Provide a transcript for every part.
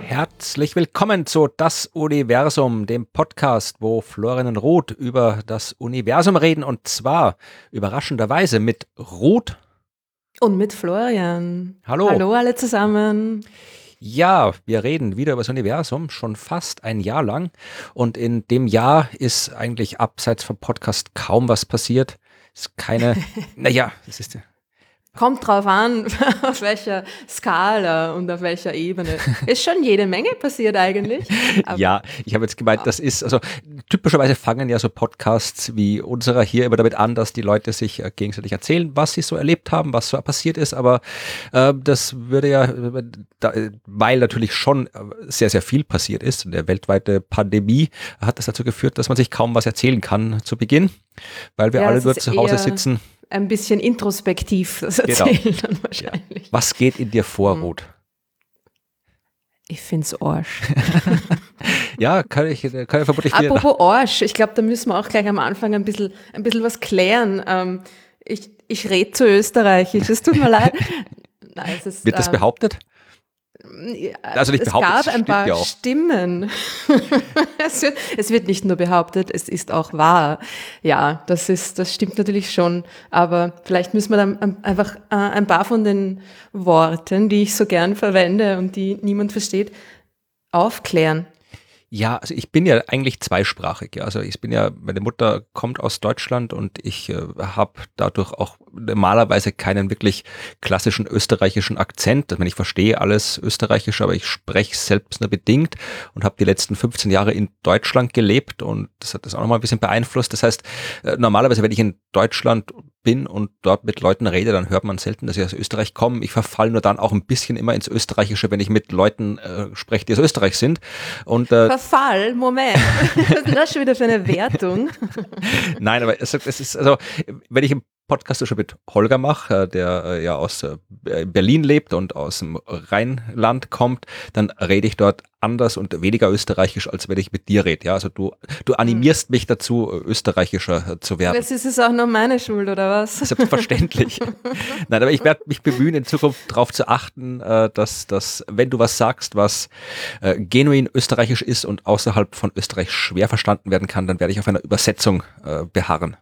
Herzlich willkommen zu Das Universum, dem Podcast, wo Florian und Ruth über das Universum reden und zwar überraschenderweise mit Ruth und mit Florian. Hallo. Hallo alle zusammen. Ja, wir reden wieder über das Universum, schon fast ein Jahr lang. Und in dem Jahr ist eigentlich abseits vom Podcast kaum was passiert. Ist keine, naja, es ist Kommt drauf an, auf welcher Skala und auf welcher Ebene. Ist schon jede Menge passiert eigentlich. ja, ich habe jetzt gemeint, das ist, also typischerweise fangen ja so Podcasts wie unserer hier immer damit an, dass die Leute sich äh, gegenseitig erzählen, was sie so erlebt haben, was so passiert ist, aber äh, das würde ja, da, weil natürlich schon äh, sehr, sehr viel passiert ist, der weltweite Pandemie hat das dazu geführt, dass man sich kaum was erzählen kann zu Beginn, weil wir ja, alle nur zu Hause sitzen ein bisschen introspektiv das genau. erzählen genau. dann wahrscheinlich. Ja. Was geht in dir vor, hm. Ruth? Ich finde es Arsch. ja, kann ich, kann ich vermutlich Apropos Arsch, ich glaube, da müssen wir auch gleich am Anfang ein bisschen, ein bisschen was klären. Ähm, ich ich rede zu österreichisch, es tut mir leid. Nein, ist, Wird das ähm, behauptet? Also nicht es gab ein paar ja Stimmen. es, wird, es, wird, nicht nur behauptet, es ist auch wahr. Ja, das ist, das stimmt natürlich schon. Aber vielleicht müssen wir dann einfach äh, ein paar von den Worten, die ich so gern verwende und die niemand versteht, aufklären. Ja, also ich bin ja eigentlich zweisprachig. Ja. Also ich bin ja, meine Mutter kommt aus Deutschland und ich äh, habe dadurch auch normalerweise keinen wirklich klassischen österreichischen Akzent. Ich, meine, ich verstehe alles österreichisch, aber ich spreche selbst nur bedingt und habe die letzten 15 Jahre in Deutschland gelebt und das hat das auch nochmal ein bisschen beeinflusst. Das heißt, äh, normalerweise, wenn ich in Deutschland bin und dort mit Leuten rede, dann hört man selten, dass ich aus Österreich komme. Ich verfall nur dann auch ein bisschen immer ins Österreichische, wenn ich mit Leuten äh, spreche, die aus Österreich sind. Und, äh, Verfall, Moment. Was ist das schon wieder für eine Wertung? Nein, aber es, es ist, also, wenn ich im Podcast schon mit Holger mache, äh, der äh, ja aus äh, Berlin lebt und aus dem Rheinland kommt, dann rede ich dort anders und weniger österreichisch, als wenn ich mit dir rede. Ja, also du, du animierst mich dazu, österreichischer zu werden. Jetzt ist es auch nur meine Schuld, oder was? Selbstverständlich. Nein, aber ich werde mich bemühen, in Zukunft darauf zu achten, dass, dass, wenn du was sagst, was genuin österreichisch ist und außerhalb von Österreich schwer verstanden werden kann, dann werde ich auf einer Übersetzung beharren.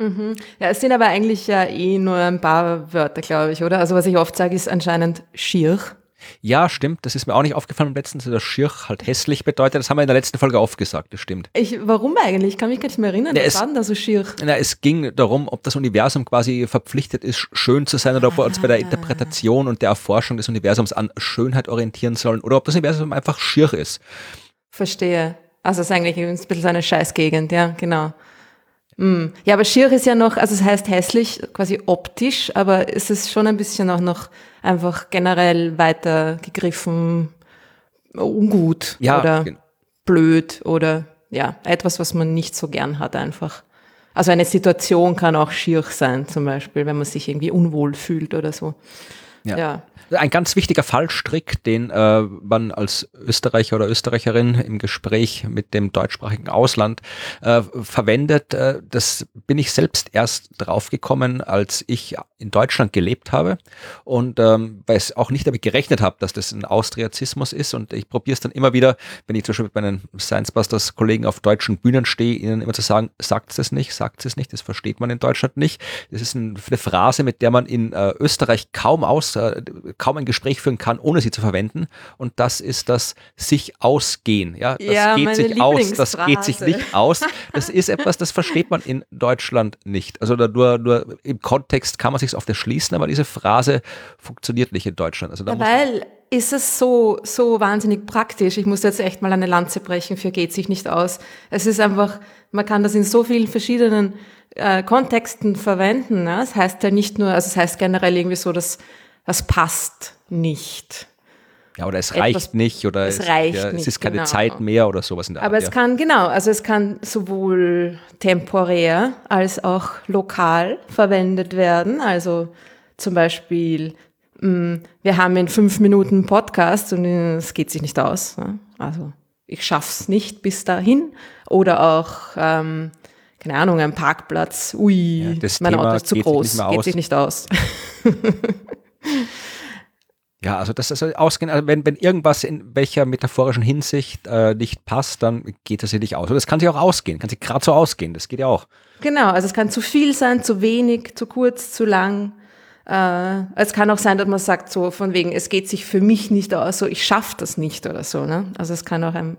Mhm. Ja, es sind aber eigentlich ja eh nur ein paar Wörter, glaube ich, oder? Also was ich oft sage, ist anscheinend schier. Ja, stimmt. Das ist mir auch nicht aufgefallen letztens, dass schier halt hässlich bedeutet. Das haben wir in der letzten Folge aufgesagt, das stimmt. Ich, warum eigentlich? Ich kann mich gar nicht mehr erinnern. Ja, was war denn da so schier? Na, es ging darum, ob das Universum quasi verpflichtet ist, schön zu sein oder ob wir uns bei der ah. Interpretation und der Erforschung des Universums an Schönheit orientieren sollen oder ob das Universum einfach schier ist. Verstehe. Also es ist eigentlich ein bisschen so eine Scheißgegend, ja, genau. Mm. Ja, aber schier ist ja noch, also es heißt hässlich, quasi optisch, aber es ist schon ein bisschen auch noch einfach generell weitergegriffen, ungut ja, oder genau. blöd oder ja, etwas, was man nicht so gern hat einfach. Also eine Situation kann auch schier sein, zum Beispiel, wenn man sich irgendwie unwohl fühlt oder so. Ja. ja ein ganz wichtiger Fallstrick, den äh, man als Österreicher oder Österreicherin im Gespräch mit dem deutschsprachigen Ausland äh, verwendet. Äh, das bin ich selbst erst draufgekommen, als ich in Deutschland gelebt habe und ähm, weil ich auch nicht damit gerechnet habe, dass das ein Austriazismus ist und ich probiere es dann immer wieder, wenn ich zum Beispiel mit meinen Science Busters Kollegen auf deutschen Bühnen stehe, ihnen immer zu sagen, sagt es nicht, sagt es nicht, das versteht man in Deutschland nicht. Das ist ein, eine Phrase, mit der man in äh, Österreich kaum aus, äh, kaum ein Gespräch führen kann, ohne sie zu verwenden. Und das ist das sich ausgehen. Ja, das ja, geht sich aus, das geht sich nicht aus. Das ist etwas, das versteht man in Deutschland nicht. Also nur, nur im Kontext kann man sich auf das schließen, aber diese Phrase funktioniert nicht in Deutschland. Also ja, weil ist es so, so wahnsinnig praktisch. Ich muss jetzt echt mal eine Lanze brechen für geht sich nicht aus. Es ist einfach, man kann das in so vielen verschiedenen äh, Kontexten verwenden. Ne? Das heißt ja nicht nur, also es das heißt generell irgendwie so, dass das passt nicht. Ja, oder es reicht Etwas, nicht oder es, reicht ja, es ist keine genau. Zeit mehr oder sowas in der Aber Art, es ja. kann, genau, also es kann sowohl temporär als auch lokal verwendet werden. Also zum Beispiel, mh, mm, wir haben in fünf Minuten Podcast und es geht sich nicht aus. Ne? Also ich schaff's nicht bis dahin. Oder auch, ähm, keine Ahnung, ein Parkplatz, ui, Ja, mein Thema Auto ist zu geht sich groß, nicht aus. sich nicht aus. Ja, also das ist ausgehen, also wenn, wenn irgendwas in welcher metaphorischen Hinsicht äh, nicht passt, dann geht das sich nicht aus. Und das kann sich auch ausgehen, kann sich gerade so ausgehen, das geht ja auch. Genau, also es kann zu viel sein, zu wenig, zu kurz, zu lang. Äh, es kann auch sein, dass man sagt, so von wegen, es geht sich für mich nicht aus, so ich schaffe das nicht oder so. Ne? Also es kann auch ein,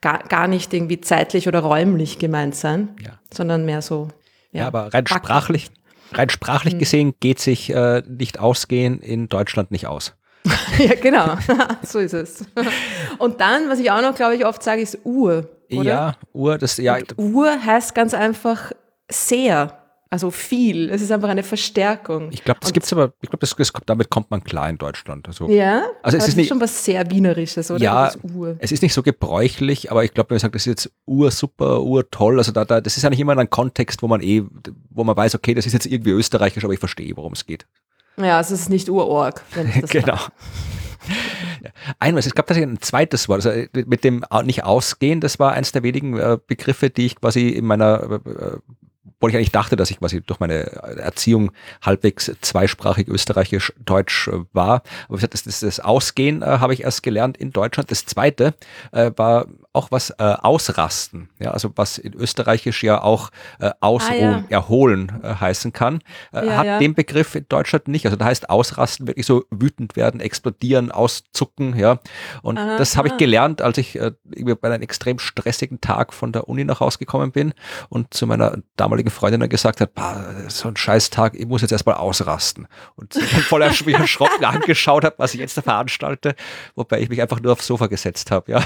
gar, gar nicht irgendwie zeitlich oder räumlich gemeint sein, Ja. sondern mehr so. Ja, aber rein sprachlich, rein sprachlich gesehen geht sich äh, nicht ausgehen in Deutschland nicht aus. ja, genau, so ist es. Und dann, was ich auch noch, glaube ich, oft sage, ist Uhr. Oder? Ja, Uhr, das, ja, Und Uhr heißt ganz einfach sehr, also viel. Es ist einfach eine Verstärkung. ich glaube, das gibt's aber, ich glaube, das, das, damit kommt man klar in Deutschland. Also, ja, Also es ist nicht- schon was sehr Wienerisches, oder? Ja, es ist nicht so gebräuchlich, aber ich glaube, wenn man sagt, das ist jetzt ur super, ur toll, also da, da, das ist nicht immer ein Kontext, wo man eh, wo man weiß, okay, das ist jetzt irgendwie österreichisch, aber ich verstehe, worum es geht. Ja, es ist nicht Urorg. Wenn ich das genau. Einmal, es gab tatsächlich ein zweites Wort, also äh, mit dem au- nicht ausgehen, das war eines der wenigen äh, Begriffe, die ich quasi in meiner, äh, äh, obwohl ich eigentlich dachte, dass ich quasi durch meine Erziehung halbwegs zweisprachig österreichisch-deutsch äh, war. Aber wie gesagt, das, das, das Ausgehen äh, habe ich erst gelernt in Deutschland. Das zweite äh, war auch was äh, ausrasten, ja, also was in Österreichisch ja auch äh, ausruhen, Ah, ja. erholen äh, heißen kann, äh, Ja, hat ja. den Begriff in Deutschland nicht. Also da heißt ausrasten wirklich so wütend werden, explodieren, auszucken, ja. Und Aha. das habe ich gelernt, als ich äh, bei einem extrem stressigen Tag von der Uni nach Hause gekommen bin und zu meiner damaligen Freundin dann gesagt hat, "Bah, so ein scheiß Tag, ich muss jetzt erstmal ausrasten. Und sie dann voll ersch- wie erschrocken angeschaut hat, was ich jetzt da veranstalte, wobei ich mich einfach nur aufs Sofa gesetzt habe, ja.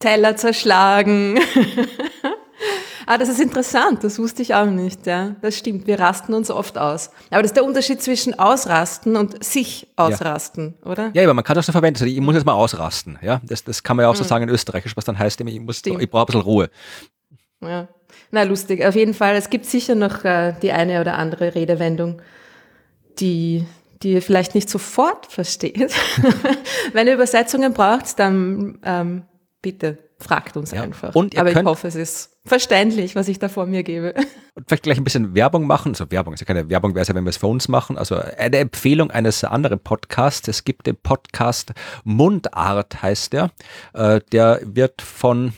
Teller zerschlagen. ah, das ist interessant, das wusste ich auch nicht. Ja. Das stimmt, wir rasten uns oft aus. Aber das ist der Unterschied zwischen ausrasten und sich ausrasten, oder? Ja, aber man kann das so verwenden. Ich muss jetzt mal ausrasten. Ja, das, das kann man ja auch so sagen in Österreichisch, was dann heißt, ich muss, Stimmt. ich brauche ein bisschen Ruhe. Ja. Na, lustig. Auf jeden Fall, es gibt sicher noch äh, die eine oder andere Redewendung, die, die ihr vielleicht nicht sofort versteht. Wenn ihr Übersetzungen braucht, dann ähm, bitte fragt uns Ja. einfach. Und ihr Aber ich hoffe, es ist verständlich, was ich da vor mir gebe. Und vielleicht gleich ein bisschen Werbung machen. Also Werbung ist ja keine Werbung, wäre es ja, wenn wir es für uns machen. Also eine Empfehlung eines anderen Podcasts. Es gibt den Podcast Mundart, heißt der. Äh, der wird von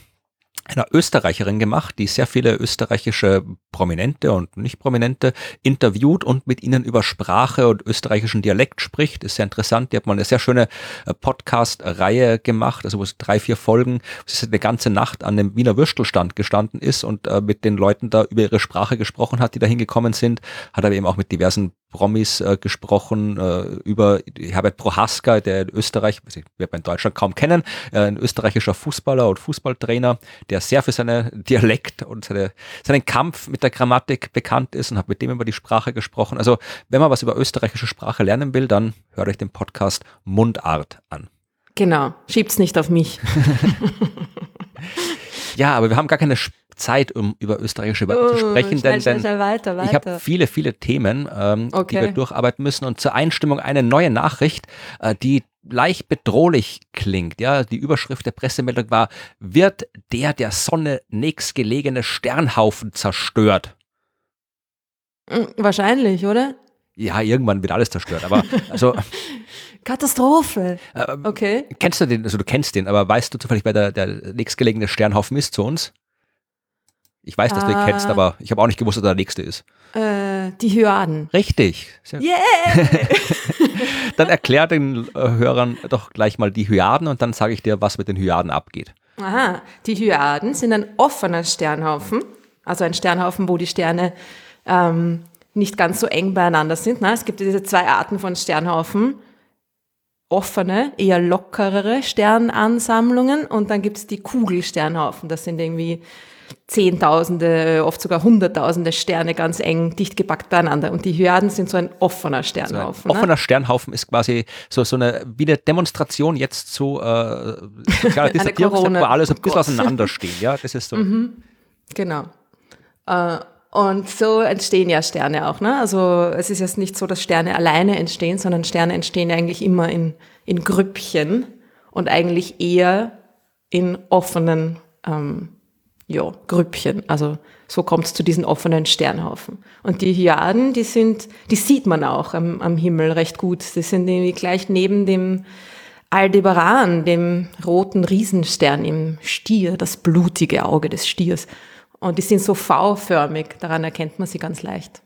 einer Österreicherin gemacht, die sehr viele österreichische Prominente und nicht Prominente interviewt und mit ihnen über Sprache und österreichischen Dialekt spricht. Ist sehr interessant. Die hat mal eine sehr schöne äh, Podcast-Reihe gemacht, also wo es drei, vier Folgen, wo sie eine ganze Nacht an dem Wiener Würstelstand gestanden ist und äh, mit den Leuten da über ihre Sprache gesprochen hat, die da hingekommen sind. Hat aber eben auch mit diversen Promis äh, gesprochen, äh, über Herbert Prohaska, der in Österreich, wird man in Deutschland kaum kennen, äh, ein österreichischer Fußballer und Fußballtrainer, der sehr für seine Dialekt und seine, seinen Kampf mit der Grammatik bekannt ist und hat mit dem über die Sprache gesprochen. Also wenn man was über österreichische Sprache lernen will, dann hört euch den Podcast Mundart an. Genau, schiebt's nicht auf mich. Ja, aber wir haben gar keine Sch- Zeit, um über österreichische zu Oh, sprechen, schnell, denn, schnell, schnell weiter, Ich habe weiter. viele, viele Themen, ähm, die Okay. wir durcharbeiten müssen. Und zur Einstimmung eine neue Nachricht, äh, die leicht bedrohlich klingt. Ja, die Überschrift der Pressemeldung war: Wird der der Sonne nächstgelegene Sternhaufen zerstört? Mm, Wahrscheinlich, oder? Ja, irgendwann wird alles zerstört. Aber also Katastrophe. äh, Okay. kennst du den? Also du kennst den, aber weißt du zufällig, wer der, der nächstgelegene Sternhaufen ist zu uns? Ich weiß, dass du ihn Ah. kennst, aber ich habe auch nicht gewusst, dass er der nächste ist. Äh, die Hyaden. Richtig. Sehr Yeah! Dann erklär den äh, Hörern doch gleich mal die Hyaden und dann sage ich dir, was mit den Hyaden abgeht. Aha, die Hyaden sind ein offener Sternhaufen, also ein Sternhaufen, wo die Sterne ähm, nicht ganz so eng beieinander sind. Ne? Es gibt diese zwei Arten von Sternhaufen. Offene, eher lockerere Sternansammlungen und dann gibt es die Kugelsternhaufen. Das sind irgendwie Zehntausende, oft sogar Hunderttausende Sterne ganz eng dicht gepackt beieinander. Und die Hyaden sind so ein offener So ein Sternhaufen. ne? offener Sternhaufen ist quasi so, so eine, wie eine Demonstration jetzt zu äh, sozialer Distanzierung, wo alle so ein oh bisschen Gott. auseinanderstehen. Ja, das ist so. Genau. Äh, und so entstehen ja Sterne auch. Ne? Also es ist jetzt nicht so, dass Sterne alleine entstehen, sondern Sterne entstehen eigentlich immer in, in Grüppchen und eigentlich eher in offenen, ähm, ja, Grüppchen. Also so kommt es zu diesen offenen Sternhaufen. Und die Hyaden, die sind, die sieht man auch am, am Himmel recht gut. Die sind irgendwie gleich neben dem Aldebaran, dem roten Riesenstern im Stier, das blutige Auge des Stiers. Und die sind so V-förmig, daran erkennt man sie ganz leicht.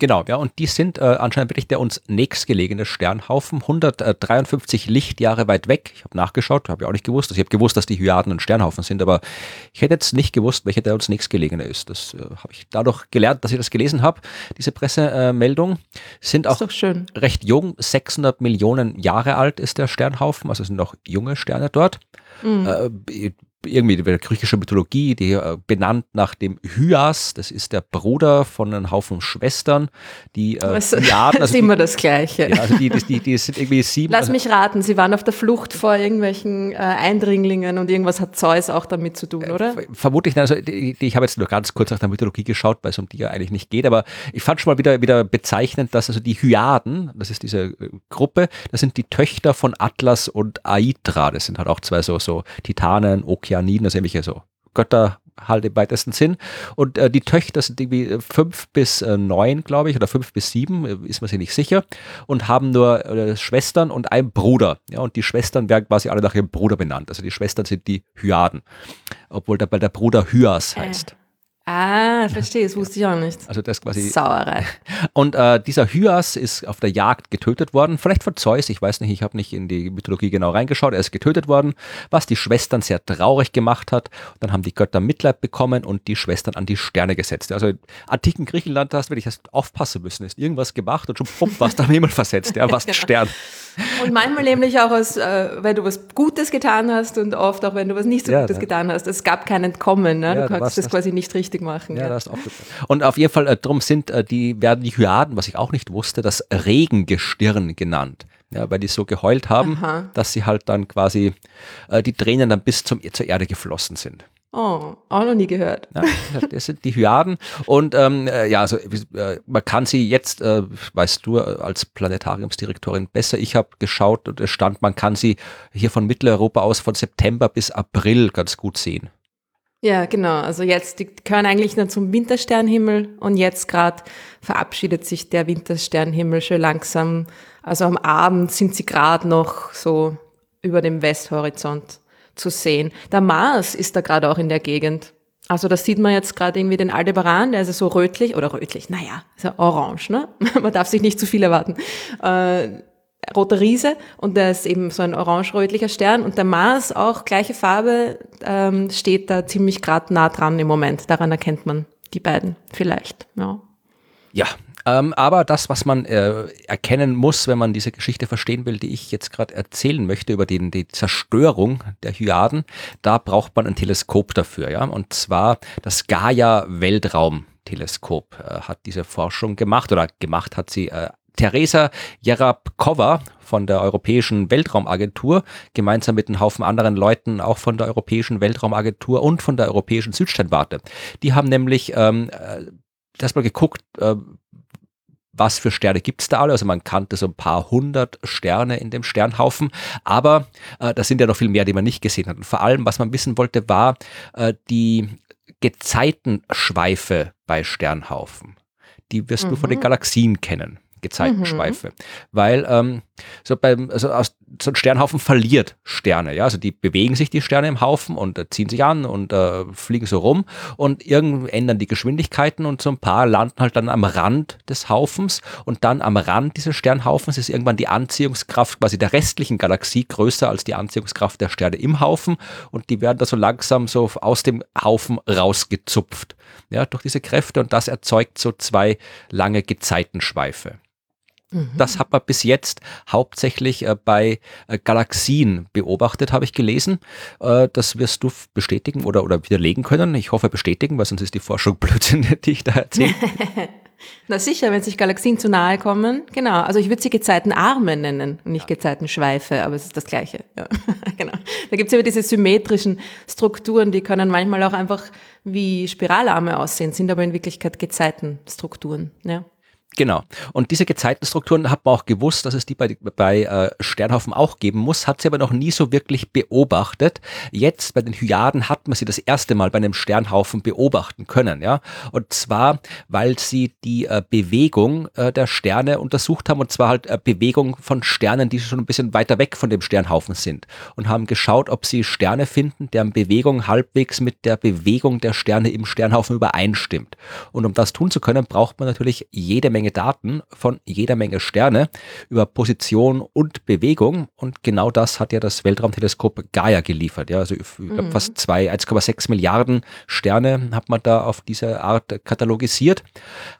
Genau, ja, und die sind äh, anscheinend wirklich der uns nächstgelegene Sternhaufen, 153 Lichtjahre weit weg. Ich habe nachgeschaut, habe ich auch nicht gewusst. Also ich habe gewusst, dass die Hyaden ein Sternhaufen sind, aber ich hätte jetzt nicht gewusst, welcher der uns nächstgelegene ist. Das äh, habe ich dadurch gelernt, dass ich das gelesen habe, diese Pressemeldung. sind auch recht jung, 600 Millionen Jahre alt ist der Sternhaufen, also sind noch junge Sterne dort. Mhm. Äh, irgendwie der griechischen Mythologie, die äh, benannt nach dem Hyas, das ist der Bruder von einem Haufen Schwestern, die äh, also, also ist immer das Gleiche. Ja, also die, die, die, die sind irgendwie sieben. Lass also, mich raten, sie waren auf der Flucht vor irgendwelchen äh, Eindringlingen und irgendwas hat Zeus auch damit zu tun, oder? Äh, vermutlich, also die, die, ich habe jetzt nur ganz kurz nach der Mythologie geschaut, weil es um die ja eigentlich nicht geht, aber ich fand schon mal wieder, wieder bezeichnend, dass also die Hyaden, das ist diese äh, Gruppe, das sind die Töchter von Atlas und Aitra, das sind halt auch zwei so, so Titanen, Okeanen, Okeaniden, also irgendwelche so Götter halt im weitesten Sinn. Und äh, die Töchter sind irgendwie fünf bis äh, neun, glaube ich, oder fünf bis sieben, äh, ist man sich nicht sicher, und haben nur äh, Schwestern und einen Bruder. Ja, und die Schwestern werden quasi alle nach ihrem Bruder benannt. Also die Schwestern sind die Hyaden, obwohl dabei der Bruder Hyas heißt. Ah, verstehe, das wusste ich auch nicht. Also das quasi. Sauerei. Und äh, dieser Hyas ist auf der Jagd getötet worden, vielleicht von Zeus, ich weiß nicht, ich habe nicht in die Mythologie genau reingeschaut, er ist getötet worden, was die Schwestern sehr traurig gemacht hat. Dann haben die Götter Mitleid bekommen und die Schwestern an die Sterne gesetzt. Also im antiken Griechenland hast du wirklich aufpassen müssen, ist irgendwas gemacht und schon pump, was da am Himmel versetzt, ja, was ein genau. Stern. Und manchmal nämlich auch, aus, äh, wenn du was Gutes getan hast und oft auch, wenn du was nicht so ja, Gutes ne? getan hast. Es gab kein Entkommen, ne? Ja, du das, das quasi nicht richtig machen. Ja, ja. das auch Und auf jeden Fall, äh, darum sind äh, die, werden die Hyaden, was ich auch nicht wusste, das Regengestirn genannt. Ja, weil die so geheult haben, Aha. dass sie halt dann quasi äh, die Tränen dann bis zum, zur Erde geflossen sind. Oh, auch noch nie gehört. Ja, das sind die Hyaden. Und ähm, äh, ja, also äh, man kann sie jetzt, äh, weißt du als Planetariumsdirektorin besser, ich habe geschaut und es stand, man kann sie hier von Mitteleuropa aus von September bis April ganz gut sehen. Ja, genau. Also jetzt, die gehören eigentlich nur zum Wintersternhimmel und jetzt gerade verabschiedet sich der Wintersternhimmel schon langsam. Also am Abend sind sie gerade noch so über dem Westhorizont zu sehen. Der Mars ist da gerade auch in der Gegend. Also das sieht man jetzt gerade irgendwie den Aldebaran, der ist so rötlich oder rötlich, naja, ist ja orange, ne? Man darf sich nicht zu viel erwarten. Äh, roter Riese und der ist eben so ein orange-rötlicher Stern und der Mars auch gleiche Farbe ähm, steht da ziemlich gerade nah dran im Moment. Daran erkennt man die beiden vielleicht. Ja. Ja, ähm, aber das, was man äh, erkennen muss, wenn man diese Geschichte verstehen will, die ich jetzt gerade erzählen möchte über den, die Zerstörung der Hyaden, da braucht man ein Teleskop dafür, ja. Und zwar das Gaia Weltraumteleskop äh, hat diese Forschung gemacht oder gemacht hat sie äh, Teresa Jerabkova von der Europäischen Weltraumagentur, gemeinsam mit einem Haufen anderen Leuten, auch von der Europäischen Weltraumagentur und von der Europäischen Südsternwarte. Die haben nämlich ähm, äh, das mal geguckt, äh, was für Sterne gibt's da alle. Also man kannte so ein paar hundert Sterne in dem Sternhaufen, aber äh, das sind ja noch viel mehr, die man nicht gesehen hat. Und vor allem, was man wissen wollte, war äh, die Gezeitenschweife bei Sternhaufen. Die wirst mhm. du von den mhm. Galaxien kennen. Gezeitenschweife. Mhm. Weil ähm, so beim, also aus, so ein Sternhaufen verliert Sterne, ja. Also die bewegen sich die Sterne im Haufen und äh, ziehen sich an und äh, fliegen so rum und irgendwann ändern die Geschwindigkeiten und so ein paar landen halt dann am Rand des Haufens und dann am Rand dieses Sternhaufens ist irgendwann die Anziehungskraft quasi der restlichen Galaxie größer als die Anziehungskraft der Sterne im Haufen und die werden da so langsam so aus dem Haufen rausgezupft, ja, durch diese Kräfte und das erzeugt so zwei lange Gezeitenschweife. Mhm. Das hat man bis jetzt hauptsächlich äh, bei äh, Galaxien beobachtet, habe ich gelesen. Äh, das wirst du bestätigen oder, oder widerlegen können. Ich hoffe bestätigen, weil sonst ist die Forschung Blödsinn, die ich da erzähle. Na sicher, wenn sich Galaxien zu nahe kommen. Genau. Also ich würde sie Gezeitenarme nennen und nicht Gezeitenschweife, aber es ist das Gleiche. Ja. genau. Da gibt es immer diese symmetrischen Strukturen, die können manchmal auch einfach wie Spiralarme aussehen, sind aber in Wirklichkeit Gezeitenstrukturen. Ja. Genau. Und diese Gezeitenstrukturen hat man auch gewusst, dass es die bei, bei äh, Sternhaufen auch geben muss, hat sie aber noch nie so wirklich beobachtet. Jetzt bei den Hyaden hat man sie das erste Mal bei einem Sternhaufen beobachten können, ja. Und zwar, weil sie die äh, Bewegung äh, der Sterne untersucht haben und zwar halt Bewegung von Sternen, die schon ein bisschen weiter weg von dem Sternhaufen sind und haben geschaut, ob sie Sterne finden, deren Bewegung halbwegs mit der Bewegung der Sterne im Sternhaufen übereinstimmt. Und um das tun zu können, braucht man natürlich jede Menge Menge Daten von jeder Menge Sterne über Position und Bewegung. Und genau das hat ja das Weltraumteleskop Gaia geliefert. Ja, also mhm. fast zwei, 1,6 Milliarden Sterne hat man da auf diese Art katalogisiert.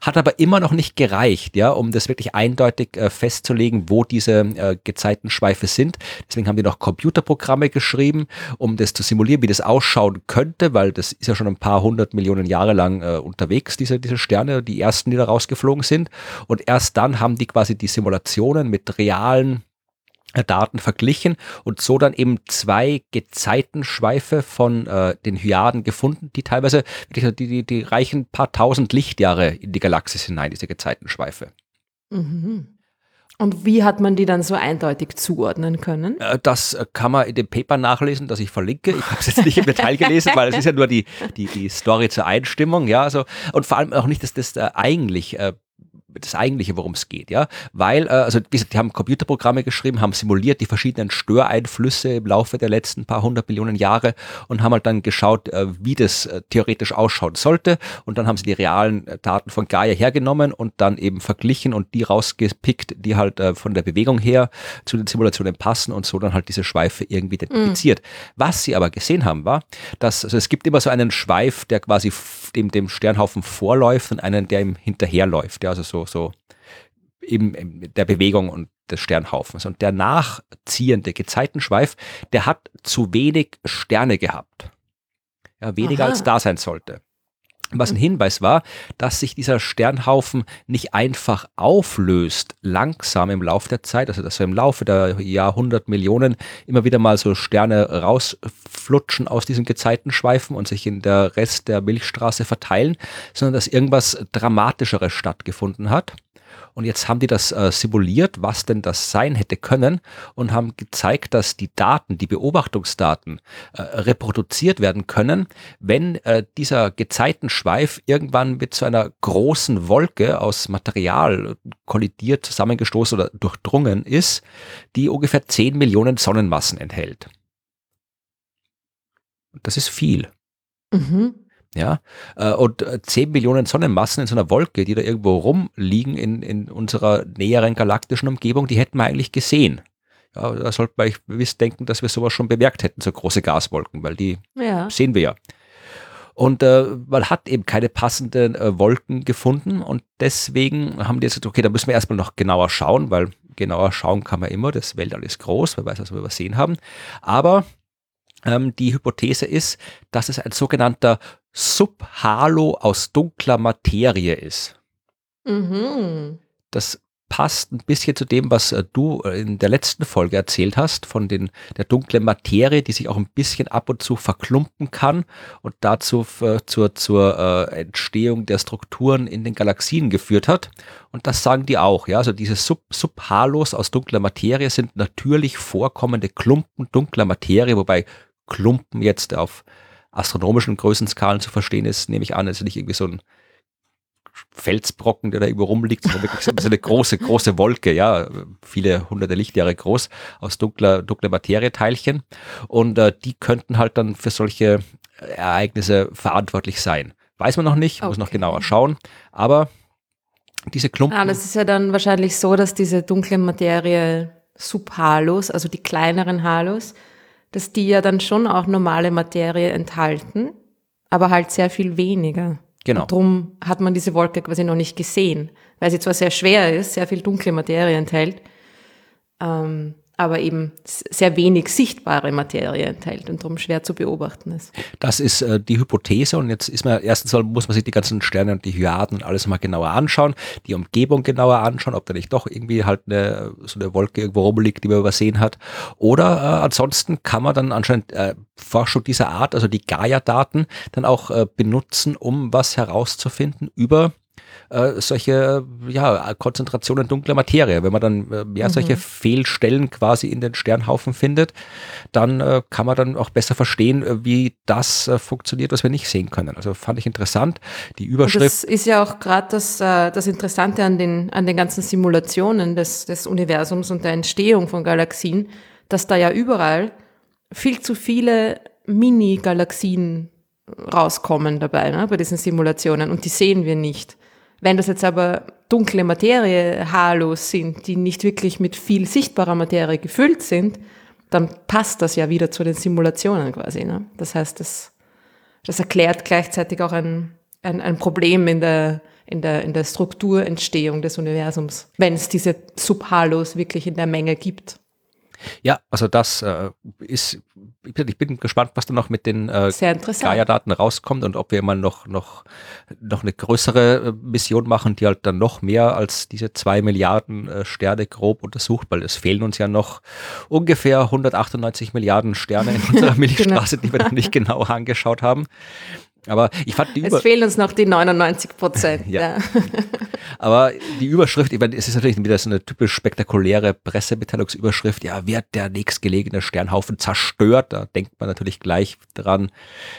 Hat aber immer noch nicht gereicht, ja, um das wirklich eindeutig äh, festzulegen, wo diese äh, Gezeitenschweife sind. Deswegen haben die noch Computerprogramme geschrieben, um das zu simulieren, wie das ausschauen könnte, weil das ist ja schon ein paar hundert Millionen Jahre lang äh, unterwegs, diese, diese Sterne, die ersten, die da rausgeflogen sind. Und erst dann haben die quasi die Simulationen mit realen äh, Daten verglichen und so dann eben zwei Gezeitenschweife von äh, den Hyaden gefunden, die teilweise, die, die, die reichen paar tausend Lichtjahre in die Galaxis hinein, diese Gezeitenschweife. Mhm. Und wie hat man die dann so eindeutig zuordnen können? Äh, das kann man in dem Paper nachlesen, das ich verlinke. Ich habe es jetzt nicht im Detail gelesen, weil es ist ja nur die, die, die Story zur Einstimmung, ja. Also, und vor allem auch nicht, dass das äh, eigentlich äh, das eigentliche, worum es geht, ja, weil, äh, also wie gesagt, die haben Computerprogramme geschrieben, haben simuliert die verschiedenen Störeinflüsse im Laufe der letzten paar hundert Millionen Jahre und haben halt dann geschaut, äh, wie das äh, theoretisch ausschauen sollte und dann haben sie die realen äh, Daten von Gaia hergenommen und dann eben verglichen und die rausgepickt, die halt äh, von der Bewegung her zu den Simulationen passen und so dann halt diese Schweife irgendwie identifiziert. Mhm. Was sie aber gesehen haben, war, dass, also es gibt immer so einen Schweif, der quasi dem, dem Sternhaufen vorläuft und einen, der ihm hinterherläuft, ja, also so so, eben der Bewegung und des Sternhaufens. Und der nachziehende Gezeitenschweif, der hat zu wenig Sterne gehabt. Ja, weniger Aha. als da sein sollte. Was ein Hinweis war, dass sich dieser Sternhaufen nicht einfach auflöst, langsam im Laufe der Zeit, also dass so im Laufe der Jahrhundert Millionen immer wieder mal so Sterne rausflutschen aus diesen Gezeitenschweifen und sich in der Rest der Milchstraße verteilen, sondern dass irgendwas Dramatischeres stattgefunden hat. Und jetzt haben die das äh, simuliert, was denn das sein hätte können und haben gezeigt, dass die Daten, die Beobachtungsdaten äh, reproduziert werden können, wenn äh, dieser Gezeitenschweif irgendwann mit so einer großen Wolke aus Material kollidiert, zusammengestoßen oder durchdrungen ist, die ungefähr 10 Millionen Sonnenmassen enthält. Das ist viel. Mhm. Ja, äh, und 10 äh, Millionen Sonnenmassen in so einer Wolke, die da irgendwo rumliegen in, in unserer näheren galaktischen Umgebung, die hätten wir eigentlich gesehen. Ja, da sollte man gewiss denken, dass wir sowas schon bemerkt hätten, so große Gaswolken, weil die ja. sehen wir ja. Und äh, man hat eben keine passenden äh, Wolken gefunden und deswegen haben die jetzt gesagt, okay, da müssen wir erstmal noch genauer schauen, weil genauer schauen kann man immer, das Weltall ist groß, wer weiß, was wir übersehen haben. Aber ähm, die Hypothese ist, dass es ein sogenannter Subhalo aus dunkler Materie ist. Mhm. Das passt ein bisschen zu dem, was äh, du äh, in der letzten Folge erzählt hast, von den, der dunklen Materie, die sich auch ein bisschen ab und zu verklumpen kann und dazu äh, zur, zur äh, Entstehung der Strukturen in den Galaxien geführt hat. Und das sagen die auch, ja. Also diese Sub Subhalos aus dunkler Materie sind natürlich vorkommende Klumpen dunkler Materie, wobei Klumpen jetzt auf astronomischen Größenskalen zu verstehen ist, nehme ich an, ist nicht irgendwie so ein Felsbrocken, der da irgendwo rumliegt, sondern wirklich so eine große, große Wolke, ja, viele hunderte Lichtjahre groß, aus dunkler, dunkler Materieteilchen. Und äh, die könnten halt dann für solche Ereignisse verantwortlich sein. Weiß man noch nicht, okay. muss noch genauer schauen, aber diese Klumpen. Ah, das ist ja dann wahrscheinlich so, dass diese dunkle Materie Subhalos, also die kleineren Halos, dass die ja dann schon auch normale Materie enthalten, aber halt sehr viel weniger. Genau. Und darum hat man diese Wolke quasi noch nicht gesehen, weil sie zwar sehr schwer ist, sehr viel dunkle Materie enthält, ähm, aber eben sehr wenig sichtbare Materie enthält und darum schwer zu beobachten ist. Das ist äh, die Hypothese und jetzt ist man erstens mal, muss man sich die ganzen Sterne und die Hyaden und alles mal genauer anschauen, die Umgebung genauer anschauen, ob da nicht doch irgendwie halt eine, so eine Wolke irgendwo rumliegt, die man übersehen hat. Oder äh, ansonsten kann man dann anscheinend äh, Forschung dieser Art, also die Gaia-Daten, dann auch äh, benutzen, um was herauszufinden über äh, solche ja, Konzentrationen dunkler Materie. Wenn man dann äh, mehr mhm. solche Fehlstellen quasi in den Sternhaufen findet, dann äh, kann man dann auch besser verstehen, äh, wie das äh, funktioniert, was wir nicht sehen können. Also fand ich interessant. Die Überschrift. Und das ist ja auch gerade das, äh, das Interessante an den, an den ganzen Simulationen des, des Universums und der Entstehung von Galaxien, dass da ja überall viel zu viele Mini-Galaxien rauskommen dabei, ne, bei diesen Simulationen und die sehen wir nicht. Wenn das jetzt aber dunkle Materie, Halos sind, die nicht wirklich mit viel sichtbarer Materie gefüllt sind, dann passt das ja wieder zu den Simulationen quasi. Ne? Das heißt, das, das erklärt gleichzeitig auch ein, ein, ein Problem in der, in, der, in der Strukturentstehung des Universums, wenn es diese Subhalos wirklich in der Menge gibt. Ja, also das äh, ist, ich bin gespannt, was da noch mit den äh, Gaia-Daten rauskommt und ob wir mal noch, noch, noch eine größere äh, Mission machen, die halt dann noch mehr als diese zwei Milliarden äh, Sterne grob untersucht, weil es fehlen uns ja noch ungefähr 198 Milliarden Sterne in unserer Milchstraße, genau. die wir noch nicht genau angeschaut haben. Aber ich fand die Es fehlen uns noch die 99 Prozent. ja. ja. Aber die Überschrift, ich meine, es ist natürlich wieder so eine typisch spektakuläre Pressemitteilungsüberschrift. Ja, wird der nächstgelegene Sternhaufen zerstört? Da denkt man natürlich gleich dran,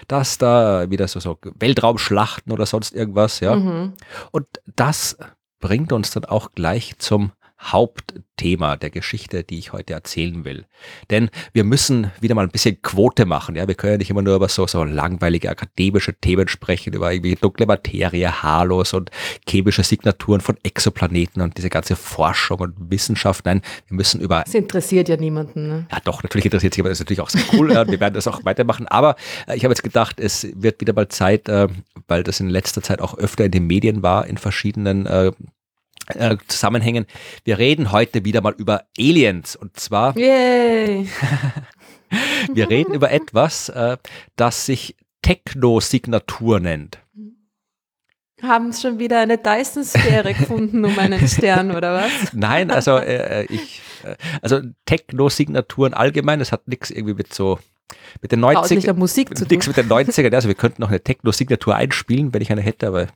dass da wieder so, so Weltraumschlachten oder sonst irgendwas, ja. Mhm. Und das bringt uns dann auch gleich zum Hauptthema der Geschichte, die ich heute erzählen will. Denn wir müssen wieder mal ein bisschen Quote machen. Ja, wir können ja nicht immer nur über so, so langweilige akademische Themen sprechen, über irgendwie dunkle Materie, Halos und chemische Signaturen von Exoplaneten und diese ganze Forschung und Wissenschaft. Nein, wir müssen über. Das interessiert ja niemanden. Ne? Ja, doch, natürlich interessiert sich, aber das ist natürlich auch sehr cool. wir werden das auch weitermachen. Aber äh, ich habe jetzt gedacht, es wird wieder mal Zeit, äh, weil das in letzter Zeit auch öfter in den Medien war, in verschiedenen äh, Zusammenhängen. Wir reden heute wieder mal über Aliens und zwar. Yay. wir reden über etwas, äh, das sich Techno-Signatur nennt. Haben es schon wieder eine Dyson-Sphäre gefunden um einen Stern oder was? Nein, also äh, äh ich, äh, also Techno-Signaturen allgemein, das hat nichts irgendwie mit so mit den 90 Musik zu tun. Nichts mit den 90ern, also wir könnten noch eine Techno-Signatur einspielen, wenn ich eine hätte, aber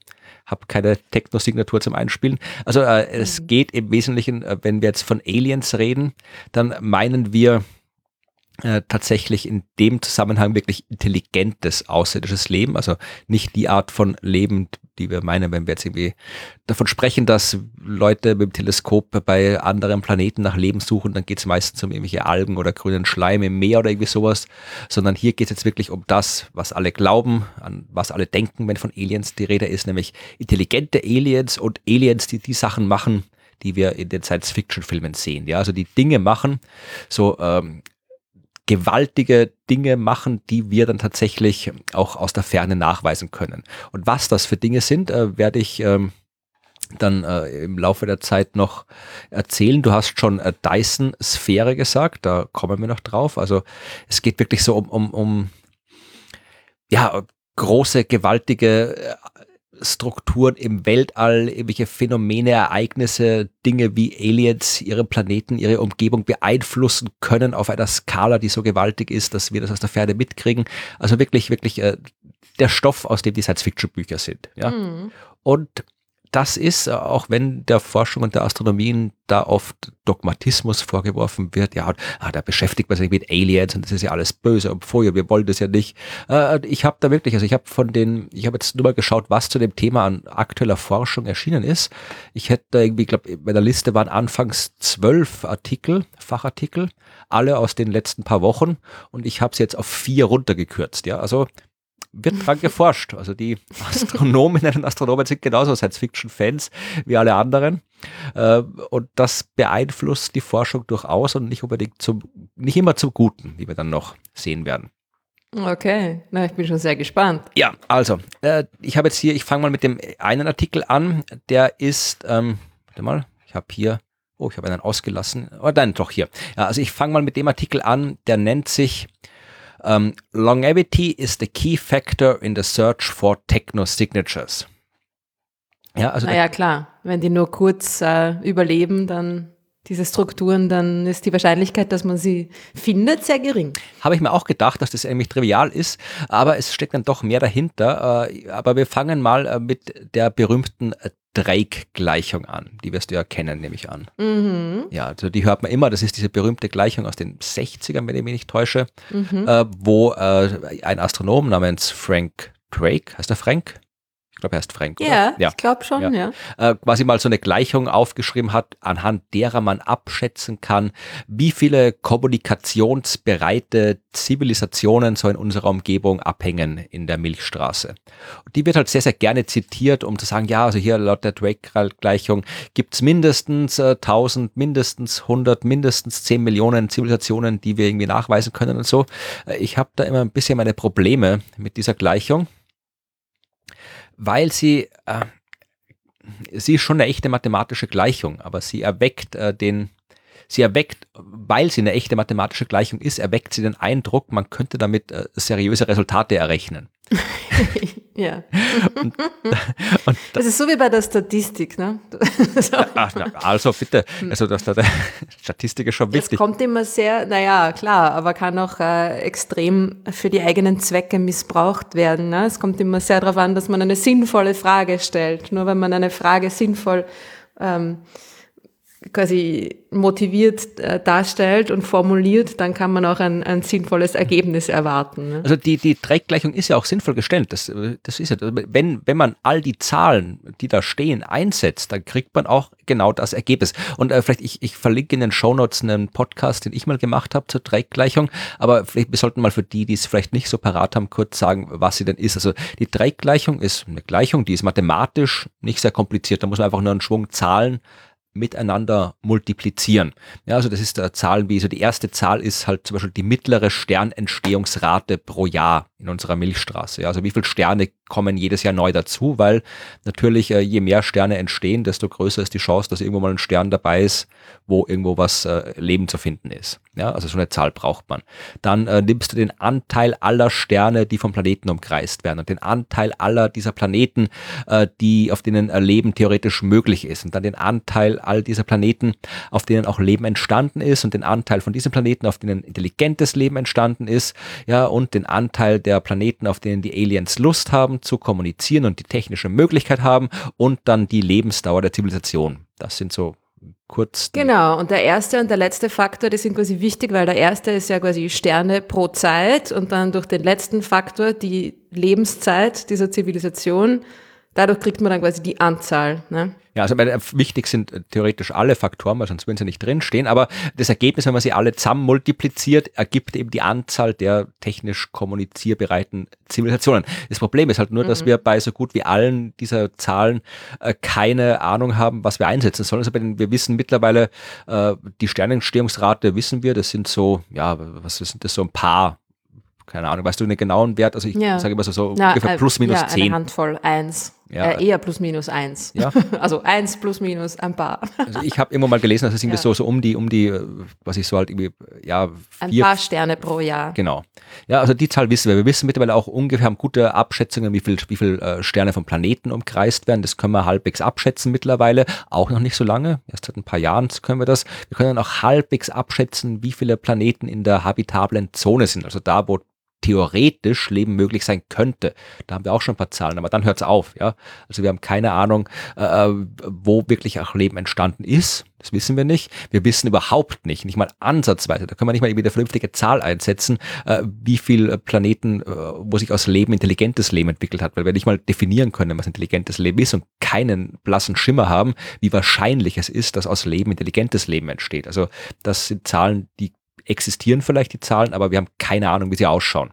habe keine Techno-Signatur zum Einspielen. Also äh, mhm. es geht im Wesentlichen, äh, wenn wir jetzt von Aliens reden, dann meinen wir äh, tatsächlich in dem Zusammenhang wirklich intelligentes außerirdisches Leben, also nicht die Art von Leben, die wir meinen, wenn wir jetzt irgendwie davon sprechen, dass Leute mit dem Teleskop bei anderen Planeten nach Leben suchen, dann geht es meistens um irgendwelche Algen oder grünen Schleim im Meer oder irgendwie sowas, sondern hier geht es jetzt wirklich um das, was alle glauben, an was alle denken, wenn von Aliens die Rede ist, nämlich intelligente Aliens und Aliens, die die Sachen machen, die wir in den Science-Fiction-Filmen sehen. Ja, also die Dinge machen, so ähm, gewaltige Dinge machen, die wir dann tatsächlich auch aus der Ferne nachweisen können. Und was das für Dinge sind, äh, werde ich ähm, dann äh, im Laufe der Zeit noch erzählen. Du hast schon äh, Dyson-Sphäre gesagt, da kommen wir noch drauf. Also es geht wirklich so um, um, um ja, große, gewaltige äh, Strukturen im Weltall, irgendwelche Phänomene, Ereignisse, Dinge wie Aliens ihre Planeten, ihre Umgebung beeinflussen können auf einer Skala, die so gewaltig ist, dass wir das aus der Ferne mitkriegen. Also wirklich, wirklich äh, der Stoff, aus dem die Science-Fiction-Bücher sind. Ja? Mhm. Und das ist, äh, auch wenn der Forschung und der Astronomie da oft Dogmatismus vorgeworfen wird, ja, ah, da beschäftigt man sich mit Aliens und das ist ja alles böse und vorher, wir wollen das ja nicht. Äh, ich habe da wirklich, also ich habe von den, ich habe jetzt nur mal geschaut, was zu dem Thema an aktueller Forschung erschienen ist. Ich hätte da irgendwie, glaube in meiner Liste waren anfangs zwölf Artikel, Fachartikel, alle aus den letzten paar Wochen und ich habe es jetzt auf vier runtergekürzt, ja, also wird dran geforscht. Also die Astronominnen und Astronomen sind genauso Science-Fiction-Fans wie alle anderen. Äh, und das beeinflusst die Forschung durchaus und nicht unbedingt zum, nicht immer zum Guten, wie wir dann noch sehen werden. Okay, na, ich bin schon sehr gespannt. Ja, also, äh, ich habe jetzt hier, ich fange mal mit dem einen Artikel an, der ist, ähm, warte mal, ich habe hier, oh, ich habe einen ausgelassen, oh nein, doch hier. Ja, also ich fange mal mit dem Artikel an, der nennt sich um, longevity is the key factor in the search for techno-signatures. Ja, also naja, klar. Wenn die nur kurz äh, überleben, dann diese Strukturen, dann ist die Wahrscheinlichkeit, dass man sie findet, sehr gering. Habe ich mir auch gedacht, dass das eigentlich trivial ist, aber es steckt dann doch mehr dahinter. Äh, aber wir fangen mal äh, mit der berühmten Drake-Gleichung an. Die wirst du ja kennen, nehme ich an. Mhm. Ja, also die hört man immer. Das ist diese berühmte Gleichung aus den 60ern, wenn ich mich nicht täusche, mhm. äh, wo äh, ein Astronom namens Frank Drake, heißt er Frank? Ich glaube, er heißt Frank. Ja, ja. ich glaube schon, ja. ja. Äh, quasi mal so eine Gleichung aufgeschrieben hat, anhand derer man abschätzen kann, wie viele kommunikationsbereite Zivilisationen so in unserer Umgebung abhängen in der Milchstraße. Und die wird halt sehr, sehr gerne zitiert, um zu sagen, ja, also hier laut der Drake-Gleichung gibt es mindestens äh, 1000, mindestens 100, mindestens 10 Millionen Zivilisationen, die wir irgendwie nachweisen können und so. Äh, ich habe da immer ein bisschen meine Probleme mit dieser Gleichung weil sie, äh, sie ist schon eine echte mathematische Gleichung, aber sie erweckt äh, den, sie erweckt, weil sie eine echte mathematische Gleichung ist, erweckt sie den Eindruck, man könnte damit äh, seriöse Resultate errechnen. ja. Und, und das ist so wie bei der Statistik, ne? Ach, also bitte, also dass da der Statistik ist schon wichtig. Es kommt immer sehr, naja, klar, aber kann auch äh, extrem für die eigenen Zwecke missbraucht werden. Ne? Es kommt immer sehr darauf an, dass man eine sinnvolle Frage stellt. Nur wenn man eine Frage sinnvoll ähm, quasi motiviert äh, darstellt und formuliert, dann kann man auch ein, ein sinnvolles Ergebnis erwarten. Ne? Also die, die Dreckgleichung ist ja auch sinnvoll gestellt. Das, das ist ja, wenn, wenn man all die Zahlen, die da stehen, einsetzt, dann kriegt man auch genau das Ergebnis. Und äh, vielleicht, ich, ich verlinke in den Shownotes einen Podcast, den ich mal gemacht habe zur Dreckgleichung, aber vielleicht, wir sollten mal für die, die es vielleicht nicht so parat haben, kurz sagen, was sie denn ist. Also die Dreckgleichung ist eine Gleichung, die ist mathematisch nicht sehr kompliziert. Da muss man einfach nur einen Schwung Zahlen miteinander multiplizieren. Ja, also das ist der Zahlen wie, so die erste Zahl ist halt zum Beispiel die mittlere Sternentstehungsrate pro Jahr in unserer Milchstraße. Also wie viele Sterne kommen jedes Jahr neu dazu, weil natürlich äh, je mehr Sterne entstehen, desto größer ist die Chance, dass irgendwo mal ein Stern dabei ist, wo irgendwo was äh, Leben zu finden ist. Ja, also so eine Zahl braucht man. Dann äh, nimmst du den Anteil aller Sterne, die vom Planeten umkreist werden und den Anteil aller dieser Planeten, die auf denen Leben theoretisch möglich ist und dann den Anteil all dieser Planeten, auf denen auch Leben entstanden ist und den Anteil von diesen Planeten, auf denen intelligentes Leben entstanden ist, ja und den Anteil der Planeten, auf denen die Aliens Lust haben zu kommunizieren und die technische Möglichkeit haben und dann die Lebensdauer der Zivilisation. Das sind so kurz. Genau, und der erste und der letzte Faktor, die sind quasi wichtig, weil der erste ist ja quasi Sterne pro Zeit und dann durch den letzten Faktor die Lebenszeit dieser Zivilisation. Dadurch kriegt man dann quasi die Anzahl. Ne? Ja, also äh, wichtig sind äh, theoretisch alle Faktoren, weil sonst würden sie nicht drinstehen. Aber das Ergebnis, wenn man sie alle zusammen multipliziert, ergibt eben die Anzahl der technisch kommunizierbereiten Zivilisationen. Das Problem ist halt nur, mhm. dass wir bei so gut wie allen dieser Zahlen äh, keine Ahnung haben, was wir einsetzen sollen. Also den, wir wissen mittlerweile, äh, die Sternentstehungsrate wissen wir, das sind so, ja, was sind das, so ein paar keine Ahnung, weißt du den genauen Wert? Also ich ja. sage immer so, so Na, ungefähr plus minus ja, zehn. Eine Handvoll, eins. Ja. Äh, eher plus minus eins. Ja. also eins plus minus ein paar. Also ich habe immer mal gelesen, dass es irgendwie ja. so, so um die, um die, was ich so halt irgendwie, ja, vier, ein paar Sterne pro Jahr. Genau. Ja, also die Zahl wissen wir. Wir wissen mittlerweile auch ungefähr, haben gute Abschätzungen, wie viel, wie viel äh, Sterne vom Planeten umkreist werden. Das können wir halbwegs abschätzen mittlerweile. Auch noch nicht so lange. Erst seit ein paar Jahren können wir das. Wir können auch halbwegs abschätzen, wie viele Planeten in der habitablen Zone sind. Also da, wo theoretisch Leben möglich sein könnte. Da haben wir auch schon ein paar Zahlen, aber dann hört es auf. Ja? Also wir haben keine Ahnung, äh, äh, wo wirklich auch Leben entstanden ist. Das wissen wir nicht. Wir wissen überhaupt nicht, nicht mal ansatzweise, da können wir nicht mal eine vernünftige Zahl einsetzen, äh, wie viele Planeten, äh, wo sich aus Leben intelligentes Leben entwickelt hat, weil wir nicht mal definieren können, was intelligentes Leben ist und keinen blassen Schimmer haben, wie wahrscheinlich es ist, dass aus Leben intelligentes Leben entsteht. Also das sind Zahlen, die existieren vielleicht die Zahlen, aber wir haben keine Ahnung, wie sie ausschauen.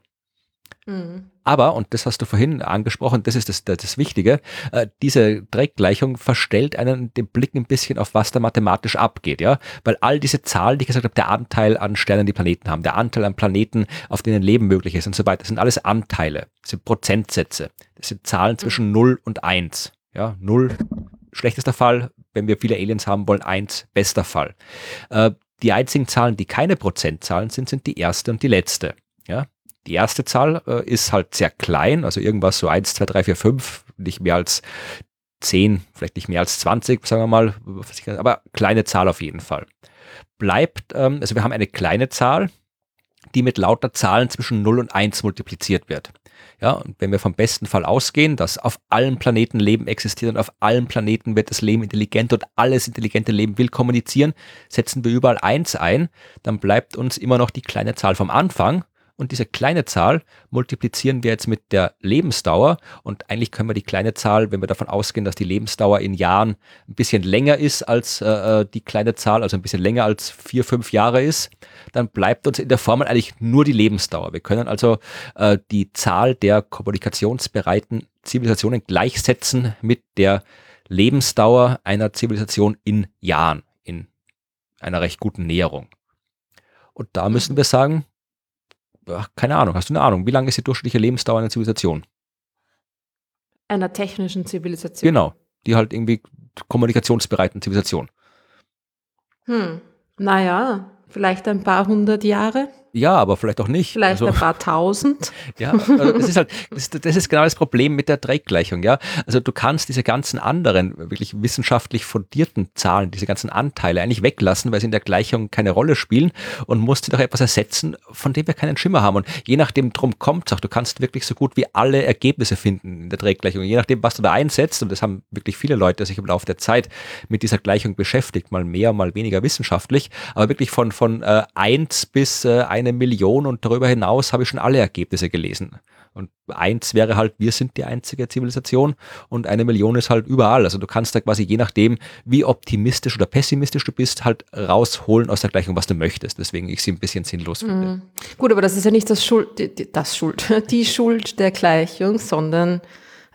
Mhm. Aber, und das hast du vorhin angesprochen, das ist das, das, das Wichtige, äh, diese Dreckgleichung verstellt einen den Blick ein bisschen auf, was da mathematisch abgeht, ja, weil all diese Zahlen, die ich gesagt habe, der Anteil an Sternen, die Planeten haben, der Anteil an Planeten, auf denen Leben möglich ist und so weiter, das sind alles Anteile, das sind Prozentsätze, das sind Zahlen zwischen 0 und 1, ja, 0 schlechtester Fall, wenn wir viele Aliens haben wollen, 1 bester Fall. Äh, die einzigen Zahlen, die keine Prozentzahlen sind, sind die erste und die letzte. Ja? Die erste Zahl äh, ist halt sehr klein, also irgendwas so 1, 2, 3, 4, 5, nicht mehr als 10, vielleicht nicht mehr als 20, sagen wir mal, aber kleine Zahl auf jeden Fall. Bleibt, ähm, also wir haben eine kleine Zahl, die mit lauter Zahlen zwischen 0 und 1 multipliziert wird. Ja, und wenn wir vom besten Fall ausgehen, dass auf allen Planeten Leben existiert und auf allen Planeten wird das Leben intelligent und alles intelligente Leben will kommunizieren, setzen wir überall 1 ein, dann bleibt uns immer noch die kleine Zahl vom Anfang und diese kleine Zahl multiplizieren wir jetzt mit der Lebensdauer. Und eigentlich können wir die kleine Zahl, wenn wir davon ausgehen, dass die Lebensdauer in Jahren ein bisschen länger ist als äh, äh, die kleine Zahl, also ein bisschen länger als vier, fünf Jahre ist, dann bleibt uns in der Formel eigentlich nur die Lebensdauer. Wir können also äh, die Zahl der kommunikationsbereiten Zivilisationen gleichsetzen mit der Lebensdauer einer Zivilisation in Jahren, in einer recht guten Näherung. Und da müssen wir sagen, ach, keine Ahnung, hast du eine Ahnung, wie lange ist die durchschnittliche Lebensdauer einer Zivilisation? Einer technischen Zivilisation. Genau, die halt irgendwie kommunikationsbereiten Zivilisation. Hm, naja, vielleicht ein paar hundert Jahre. Ja, aber vielleicht auch nicht. Vielleicht also, ein paar tausend. Ja, also das ist halt, das, das, ist genau das Problem mit der Dreckgleichung, ja. Also du kannst diese ganzen anderen, wirklich wissenschaftlich fundierten Zahlen, diese ganzen Anteile eigentlich weglassen, weil sie in der Gleichung keine Rolle spielen und musst sie doch etwas ersetzen, von dem wir keinen Schimmer haben. Und je nachdem drum kommt auch, du kannst wirklich so gut wie alle Ergebnisse finden in der Dreckgleichung. Je nachdem, was du da einsetzt, und das haben wirklich viele Leute sich im Laufe der Zeit mit dieser Gleichung beschäftigt, mal mehr, mal weniger wissenschaftlich, aber wirklich von, von äh, 1 bis äh, eine Million und darüber hinaus habe ich schon alle Ergebnisse gelesen. Und eins wäre halt, wir sind die einzige Zivilisation und eine Million ist halt überall. Also du kannst da quasi je nachdem, wie optimistisch oder pessimistisch du bist, halt rausholen aus der Gleichung, was du möchtest. Deswegen ich sie ein bisschen sinnlos finde. Mhm. Gut, aber das ist ja nicht das Schuld, die, das Schuld, die Schuld der Gleichung, sondern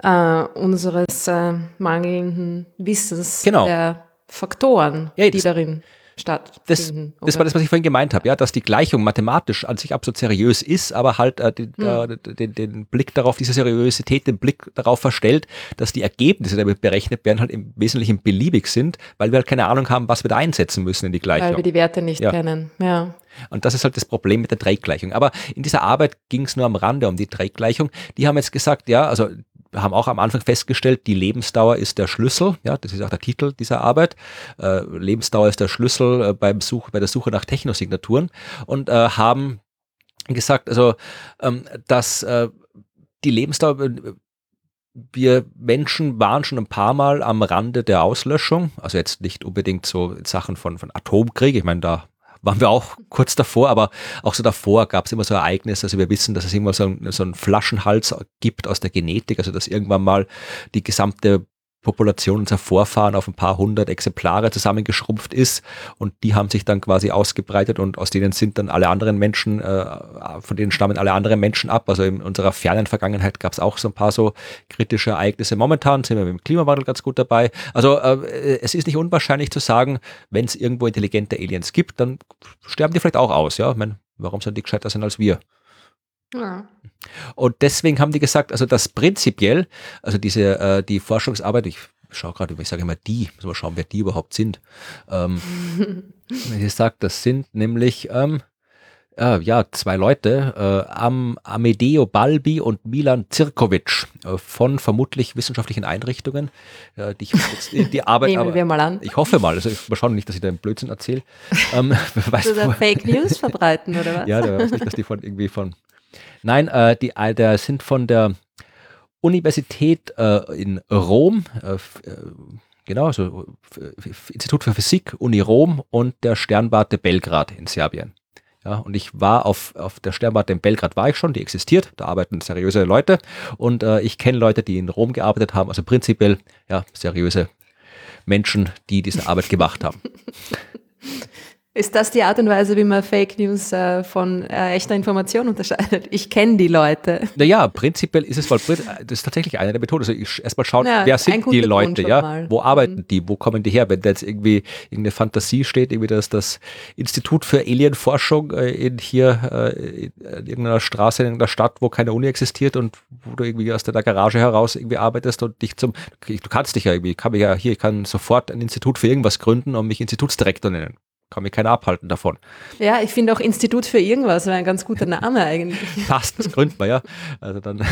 äh, unseres äh, mangelnden Wissens genau. der Faktoren, ja, die darin stattfinden. Das, das war das, was ich vorhin gemeint habe, ja, dass die Gleichung mathematisch an sich absolut seriös ist, aber halt äh, den, hm. äh, den, den, Blick darauf, diese Seriosität, den Blick darauf verstellt, dass die Ergebnisse, die damit berechnet werden, halt im Wesentlichen beliebig sind, weil wir halt keine Ahnung haben, was wir da einsetzen müssen in die Gleichung. Weil wir die Werte nicht ja. kennen, ja. Und das ist halt das Problem mit der Drake-Gleichung. Aber in dieser Arbeit ging es nur am Rande um die Drake-Gleichung. Die haben jetzt gesagt, ja, also wir haben auch am Anfang festgestellt, die Lebensdauer ist der Schlüssel. Ja, das ist auch der Titel dieser Arbeit. Äh, Lebensdauer ist der Schlüssel äh, beim Such, bei der Suche nach Technosignaturen und äh, haben gesagt, also ähm, dass äh, die Lebensdauer wir Menschen waren schon ein paar Mal am Rande der Auslöschung, also jetzt nicht unbedingt so Sachen von, von Atomkrieg, ich meine, da waren wir auch kurz davor, aber auch so davor gab es immer so Ereignisse. Also wir wissen, dass es immer so, ein, so einen Flaschenhals gibt aus der Genetik, also dass irgendwann mal die gesamte Population unserer Vorfahren auf ein paar hundert Exemplare zusammengeschrumpft ist und die haben sich dann quasi ausgebreitet und aus denen sind dann alle anderen Menschen, äh, von denen stammen alle anderen Menschen ab. Also in unserer fernen Vergangenheit gab es auch so ein paar so kritische Ereignisse. Momentan sind wir mit dem Klimawandel ganz gut dabei. Also äh, es ist nicht unwahrscheinlich zu sagen, wenn es irgendwo intelligente Aliens gibt, dann sterben die vielleicht auch aus. Ja, ich meine, warum sollen die gescheiter sein als wir? Ja. Und deswegen haben die gesagt, also das prinzipiell, also diese äh, die Forschungsarbeit, ich schaue gerade, ich sage immer die, muss mal schauen, wer die überhaupt sind. Ähm, ich sage, das sind nämlich ähm, äh, ja, zwei Leute, äh, Am Amedeo Balbi und Milan Zirkovic äh, von vermutlich wissenschaftlichen Einrichtungen, äh, die, die, die Arbeit. Nehmen aber, wir mal an. Ich hoffe mal, also mal schauen nicht, dass ich da einen Blödsinn erzähle. Ähm, weißt, du Fake News verbreiten, oder was? ja, der weiß nicht, dass die von irgendwie von Nein, äh, die äh, der sind von der Universität äh, in Rom, äh, äh genau, also Institut für Physik, Uni Rom und der Sternwarte Belgrad in Serbien. Ja, und ich war auf, auf der Sternwarte in Belgrad war ich schon, die existiert, da arbeiten seriöse Leute und äh, ich kenne Leute, die in Rom gearbeitet haben, also prinzipiell ja, seriöse Menschen, die diese Arbeit gemacht haben. Ist das die Art und Weise, wie man Fake News äh, von äh, echter Information unterscheidet? Ich kenne die Leute. Naja, prinzipiell ist es voll, das ist tatsächlich eine der Methoden. Also erstmal schauen, ja, wer sind die Leute, ja? Mal. Wo arbeiten mhm. die? Wo kommen die her? Wenn da jetzt irgendwie irgendeine Fantasie steht, irgendwie dass das Institut für Alienforschung äh, in hier äh, in irgendeiner Straße in irgendeiner Stadt, wo keine Uni existiert und wo du irgendwie aus der Garage heraus irgendwie arbeitest und dich zum, du kannst dich ja irgendwie, kann mich ja hier, ich kann sofort ein Institut für irgendwas gründen und mich Institutsdirektor nennen kann mich keiner abhalten davon. Ja, ich finde auch Institut für irgendwas wäre ein ganz guter Name eigentlich. Passt, das gründen wir ja. Also dann.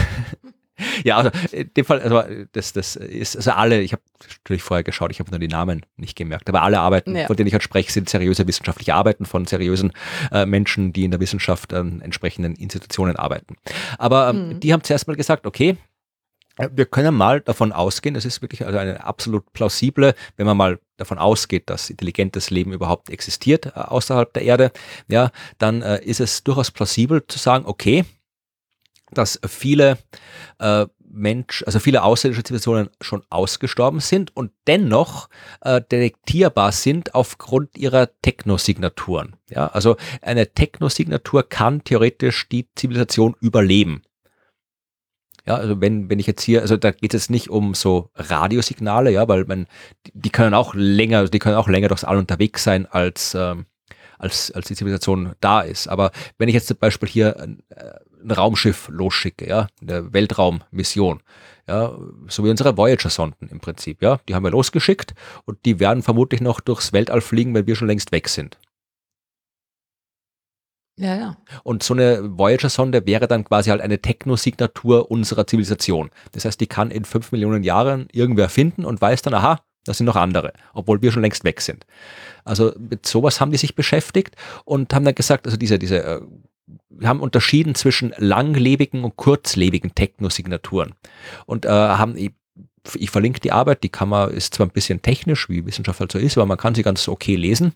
ja, also in dem Fall, also das, das ist, also alle, ich habe natürlich vorher geschaut, ich habe nur die Namen nicht gemerkt, aber alle Arbeiten, ja. von denen ich halt spreche, sind seriöse wissenschaftliche Arbeiten von seriösen äh, Menschen, die in der Wissenschaft an entsprechenden Institutionen arbeiten. Aber ähm, mhm. die haben zuerst mal gesagt, okay, äh, wir können mal davon ausgehen, das ist wirklich also eine absolut plausible, wenn man mal davon ausgeht, dass intelligentes Leben überhaupt existiert äh, außerhalb der Erde, ja, dann äh, ist es durchaus plausibel zu sagen, okay, dass viele äh, Mensch, also viele außerirdische Zivilisationen schon ausgestorben sind und dennoch äh, detektierbar sind aufgrund ihrer Technosignaturen. Ja, also eine Technosignatur kann theoretisch die Zivilisation überleben. Ja, also wenn, wenn ich jetzt hier, also da geht es nicht um so Radiosignale, ja, weil man, die können auch länger, die können auch länger durchs All unterwegs sein als, ähm, als, als die Zivilisation da ist. Aber wenn ich jetzt zum Beispiel hier ein, äh, ein Raumschiff losschicke, ja, eine Weltraummission, ja, so wie unsere Voyager-Sonden im Prinzip, ja, die haben wir losgeschickt und die werden vermutlich noch durchs Weltall fliegen, wenn wir schon längst weg sind. Ja, ja. Und so eine Voyager-Sonde wäre dann quasi halt eine Technosignatur unserer Zivilisation. Das heißt, die kann in fünf Millionen Jahren irgendwer finden und weiß dann, aha, das sind noch andere, obwohl wir schon längst weg sind. Also mit sowas haben die sich beschäftigt und haben dann gesagt, also diese, diese, äh, wir haben unterschieden zwischen langlebigen und kurzlebigen Technosignaturen und äh, haben ich verlinke die Arbeit, die Kammer ist zwar ein bisschen technisch, wie Wissenschaft halt so ist, aber man kann sie ganz okay lesen.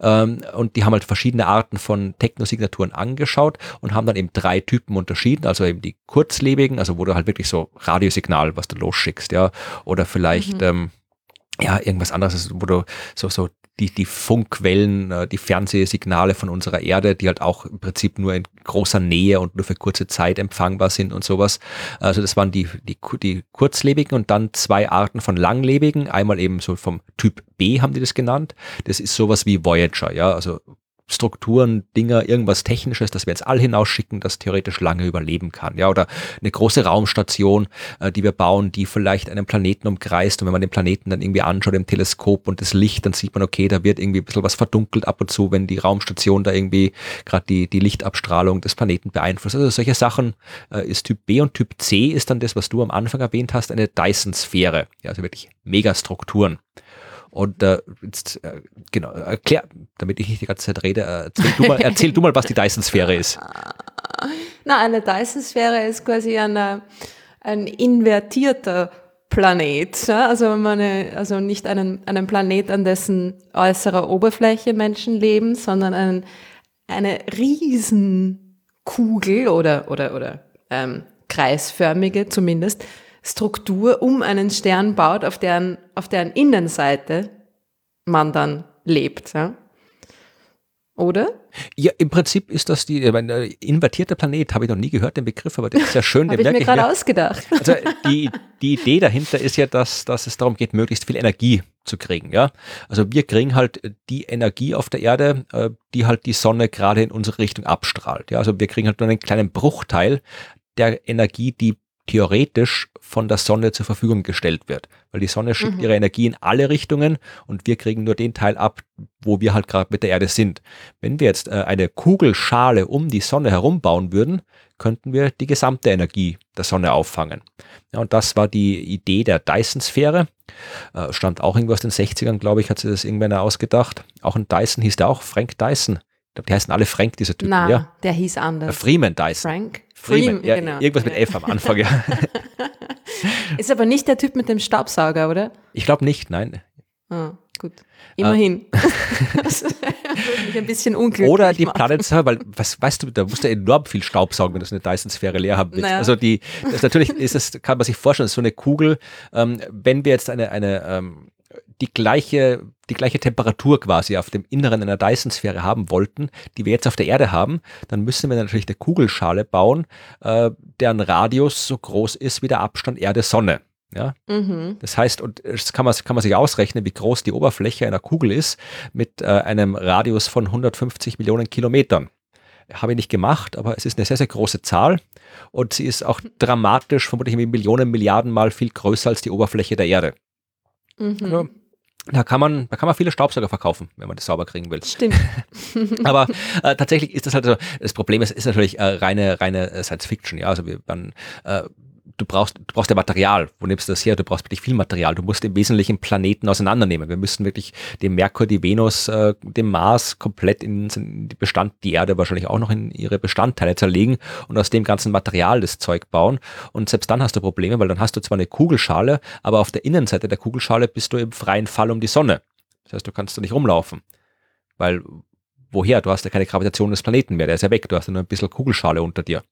Ähm, und die haben halt verschiedene Arten von Technosignaturen angeschaut und haben dann eben drei Typen unterschieden, also eben die kurzlebigen, also wo du halt wirklich so Radiosignal, was du losschickst, ja, oder vielleicht mhm. ähm, ja, irgendwas anderes, wo du so, so die, die Funkwellen, äh, die Fernsehsignale von unserer Erde, die halt auch im Prinzip nur in großer Nähe und nur für kurze Zeit empfangbar sind und sowas. Also das waren die, die, die kurzlebigen und dann zwei Arten von langlebigen. Einmal eben so vom Typ B haben die das genannt. Das ist sowas wie Voyager, ja, also Strukturen, Dinger, irgendwas Technisches, das wir ins All hinausschicken, das theoretisch lange überleben kann. Ja, oder eine große Raumstation, äh, die wir bauen, die vielleicht einen Planeten umkreist. Und wenn man den Planeten dann irgendwie anschaut im Teleskop und das Licht, dann sieht man, okay, da wird irgendwie ein bisschen was verdunkelt ab und zu, wenn die Raumstation da irgendwie gerade die, die Lichtabstrahlung des Planeten beeinflusst. Also solche Sachen äh, ist Typ B und Typ C ist dann das, was du am Anfang erwähnt hast, eine Dyson-Sphäre. Ja, also wirklich Megastrukturen. Und äh, jetzt, äh, genau, erklär, damit ich nicht die ganze Zeit rede, äh, erzähl du mal, erzähl du mal was die Dyson-Sphäre ist. Na, eine Dyson-Sphäre ist quasi eine, ein invertierter Planet. Ja? Also, meine, also nicht einen, einen Planet, an dessen äußerer Oberfläche Menschen leben, sondern ein, eine Riesenkugel oder, oder, oder ähm, kreisförmige zumindest, Struktur um einen Stern baut, auf deren, auf deren Innenseite man dann lebt. Ja? Oder? Ja, im Prinzip ist das die, meine, invertierte Planet, habe ich noch nie gehört, den Begriff, aber der ist ja schön. habe ich mir gerade ausgedacht. Also die, die Idee dahinter ist ja, dass, dass es darum geht, möglichst viel Energie zu kriegen. Ja, Also wir kriegen halt die Energie auf der Erde, äh, die halt die Sonne gerade in unsere Richtung abstrahlt. Ja, Also wir kriegen halt nur einen kleinen Bruchteil der Energie, die theoretisch von der Sonne zur Verfügung gestellt wird. Weil die Sonne schickt mhm. ihre Energie in alle Richtungen und wir kriegen nur den Teil ab, wo wir halt gerade mit der Erde sind. Wenn wir jetzt äh, eine Kugelschale um die Sonne herum bauen würden, könnten wir die gesamte Energie der Sonne auffangen. Ja, und das war die Idee der Dyson-Sphäre. Äh, stammt auch irgendwo aus den 60ern, glaube ich, hat sie das irgendwann ausgedacht. Auch ein Dyson hieß der auch, Frank Dyson. Ich glaube, die heißen alle Frank, diese Typen. Na, ja. der hieß anders. Freeman Dyson. Frank? Freeman, ja, genau. Irgendwas mit F am Anfang, ja. Ist aber nicht der Typ mit dem Staubsauger, oder? Ich glaube nicht, nein. Ah, gut. Immerhin. Ah. das würde mich ein bisschen unglücklich Oder die Planet weil, was, weißt du, da musst du enorm viel Staubsaugen, wenn du so eine Dyson-Sphäre leer haben willst. Naja. Also die, das natürlich ist es, kann man sich vorstellen, so eine Kugel, ähm, wenn wir jetzt eine, eine ähm, die gleiche, die gleiche Temperatur quasi auf dem Inneren einer Dyson-Sphäre haben wollten, die wir jetzt auf der Erde haben, dann müssen wir natürlich eine Kugelschale bauen, äh, deren Radius so groß ist wie der Abstand Erde-Sonne. Ja? Mhm. Das heißt, und das kann man, kann man sich ausrechnen, wie groß die Oberfläche einer Kugel ist mit äh, einem Radius von 150 Millionen Kilometern. Habe ich nicht gemacht, aber es ist eine sehr, sehr große Zahl und sie ist auch dramatisch, vermutlich Millionen, Milliarden Mal viel größer als die Oberfläche der Erde. Mhm. Also, da kann man, da kann man viele Staubsauger verkaufen, wenn man das sauber kriegen will. Stimmt. Aber äh, tatsächlich ist das halt so, das Problem ist, ist natürlich äh, reine, reine äh, Science Fiction, ja. Also wir, man, äh, du brauchst, du brauchst ja Material. Wo nimmst du das her? Du brauchst wirklich viel Material. Du musst im Wesentlichen Planeten auseinandernehmen. Wir müssen wirklich den Merkur, die Venus, äh, den Mars komplett in, die Bestand, die Erde wahrscheinlich auch noch in ihre Bestandteile zerlegen und aus dem ganzen Material das Zeug bauen. Und selbst dann hast du Probleme, weil dann hast du zwar eine Kugelschale, aber auf der Innenseite der Kugelschale bist du im freien Fall um die Sonne. Das heißt, du kannst da nicht rumlaufen. Weil woher? Du hast ja keine Gravitation des Planeten mehr, der ist ja weg, du hast ja nur ein bisschen Kugelschale unter dir.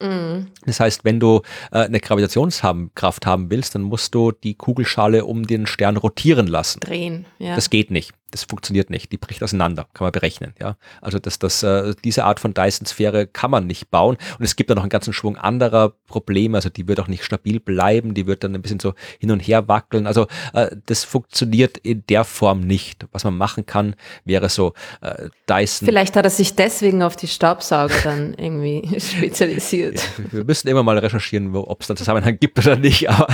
Mhm. Das heißt, wenn du äh, eine Gravitationskraft haben willst, dann musst du die Kugelschale um den Stern rotieren lassen. Drehen, ja. Das geht nicht das funktioniert nicht, die bricht auseinander, kann man berechnen. Ja? Also dass das, äh, diese Art von Dyson-Sphäre kann man nicht bauen und es gibt da noch einen ganzen Schwung anderer Probleme, also die wird auch nicht stabil bleiben, die wird dann ein bisschen so hin und her wackeln, also äh, das funktioniert in der Form nicht. Was man machen kann, wäre so äh, Dyson. Vielleicht hat er sich deswegen auf die Staubsauger dann irgendwie spezialisiert. Wir müssen immer mal recherchieren, ob es da Zusammenhang gibt oder nicht, aber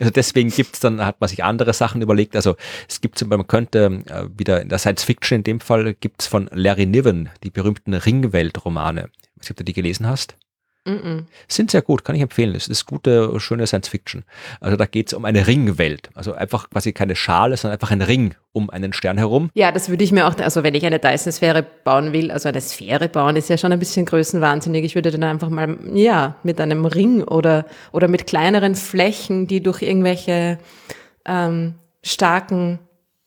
also deswegen gibt es dann, hat man sich andere Sachen überlegt, also es gibt zum Beispiel, man könnte äh, wieder in der Science Fiction in dem Fall gibt es von Larry Niven die berühmten Ringwelt-Romane. Ich weiß nicht, ob du die gelesen hast. Mm -mm. Sind sehr gut, kann ich empfehlen. Es ist gute, schöne Science Fiction. Also da geht es um eine Ringwelt. Also einfach quasi keine Schale, sondern einfach ein Ring um einen Stern herum. Ja, das würde ich mir auch, also wenn ich eine Dyson-Sphäre bauen will, also eine Sphäre bauen, ist ja schon ein bisschen größenwahnsinnig. Ich würde dann einfach mal, ja, mit einem Ring oder, oder mit kleineren Flächen, die durch irgendwelche ähm, starken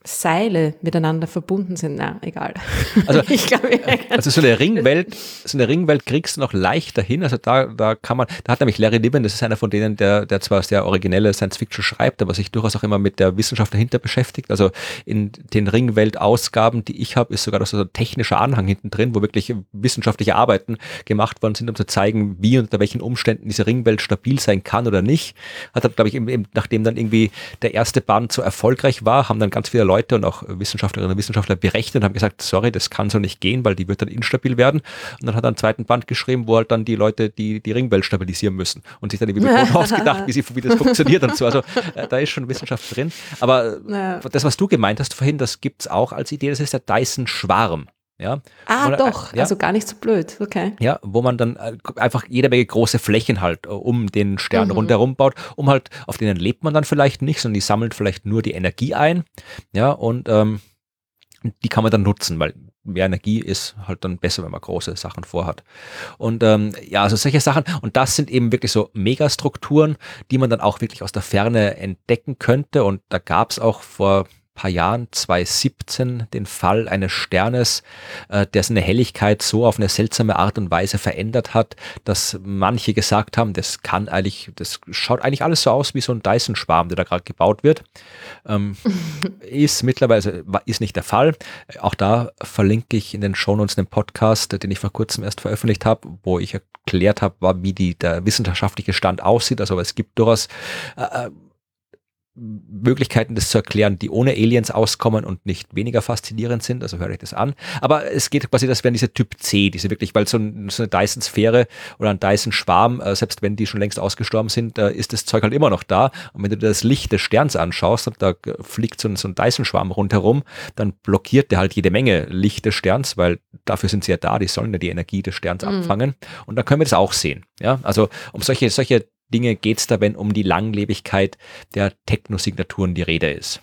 Seile miteinander verbunden sind. Na, egal. Also, glaub, also so eine Ringwelt, so eine Ringwelt kriegst du noch leichter hin. Also da, da kann man, da hat nämlich Larry Niven, das ist einer von denen, der, der zwar sehr originelle Science Fiction schreibt, aber sich durchaus auch immer mit der Wissenschaft dahinter beschäftigt. Also in den Ringwelt-Ausgaben, die ich habe, ist sogar noch so ein technischer Anhang hinten drin, wo wirklich wissenschaftliche Arbeiten gemacht worden sind, um zu zeigen, wie und unter welchen Umständen diese Ringwelt stabil sein kann oder nicht. Hat dann, glaube ich, eben, nachdem dann irgendwie der erste Band so erfolgreich war, haben dann ganz viele Leute Leute und auch Wissenschaftlerinnen und Wissenschaftler berechnet und haben gesagt, sorry, das kann so nicht gehen, weil die wird dann instabil werden. Und dann hat er einen zweiten Band geschrieben, wo halt dann die Leute die, die Ringwelt stabilisieren müssen und sich dann irgendwie ausgedacht, wie, sie, wie das funktioniert und so. Also äh, da ist schon Wissenschaft drin. Aber ja. das, was du gemeint hast vorhin, das gibt es auch als Idee, das ist der Dyson-Schwarm. Ja, ah, man, doch, ja, also gar nicht so blöd, okay. Ja, wo man dann äh, einfach jede Menge große Flächen halt äh, um den Stern mhm. rundherum baut, um halt, auf denen lebt man dann vielleicht nicht, sondern die sammeln vielleicht nur die Energie ein. Ja, und ähm, die kann man dann nutzen, weil mehr Energie ist halt dann besser, wenn man große Sachen vorhat. Und ähm, ja, also solche Sachen, und das sind eben wirklich so Megastrukturen, die man dann auch wirklich aus der Ferne entdecken könnte. Und da gab es auch vor paar Jahren, 2017, den Fall eines Sternes, äh, der seine Helligkeit so auf eine seltsame Art und Weise verändert hat, dass manche gesagt haben, das kann eigentlich, das schaut eigentlich alles so aus wie so ein Dyson-Schwarm, der da gerade gebaut wird. Ähm, ist mittlerweile, ist nicht der Fall. Auch da verlinke ich in den Shownotes den Podcast, den ich vor kurzem erst veröffentlicht habe, wo ich erklärt habe, wie die, der wissenschaftliche Stand aussieht. Also es gibt durchaus äh, Möglichkeiten, das zu erklären, die ohne Aliens auskommen und nicht weniger faszinierend sind. Also höre ich das an. Aber es geht quasi, das wären diese Typ C, diese wirklich, weil so, ein, so eine Dyson-Sphäre oder ein Dyson-Schwarm, äh, selbst wenn die schon längst ausgestorben sind, äh, ist das Zeug halt immer noch da. Und wenn du dir das Licht des Sterns anschaust und da fliegt so ein, so ein Dyson-Schwarm rundherum, dann blockiert der halt jede Menge Licht des Sterns, weil dafür sind sie ja da, die sollen ja die Energie des Sterns mhm. abfangen. Und dann können wir das auch sehen. Ja, also um solche, solche Dinge geht es da, wenn um die Langlebigkeit der Technosignaturen die Rede ist.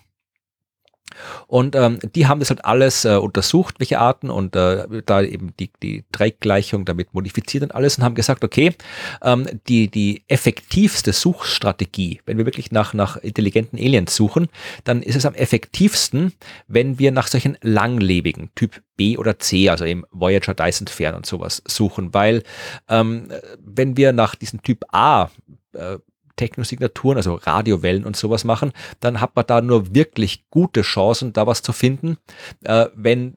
Und ähm, die haben das halt alles äh, untersucht, welche Arten und äh, da eben die, die Drake-Gleichung damit modifiziert und alles und haben gesagt, okay, ähm, die, die effektivste Suchstrategie, wenn wir wirklich nach, nach intelligenten Aliens suchen, dann ist es am effektivsten, wenn wir nach solchen langlebigen Typ B oder C, also eben Voyager, Dyson Fern und sowas suchen, weil ähm, wenn wir nach diesem Typ A äh, Technosignaturen, also Radiowellen und sowas machen, dann hat man da nur wirklich gute Chancen, da was zu finden, äh, wenn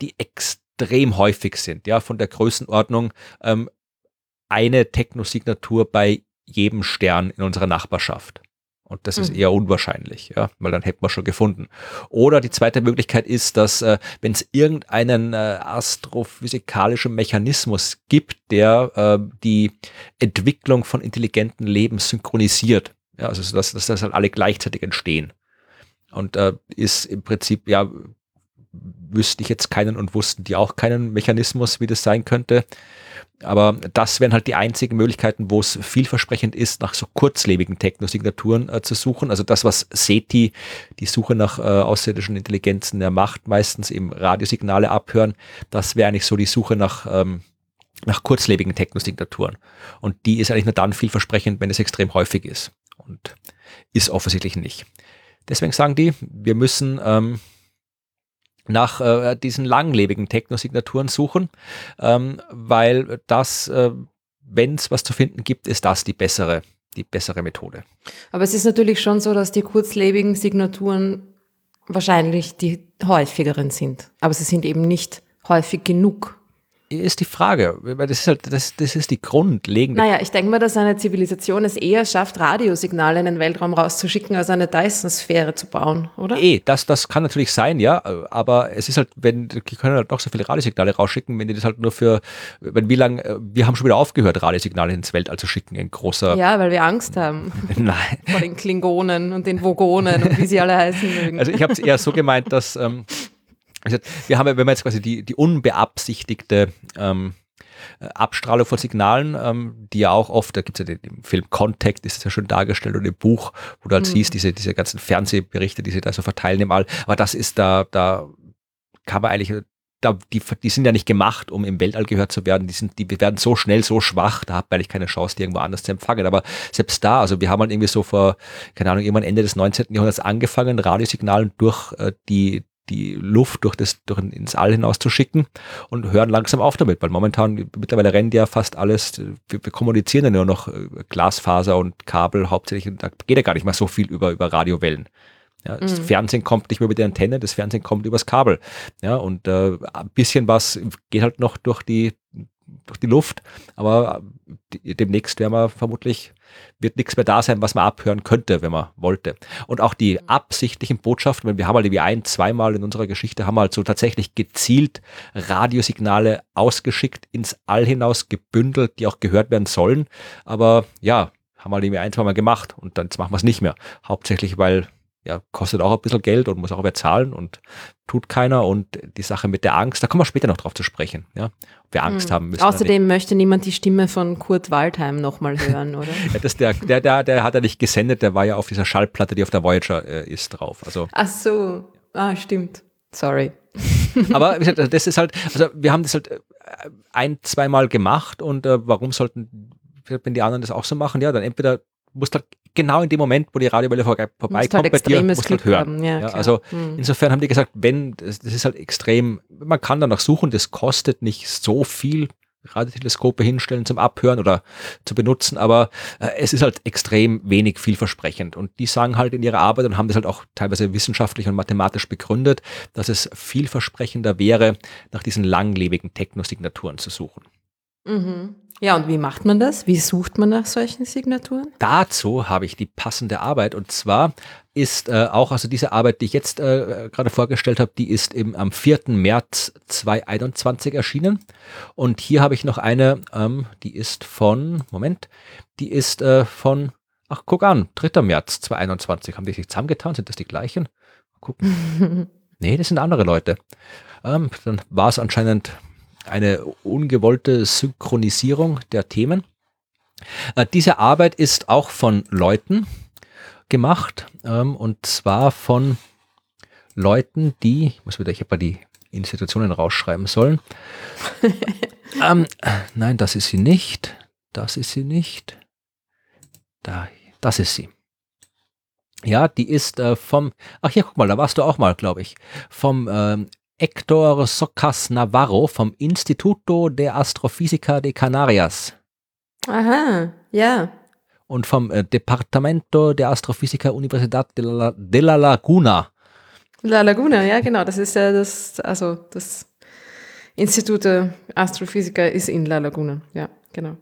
die extrem häufig sind, ja, von der Größenordnung ähm, eine Technosignatur bei jedem Stern in unserer Nachbarschaft. Und das mhm. ist eher unwahrscheinlich, ja, weil dann hätten wir schon gefunden. Oder die zweite Möglichkeit ist, dass äh, wenn es irgendeinen äh, astrophysikalischen Mechanismus gibt, der äh, die Entwicklung von intelligenten Leben synchronisiert, ja, also dass, dass das halt alle gleichzeitig entstehen. Und äh, ist im Prinzip ja wüsste ich jetzt keinen und wussten die auch keinen Mechanismus, wie das sein könnte. Aber das wären halt die einzigen Möglichkeiten, wo es vielversprechend ist, nach so kurzlebigen Technosignaturen äh, zu suchen. Also das, was SETI, die Suche nach äh, außerirdischen Intelligenzen, der macht, meistens eben Radiosignale abhören, das wäre eigentlich so die Suche nach, ähm, nach kurzlebigen Technosignaturen. Und die ist eigentlich nur dann vielversprechend, wenn es extrem häufig ist. Und ist offensichtlich nicht. Deswegen sagen die, wir müssen ähm, nach äh, diesen langlebigen Technosignaturen suchen, ähm, weil das, äh, wenn es was zu finden gibt, ist das die bessere, die bessere Methode. Aber es ist natürlich schon so, dass die kurzlebigen Signaturen wahrscheinlich die häufigeren sind. Aber sie sind eben nicht häufig genug ist die Frage, weil das ist halt, das, das ist die grundlegende. Naja, ich denke mal, dass eine Zivilisation es eher schafft, Radiosignale in den Weltraum rauszuschicken, als eine Dyson-Sphäre zu bauen, oder? Eh, das, das kann natürlich sein, ja, aber es ist halt, wenn, die können halt doch so viele Radiosignale rausschicken, wenn die das halt nur für, wenn wie lange, wir haben schon wieder aufgehört, Radiosignale ins Weltall zu schicken, in großer. Ja, weil wir Angst haben. Nein. Vor den Klingonen und den Vogonen und wie sie alle heißen mögen. Also ich habe es eher so gemeint, dass, ähm, also wir haben, wenn wir jetzt quasi die, die unbeabsichtigte ähm, Abstrahlung von Signalen, ähm, die ja auch oft, da gibt es ja den, im Film Contact, ist es ja schon dargestellt und im Buch, wo du halt mhm. siehst, diese, diese ganzen Fernsehberichte, die sie da so verteilen im All. Aber das ist da, da kann man eigentlich, da, die, die sind ja nicht gemacht, um im Weltall gehört zu werden. Die, sind, die werden so schnell, so schwach, da hat man eigentlich keine Chance, die irgendwo anders zu empfangen. Aber selbst da, also wir haben halt irgendwie so vor, keine Ahnung, irgendwann Ende des 19. Jahrhunderts angefangen, Radiosignalen durch äh, die, die Luft durch das, durch ins All hinaus zu schicken und hören langsam auf damit, weil momentan, mittlerweile rennt ja fast alles, wir, wir kommunizieren ja nur noch äh, Glasfaser und Kabel hauptsächlich, und da geht ja gar nicht mehr so viel über, über Radiowellen. Ja, das mhm. Fernsehen kommt nicht mehr über die Antenne, das Fernsehen kommt übers Kabel. Ja, und äh, ein bisschen was geht halt noch durch die, durch die Luft, aber demnächst werden wir vermutlich wird nichts mehr da sein, was man abhören könnte, wenn man wollte. Und auch die mhm. absichtlichen Botschaften, wenn wir haben halt wie ein, zweimal in unserer Geschichte haben wir halt so tatsächlich gezielt Radiosignale ausgeschickt, ins All hinaus gebündelt, die auch gehört werden sollen. Aber ja, haben wir halt irgendwie ein, zweimal gemacht und dann machen wir es nicht mehr. Hauptsächlich, weil ja, kostet auch ein bisschen Geld und muss auch wer zahlen und tut keiner. Und die Sache mit der Angst, da kommen wir später noch drauf zu sprechen, ja, ob wir Angst hm. haben müssen. Außerdem möchte niemand die Stimme von Kurt Waldheim nochmal hören, oder? ja, das, der, der, der, der hat er nicht gesendet, der war ja auf dieser Schallplatte, die auf der Voyager äh, ist, drauf. Also, Ach so, ah, stimmt. Sorry. Aber das ist halt, also wir haben das halt äh, ein, zweimal gemacht und äh, warum sollten, wenn die anderen das auch so machen, ja, dann entweder musst halt genau in dem Moment, wo die Radiowelle vor, vorbeikommt, halt bei dir, musst du halt hören. Ja, ja, also hm. insofern haben die gesagt, wenn, das, das, ist halt extrem, man kann danach suchen, das kostet nicht so viel, Radioteleskope hinstellen zum Abhören oder zu benutzen, aber äh, es ist halt extrem wenig vielversprechend. Und die sagen halt in ihrer Arbeit und haben das halt auch teilweise wissenschaftlich und mathematisch begründet, dass es vielversprechender wäre, nach diesen langlebigen Technosignaturen zu suchen. Mhm. Ja, und wie macht man das? Wie sucht man nach solchen Signaturen? Dazu habe ich die passende Arbeit und zwar ist äh, auch, also diese Arbeit, die ich jetzt äh, gerade vorgestellt habe, die ist im, am 4. März 2021 erschienen und hier habe ich noch eine, ähm, die ist von, Moment, die ist äh, von, ach guck an, 3. März 2021, haben die sich zusammengetan, sind das die gleichen? Mal gucken. nee, das sind andere Leute. Ähm, dann war es anscheinend eine ungewollte Synchronisierung der Themen. Äh, diese Arbeit ist auch von Leuten gemacht ähm, und zwar von Leuten, die, ich muss wieder, ich habe mal die Institutionen rausschreiben sollen. ähm, nein, das ist sie nicht. Das ist sie nicht. Da, das ist sie. Ja, die ist äh, vom, ach hier, guck mal, da warst du auch mal, glaube ich, vom ähm, Héctor Socas Navarro vom Instituto de Astrofísica de Canarias. Aha, ja. Und vom äh, Departamento de Astrofísica Universidad de la, de la Laguna. La Laguna, ja, genau. Das ist ja das, also das Institut de Astrofísica ist in La Laguna, ja, genau.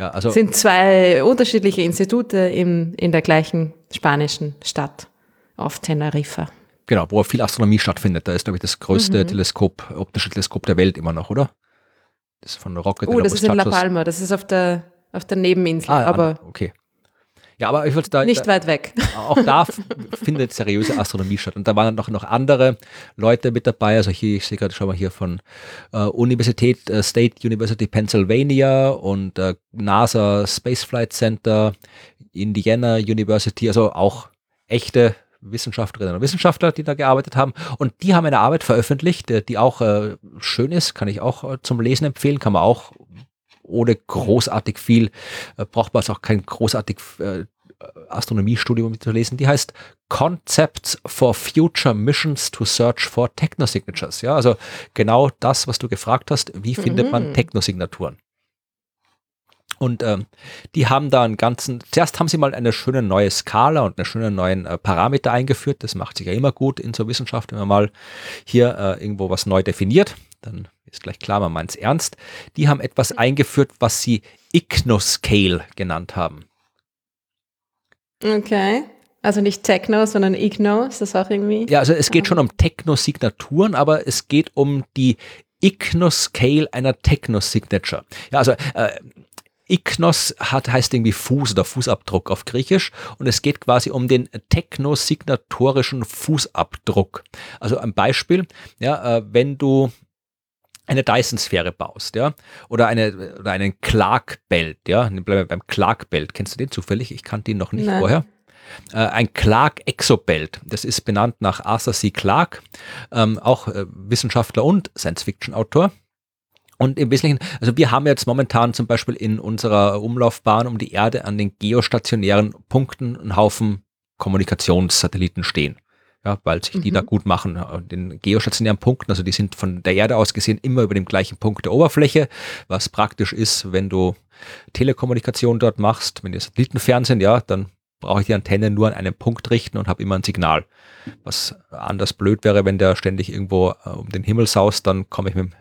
Ja, also sind zwei unterschiedliche Institute im, in der gleichen spanischen Stadt auf Teneriffa. Genau, wo viel Astronomie stattfindet. Da ist, glaube ich, das größte mhm. Teleskop, optische Teleskop der Welt immer noch, oder? Das ist von Rocket. Oh, das ist in La Palma, das ist auf der, auf der Nebeninsel. Ah, aber okay. Ja, aber ich wollte da. Nicht weit weg. Auch da findet seriöse Astronomie statt. Und da waren dann noch, noch andere Leute mit dabei. Also hier, ich sehe gerade, schau mal hier von äh, Universität, äh, State University Pennsylvania und äh, NASA Space Flight Center, Indiana University, also auch echte Wissenschaftlerinnen und Wissenschaftler, die da gearbeitet haben. Und die haben eine Arbeit veröffentlicht, äh, die auch äh, schön ist, kann ich auch äh, zum Lesen empfehlen, kann man auch ohne großartig viel, äh, braucht man es auch kein großartig äh, Astronomiestudium zu lesen. Die heißt Concepts for Future Missions to Search for Technosignatures. Ja, also genau das, was du gefragt hast. Wie findet man Mhm. Technosignaturen? Und ähm, die haben da einen ganzen, zuerst haben sie mal eine schöne neue Skala und eine schöne neuen äh, Parameter eingeführt. Das macht sich ja immer gut in so Wissenschaft, wenn man mal hier äh, irgendwo was neu definiert. Dann ist gleich klar, man meint es ernst. Die haben etwas eingeführt, was sie Ignoscale genannt haben. Okay. Also nicht Techno, sondern Igno. Ist das auch irgendwie? Ja, also es geht schon um Technosignaturen, aber es geht um die Ignoscale einer Technosignature. Ja, also äh, Ignos hat, heißt irgendwie Fuß oder Fußabdruck auf Griechisch und es geht quasi um den technosignatorischen Fußabdruck. Also ein Beispiel, ja, äh, wenn du eine Dyson-Sphäre baust, ja, oder, eine, oder einen Clark-Belt, ja, bleiben wir beim Clark-Belt. Kennst du den zufällig? Ich kannte ihn noch nicht Nein. vorher. Äh, ein Clark Exobelt, das ist benannt nach Arthur C. Clarke, ähm, auch äh, Wissenschaftler und Science-Fiction-Autor. Und im Wesentlichen, also wir haben jetzt momentan zum Beispiel in unserer Umlaufbahn um die Erde an den geostationären Punkten einen Haufen Kommunikationssatelliten stehen. Ja, weil sich die Mhm. da gut machen. Äh, Den geostationären Punkten, also die sind von der Erde aus gesehen immer über dem gleichen Punkt der Oberfläche, was praktisch ist, wenn du Telekommunikation dort machst, wenn die Satellitenfernsehen, ja, dann brauche ich die Antenne nur an einem Punkt richten und habe immer ein Signal. Was anders blöd wäre, wenn der ständig irgendwo äh, um den Himmel saust, dann komme ich mit dem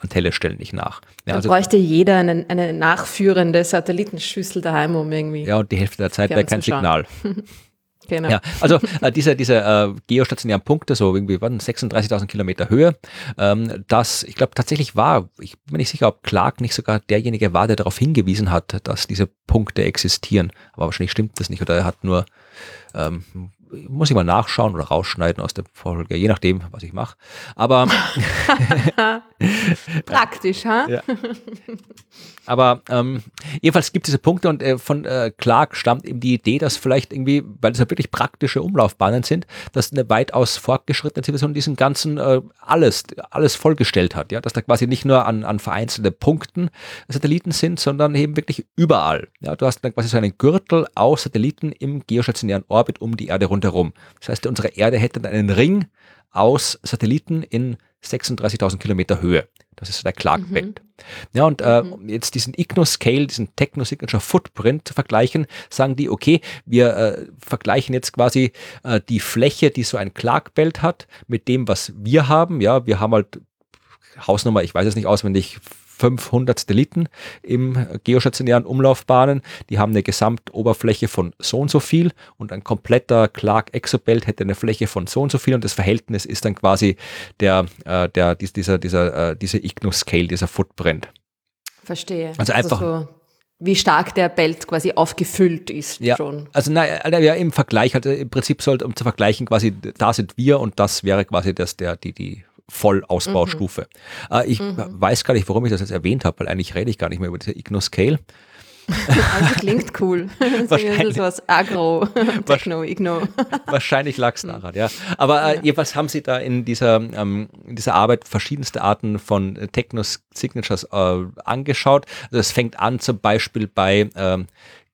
Antennestellen nicht nach. Ja, Da also, bräuchte jeder eine, eine nachführende Satellitenschüssel daheim, um irgendwie. ja, und die Hälfte der Zeit wäre kein. Signal. Genau. Ja, also äh, diese, diese äh, geostationären Punkte, so irgendwie waren 36.000 Kilometer Höhe, ähm, das, ich glaube, tatsächlich war, ich bin mir nicht sicher, ob Clark nicht sogar derjenige war, der darauf hingewiesen hat, dass diese Punkte existieren. Aber wahrscheinlich stimmt das nicht oder er hat nur, ähm, muss ich mal nachschauen oder rausschneiden aus der Folge, je nachdem, was ich mache. Aber Praktisch, ha? Ja. Aber ähm, jedenfalls gibt es diese Punkte und äh, von äh, Clark stammt eben die Idee, dass vielleicht irgendwie, weil es ja wirklich praktische Umlaufbahnen sind, dass eine weitaus fortgeschrittene Zivilisation diesen ganzen äh, alles, alles vollgestellt hat, ja, dass da quasi nicht nur an, an vereinzelte Punkten Satelliten sind, sondern eben wirklich überall. Ja, du hast dann quasi so einen Gürtel aus Satelliten im geostationären Orbit um die Erde rundherum. Das heißt, unsere Erde hätte dann einen Ring aus Satelliten in 36.000 Kilometer Höhe. Das ist der Clark-Belt. Ja, und äh, um jetzt diesen Igno-Scale, diesen Techno-Signature Footprint zu vergleichen, sagen die, okay, wir äh, vergleichen jetzt quasi äh, die Fläche, die so ein Clark-Belt hat, mit dem, was wir haben. Ja, wir haben halt Hausnummer, ich weiß es nicht auswendig, 500 Satelliten im geostationären Umlaufbahnen. Die haben eine Gesamtoberfläche von so und so viel und ein kompletter Clark Exobelt hätte eine Fläche von so und so viel und das Verhältnis ist dann quasi der, äh, der, dies- dieser, dieser, äh, diese Igno-Scale, dieser Footprint. Verstehe. Also einfach- so, wie stark der Belt quasi aufgefüllt ist Ja, schon. also nein, äh, ja, im Vergleich, also im Prinzip sollte, um zu vergleichen, quasi, da sind wir und das wäre quasi das, der, die, die Vollausbaustufe. Äh, ich weiß gar nicht, warum ich das jetzt erwähnt habe, weil eigentlich rede ich gar nicht mehr über diese Igno-Scale. Also klingt cool. Das Wahrscheinlich. ist sowas Agro, Techno, Igno. Wahrscheinlich lag es daran, ja. Aber äh, jedenfalls haben sie da in dieser, ähm, in dieser Arbeit verschiedenste Arten von äh, Techno-Signatures äh, angeschaut. Also es fängt an zum Beispiel bei ähm,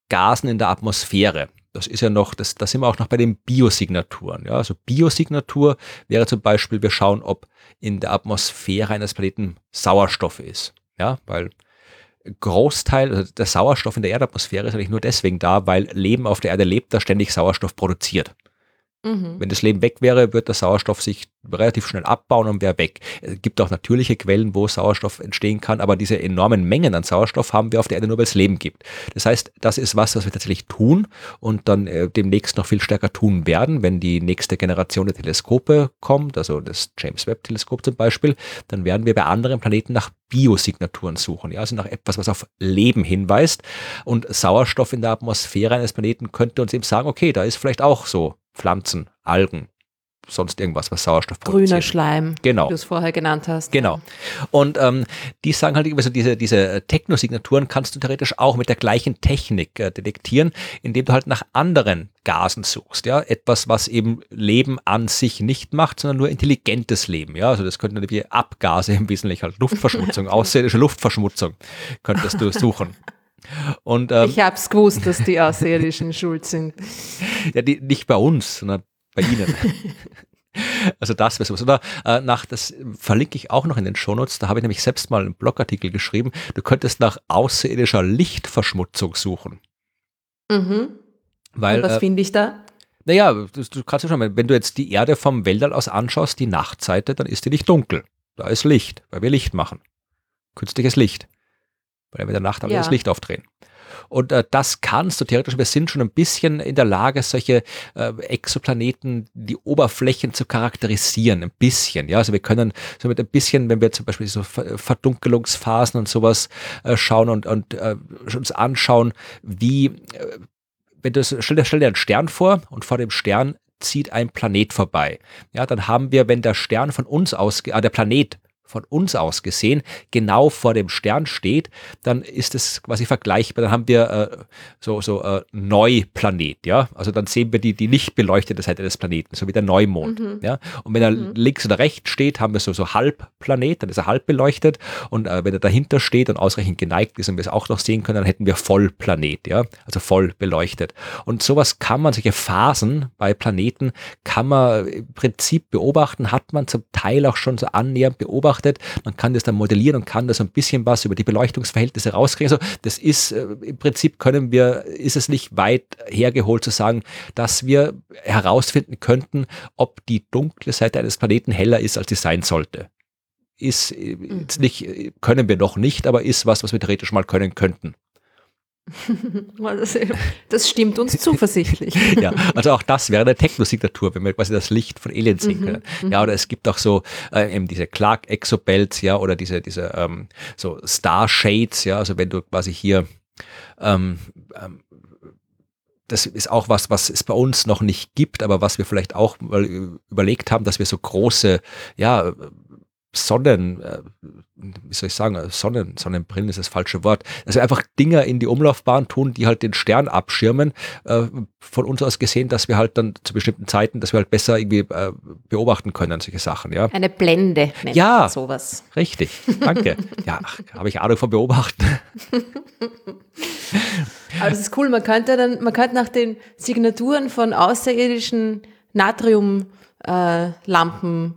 Gasen in der Atmosphäre. Das ist ja noch, das, da sind wir auch noch bei den Biosignaturen. Ja? Also Biosignatur wäre zum Beispiel, wir schauen, ob in der Atmosphäre eines Planeten Sauerstoff ist. Ja, weil Großteil, also der Sauerstoff in der Erdatmosphäre ist eigentlich nur deswegen da, weil Leben auf der Erde lebt, das ständig Sauerstoff produziert. Mhm. Wenn das Leben weg wäre, wird der Sauerstoff sich relativ schnell abbauen und wäre weg. Es gibt auch natürliche Quellen, wo Sauerstoff entstehen kann, aber diese enormen Mengen an Sauerstoff haben wir auf der Erde nur, weil es Leben gibt. Das heißt, das ist was, was wir tatsächlich tun und dann äh, demnächst noch viel stärker tun werden, wenn die nächste Generation der Teleskope kommt, also das James Webb Teleskop zum Beispiel, dann werden wir bei anderen Planeten nach Biosignaturen suchen, ja, also nach etwas, was auf Leben hinweist und Sauerstoff in der Atmosphäre eines Planeten könnte uns eben sagen, okay, da ist vielleicht auch so Pflanzen, Algen, sonst irgendwas, was Sauerstoff produziert. Grüner Schleim, genau. wie du es vorher genannt hast. Genau. Und ähm, die sagen halt, also diese, diese Technosignaturen kannst du theoretisch auch mit der gleichen Technik äh, detektieren, indem du halt nach anderen Gasen suchst. Ja, etwas, was eben Leben an sich nicht macht, sondern nur intelligentes Leben. Ja, also das könnten wie Abgase im Wesentlichen halt Luftverschmutzung, außerirdische Luftverschmutzung könntest du suchen. Und, ähm, ich habe es gewusst, dass die Außerirdischen schuld sind. Ja, die, nicht bei uns, sondern bei Ihnen. also das wäre sowas. Oder äh, nach, das verlinke ich auch noch in den Shownotes, da habe ich nämlich selbst mal einen Blogartikel geschrieben, du könntest nach außerirdischer Lichtverschmutzung suchen. Mhm. Weil, Und was äh, finde ich da? Naja, du, du kannst ja schon, wenn du jetzt die Erde vom Weltall aus anschaust, die Nachtseite, dann ist die nicht dunkel. Da ist Licht, weil wir Licht machen. Künstliches Licht weil wir in der Nacht alle ja. das Licht aufdrehen. Und äh, das kannst du theoretisch, wir sind schon ein bisschen in der Lage, solche äh, Exoplaneten, die Oberflächen zu charakterisieren, ein bisschen. Ja, also wir können so mit ein bisschen, wenn wir zum Beispiel so Verdunkelungsphasen und sowas äh, schauen und, und äh, uns anschauen, wie, äh, wenn du stell dir, stell dir einen Stern vor und vor dem Stern zieht ein Planet vorbei. Ja, dann haben wir, wenn der Stern von uns aus, äh, der Planet von uns aus gesehen genau vor dem Stern steht, dann ist es quasi vergleichbar. Dann haben wir äh, so, so äh, Neuplanet, ja. Also dann sehen wir die, die nicht beleuchtete Seite des Planeten, so wie der Neumond. Mhm. Ja? Und wenn er mhm. links oder rechts steht, haben wir so, so Halbplanet, dann ist er halb beleuchtet. Und äh, wenn er dahinter steht und ausreichend geneigt ist und wir es auch noch sehen können, dann hätten wir Vollplanet, ja, also voll beleuchtet. Und sowas kann man, solche Phasen bei Planeten kann man im Prinzip beobachten, hat man zum Teil auch schon so annähernd beobachtet beobachtet. Man kann das dann modellieren und kann da so ein bisschen was über die Beleuchtungsverhältnisse rauskriegen. Also das ist äh, im Prinzip können wir, ist es nicht weit hergeholt zu sagen, dass wir herausfinden könnten, ob die dunkle Seite eines Planeten heller ist, als sie sein sollte. Ist äh, mhm. nicht, können wir noch nicht, aber ist was, was wir theoretisch mal können könnten. das stimmt uns zuversichtlich. ja, also auch das wäre eine Technosignatur, wenn wir quasi das Licht von Aliens sehen mhm, können. Mhm, ja, oder es gibt auch so äh, eben diese Clark Exobelts, ja, oder diese, diese ähm, so Star Shades, ja, also wenn du quasi hier ähm, ähm, das ist auch was, was es bei uns noch nicht gibt, aber was wir vielleicht auch mal überlegt haben, dass wir so große, ja, Sonnen, äh, wie soll ich sagen, Sonnen, Sonnenbrillen ist das falsche Wort. Also einfach Dinger in die Umlaufbahn tun, die halt den Stern abschirmen. Äh, von uns aus gesehen, dass wir halt dann zu bestimmten Zeiten, dass wir halt besser irgendwie äh, beobachten können, solche Sachen, ja. Eine Blende nennt ja, sowas. Richtig, danke. ja, habe ich Ahnung von Beobachten. Aber das ist cool, man könnte dann, man könnte nach den Signaturen von außerirdischen Natriumlampen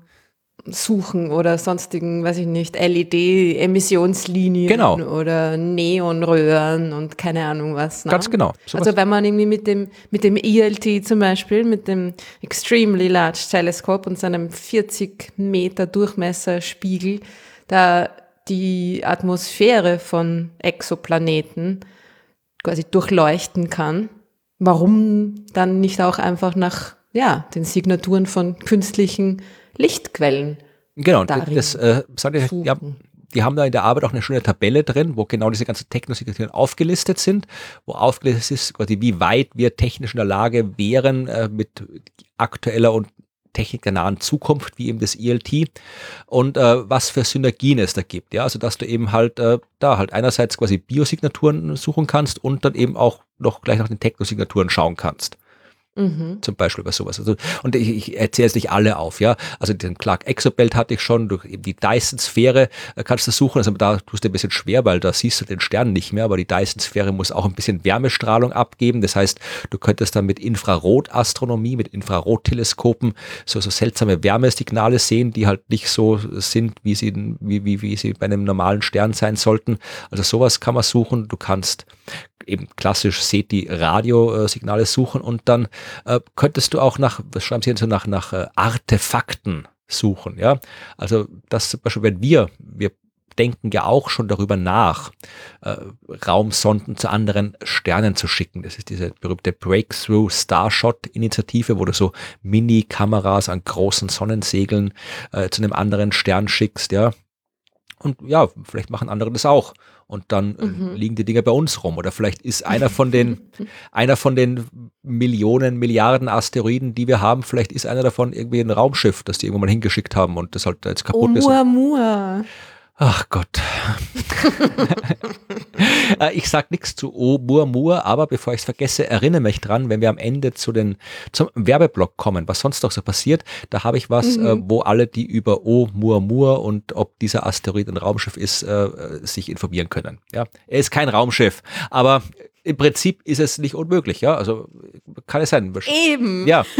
suchen oder sonstigen, weiß ich nicht, LED-Emissionslinien genau. oder Neonröhren und keine Ahnung was. Ne? Ganz genau. So also wenn man irgendwie mit dem, mit dem ELT zum Beispiel, mit dem Extremely Large Telescope und seinem 40 Meter Durchmesserspiegel, da die Atmosphäre von Exoplaneten quasi durchleuchten kann, warum dann nicht auch einfach nach ja, den Signaturen von künstlichen Lichtquellen. Genau, das äh, ich, ja, die haben da in der Arbeit auch eine schöne Tabelle drin, wo genau diese ganzen Technosignaturen aufgelistet sind, wo aufgelistet ist, quasi wie weit wir technisch in der Lage wären, äh, mit aktueller und Technik der nahen Zukunft, wie eben das ELT und äh, was für Synergien es da gibt. Ja, also dass du eben halt äh, da halt einerseits quasi Biosignaturen suchen kannst und dann eben auch noch gleich nach den Technosignaturen schauen kannst. Mhm. Zum Beispiel bei sowas. Also, und ich, ich erzähle es nicht alle auf, ja. Also den Clark Exobelt hatte ich schon, durch eben die Dyson-Sphäre äh, kannst du suchen. Also da tust du ein bisschen schwer, weil da siehst du den Stern nicht mehr, aber die Dyson-Sphäre muss auch ein bisschen Wärmestrahlung abgeben. Das heißt, du könntest dann mit Infrarotastronomie, mit Infrarotteleskopen so, so seltsame Wärmesignale sehen, die halt nicht so sind, wie sie, wie, wie, wie sie bei einem normalen Stern sein sollten. Also sowas kann man suchen. Du kannst eben klassisch SETI Radiosignale suchen und dann äh, könntest du auch nach, was schreiben Sie so, nach, nach äh, Artefakten suchen, ja. Also das zum Beispiel, wenn wir, wir denken ja auch schon darüber nach, äh, Raumsonden zu anderen Sternen zu schicken. Das ist diese berühmte Breakthrough Starshot Initiative, wo du so Mini-Kameras an großen Sonnensegeln äh, zu einem anderen Stern schickst, ja. Und ja, vielleicht machen andere das auch. Und dann äh, mhm. liegen die Dinge bei uns rum. Oder vielleicht ist einer von den, einer von den Millionen, Milliarden Asteroiden, die wir haben, vielleicht ist einer davon irgendwie ein Raumschiff, das die irgendwann mal hingeschickt haben und das halt jetzt kaputt oh, ist. Muamua. Ach Gott. Äh, ich sag nichts zu O Mur aber bevor ich es vergesse, erinnere mich dran, wenn wir am Ende zu den zum Werbeblock kommen, was sonst noch so passiert, da habe ich was, mhm. äh, wo alle, die über O Mur und ob dieser Asteroid ein Raumschiff ist, äh, sich informieren können. Ja, er ist kein Raumschiff, aber im Prinzip ist es nicht unmöglich, ja. Also kann es sein. Eben. Ja.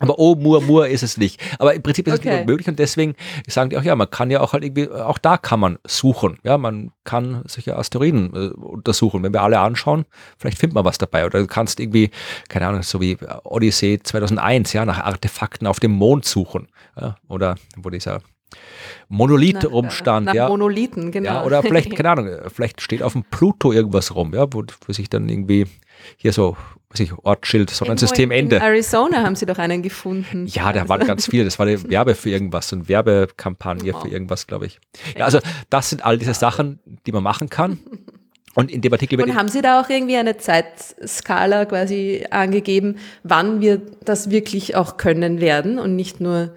Aber oh, Mur, Mur ist es nicht. Aber im Prinzip ist okay. es nicht möglich und deswegen sagen die auch, ja, man kann ja auch halt irgendwie, auch da kann man suchen. Ja, man kann solche Asteroiden äh, untersuchen. Wenn wir alle anschauen, vielleicht findet man was dabei. Oder du kannst irgendwie, keine Ahnung, so wie Odyssey 2001, ja, nach Artefakten auf dem Mond suchen. Ja, oder wo dieser Monolith nach, rumstand. Nach ja. Monolithen, genau. Ja, oder vielleicht, keine Ahnung, vielleicht steht auf dem Pluto irgendwas rum, ja, wo, wo sich dann irgendwie hier so weiß ich, Ortsschild, Sonnensystem Ende. In Arizona haben sie doch einen gefunden. Ja, da waren ganz viele. Das war eine Werbe für irgendwas, so eine Werbekampagne wow. für irgendwas, glaube ich. Ja, also das sind all diese Sachen, die man machen kann. Und in dem Artikel Und haben Sie da auch irgendwie eine Zeitskala quasi angegeben, wann wir das wirklich auch können werden und nicht nur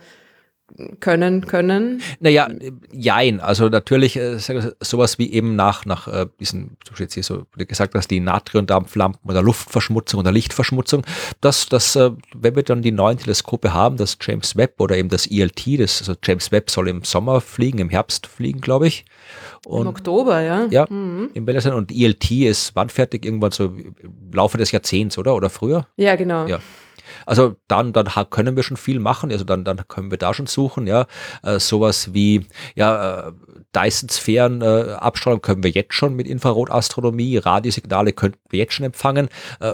können können? Naja, jein. Also natürlich äh, sowas wie eben nach, nach äh, diesen, du hast jetzt hier so gesagt, dass die Natriumdampflampen oder Luftverschmutzung oder Lichtverschmutzung, dass, dass äh, wenn wir dann die neuen Teleskope haben, das James Webb oder eben das ELT, das, also James Webb soll im Sommer fliegen, im Herbst fliegen, glaube ich. Und, Im Oktober, ja. Ja, mhm. im Wellersand. Und ELT ist wann fertig? Irgendwann so im Laufe des Jahrzehnts, oder? Oder früher? Ja, genau. Ja. Also dann, dann können wir schon viel machen, also dann, dann können wir da schon suchen, ja. Äh, sowas wie, ja, Dyson-Sphären äh, Abstrahlung können wir jetzt schon mit Infrarotastronomie, Radiosignale könnten wir jetzt schon empfangen. Äh,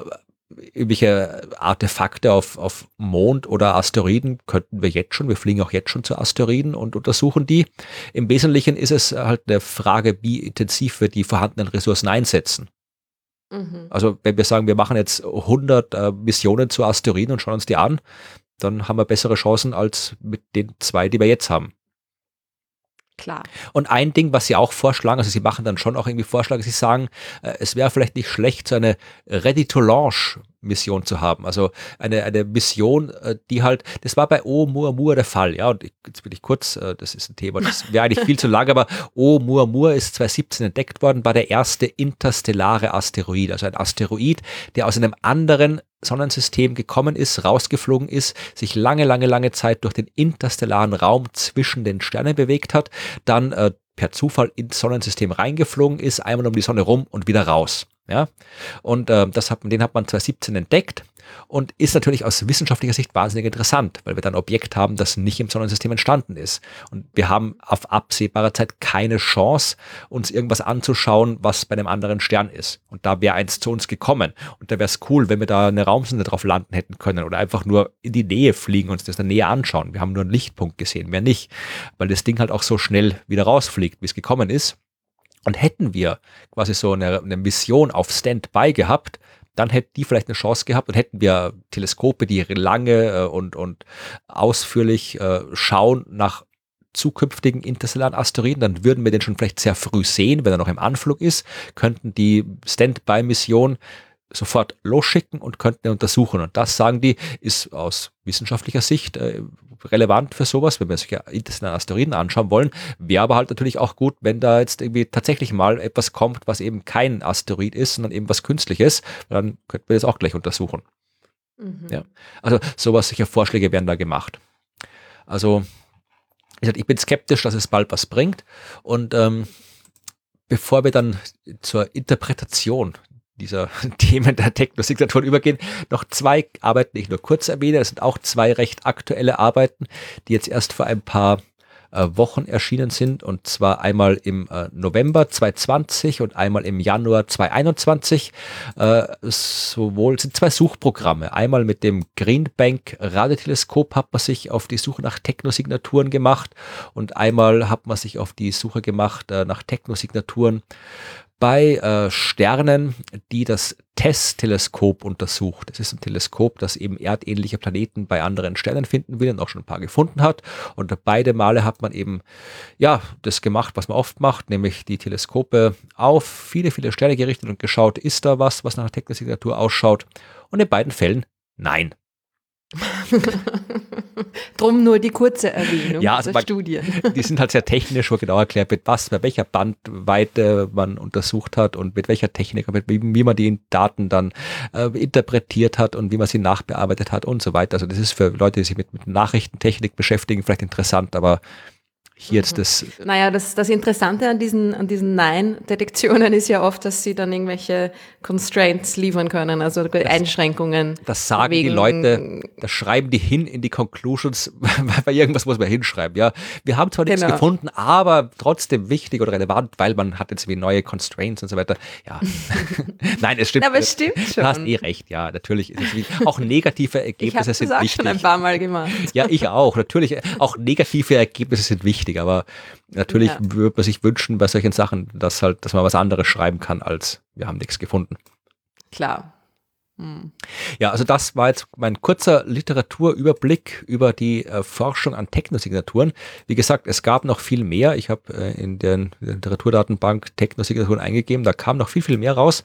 irgendwelche Artefakte auf, auf Mond oder Asteroiden könnten wir jetzt schon. Wir fliegen auch jetzt schon zu Asteroiden und untersuchen die. Im Wesentlichen ist es halt eine Frage, wie intensiv wir die vorhandenen Ressourcen einsetzen. Mhm. Also wenn wir sagen, wir machen jetzt 100 äh, Missionen zu Asteroiden und schauen uns die an, dann haben wir bessere Chancen als mit den zwei, die wir jetzt haben. Klar. Und ein Ding, was sie auch vorschlagen, also sie machen dann schon auch irgendwie Vorschläge, sie sagen, äh, es wäre vielleicht nicht schlecht, so eine Ready-to-Launch-Mission zu haben. Also eine, eine Mission, äh, die halt, das war bei Oumuamua der Fall, ja, und jetzt bin ich kurz, äh, das ist ein Thema, das wäre eigentlich viel zu lang, aber Oumuamua ist 2017 entdeckt worden, war der erste interstellare Asteroid, also ein Asteroid, der aus einem anderen Sonnensystem gekommen ist, rausgeflogen ist, sich lange, lange, lange Zeit durch den interstellaren Raum zwischen den Sternen bewegt hat, dann äh, per Zufall ins Sonnensystem reingeflogen ist, einmal um die Sonne rum und wieder raus. Ja, und äh, das hat, den hat man 2017 entdeckt und ist natürlich aus wissenschaftlicher Sicht wahnsinnig interessant, weil wir dann ein Objekt haben, das nicht im Sonnensystem entstanden ist. Und wir haben auf absehbare Zeit keine Chance, uns irgendwas anzuschauen, was bei einem anderen Stern ist. Und da wäre eins zu uns gekommen. Und da wäre es cool, wenn wir da eine Raumsonde drauf landen hätten können oder einfach nur in die Nähe fliegen und uns das in der Nähe anschauen. Wir haben nur einen Lichtpunkt gesehen, mehr nicht, weil das Ding halt auch so schnell wieder rausfliegt, wie es gekommen ist. Und hätten wir quasi so eine, eine Mission auf Standby gehabt, dann hätte die vielleicht eine Chance gehabt und hätten wir Teleskope, die lange äh, und, und ausführlich äh, schauen nach zukünftigen interstellaren Asteroiden, dann würden wir den schon vielleicht sehr früh sehen, wenn er noch im Anflug ist, könnten die Standby-Mission sofort losschicken und könnten untersuchen. Und das, sagen die, ist aus wissenschaftlicher Sicht äh, relevant für sowas, wenn wir sich ja interstellare Asteroiden anschauen wollen. Wäre aber halt natürlich auch gut, wenn da jetzt irgendwie tatsächlich mal etwas kommt, was eben kein Asteroid ist, sondern eben was Künstliches, dann könnten wir das auch gleich untersuchen. Mhm. Ja. Also sowas, solche Vorschläge werden da gemacht. Also ich bin skeptisch, dass es bald was bringt. Und ähm, bevor wir dann zur Interpretation dieser Themen der Technosignaturen übergehen, noch zwei Arbeiten, die ich nur kurz erwähne. Das sind auch zwei recht aktuelle Arbeiten, die jetzt erst vor ein paar äh, Wochen erschienen sind und zwar einmal im äh, November 2020 und einmal im Januar 2021. Äh, sowohl sind zwei Suchprogramme. Einmal mit dem Greenbank Radioteleskop hat man sich auf die Suche nach Technosignaturen gemacht und einmal hat man sich auf die Suche gemacht äh, nach Technosignaturen bei äh, Sternen, die das TESS-Teleskop untersucht. Das ist ein Teleskop, das eben erdähnliche Planeten bei anderen Sternen finden will und auch schon ein paar gefunden hat. Und beide Male hat man eben ja das gemacht, was man oft macht, nämlich die Teleskope auf viele, viele Sterne gerichtet und geschaut, ist da was, was nach einer Technosignatur ausschaut. Und in beiden Fällen nein. Drum nur die kurze Erwähnung ja, also der Studie. Die sind halt sehr technisch, wo genau erklärt wird, was, bei welcher Bandweite man untersucht hat und mit welcher Technik, mit, wie, wie man die Daten dann äh, interpretiert hat und wie man sie nachbearbeitet hat und so weiter. Also das ist für Leute, die sich mit, mit Nachrichtentechnik beschäftigen, vielleicht interessant, aber hier jetzt das. Naja, das, das Interessante an diesen, an diesen Nein-Detektionen ist ja oft, dass sie dann irgendwelche Constraints liefern können, also das, Einschränkungen. Das sagen wegen, die Leute, das schreiben die hin in die Conclusions, weil bei irgendwas muss man hinschreiben, ja. Wir haben zwar nichts genau. gefunden, aber trotzdem wichtig oder relevant, weil man hat jetzt wie neue Constraints und so weiter. Ja. Nein, es stimmt. aber es stimmt schon. Du hast eh recht, ja. Natürlich ist es wie, auch negative Ergebnisse sind wichtig. Ich habe schon ein paar Mal gemacht. Ja, ich auch. Natürlich, auch negative Ergebnisse sind wichtig wichtig, aber natürlich ja. würde man sich wünschen bei solchen Sachen, dass halt, dass man was anderes schreiben kann, als wir haben nichts gefunden. Klar. Hm. Ja, also das war jetzt mein kurzer Literaturüberblick über die äh, Forschung an Technosignaturen. Wie gesagt, es gab noch viel mehr. Ich habe äh, in der Literaturdatenbank Technosignaturen eingegeben, da kam noch viel, viel mehr raus.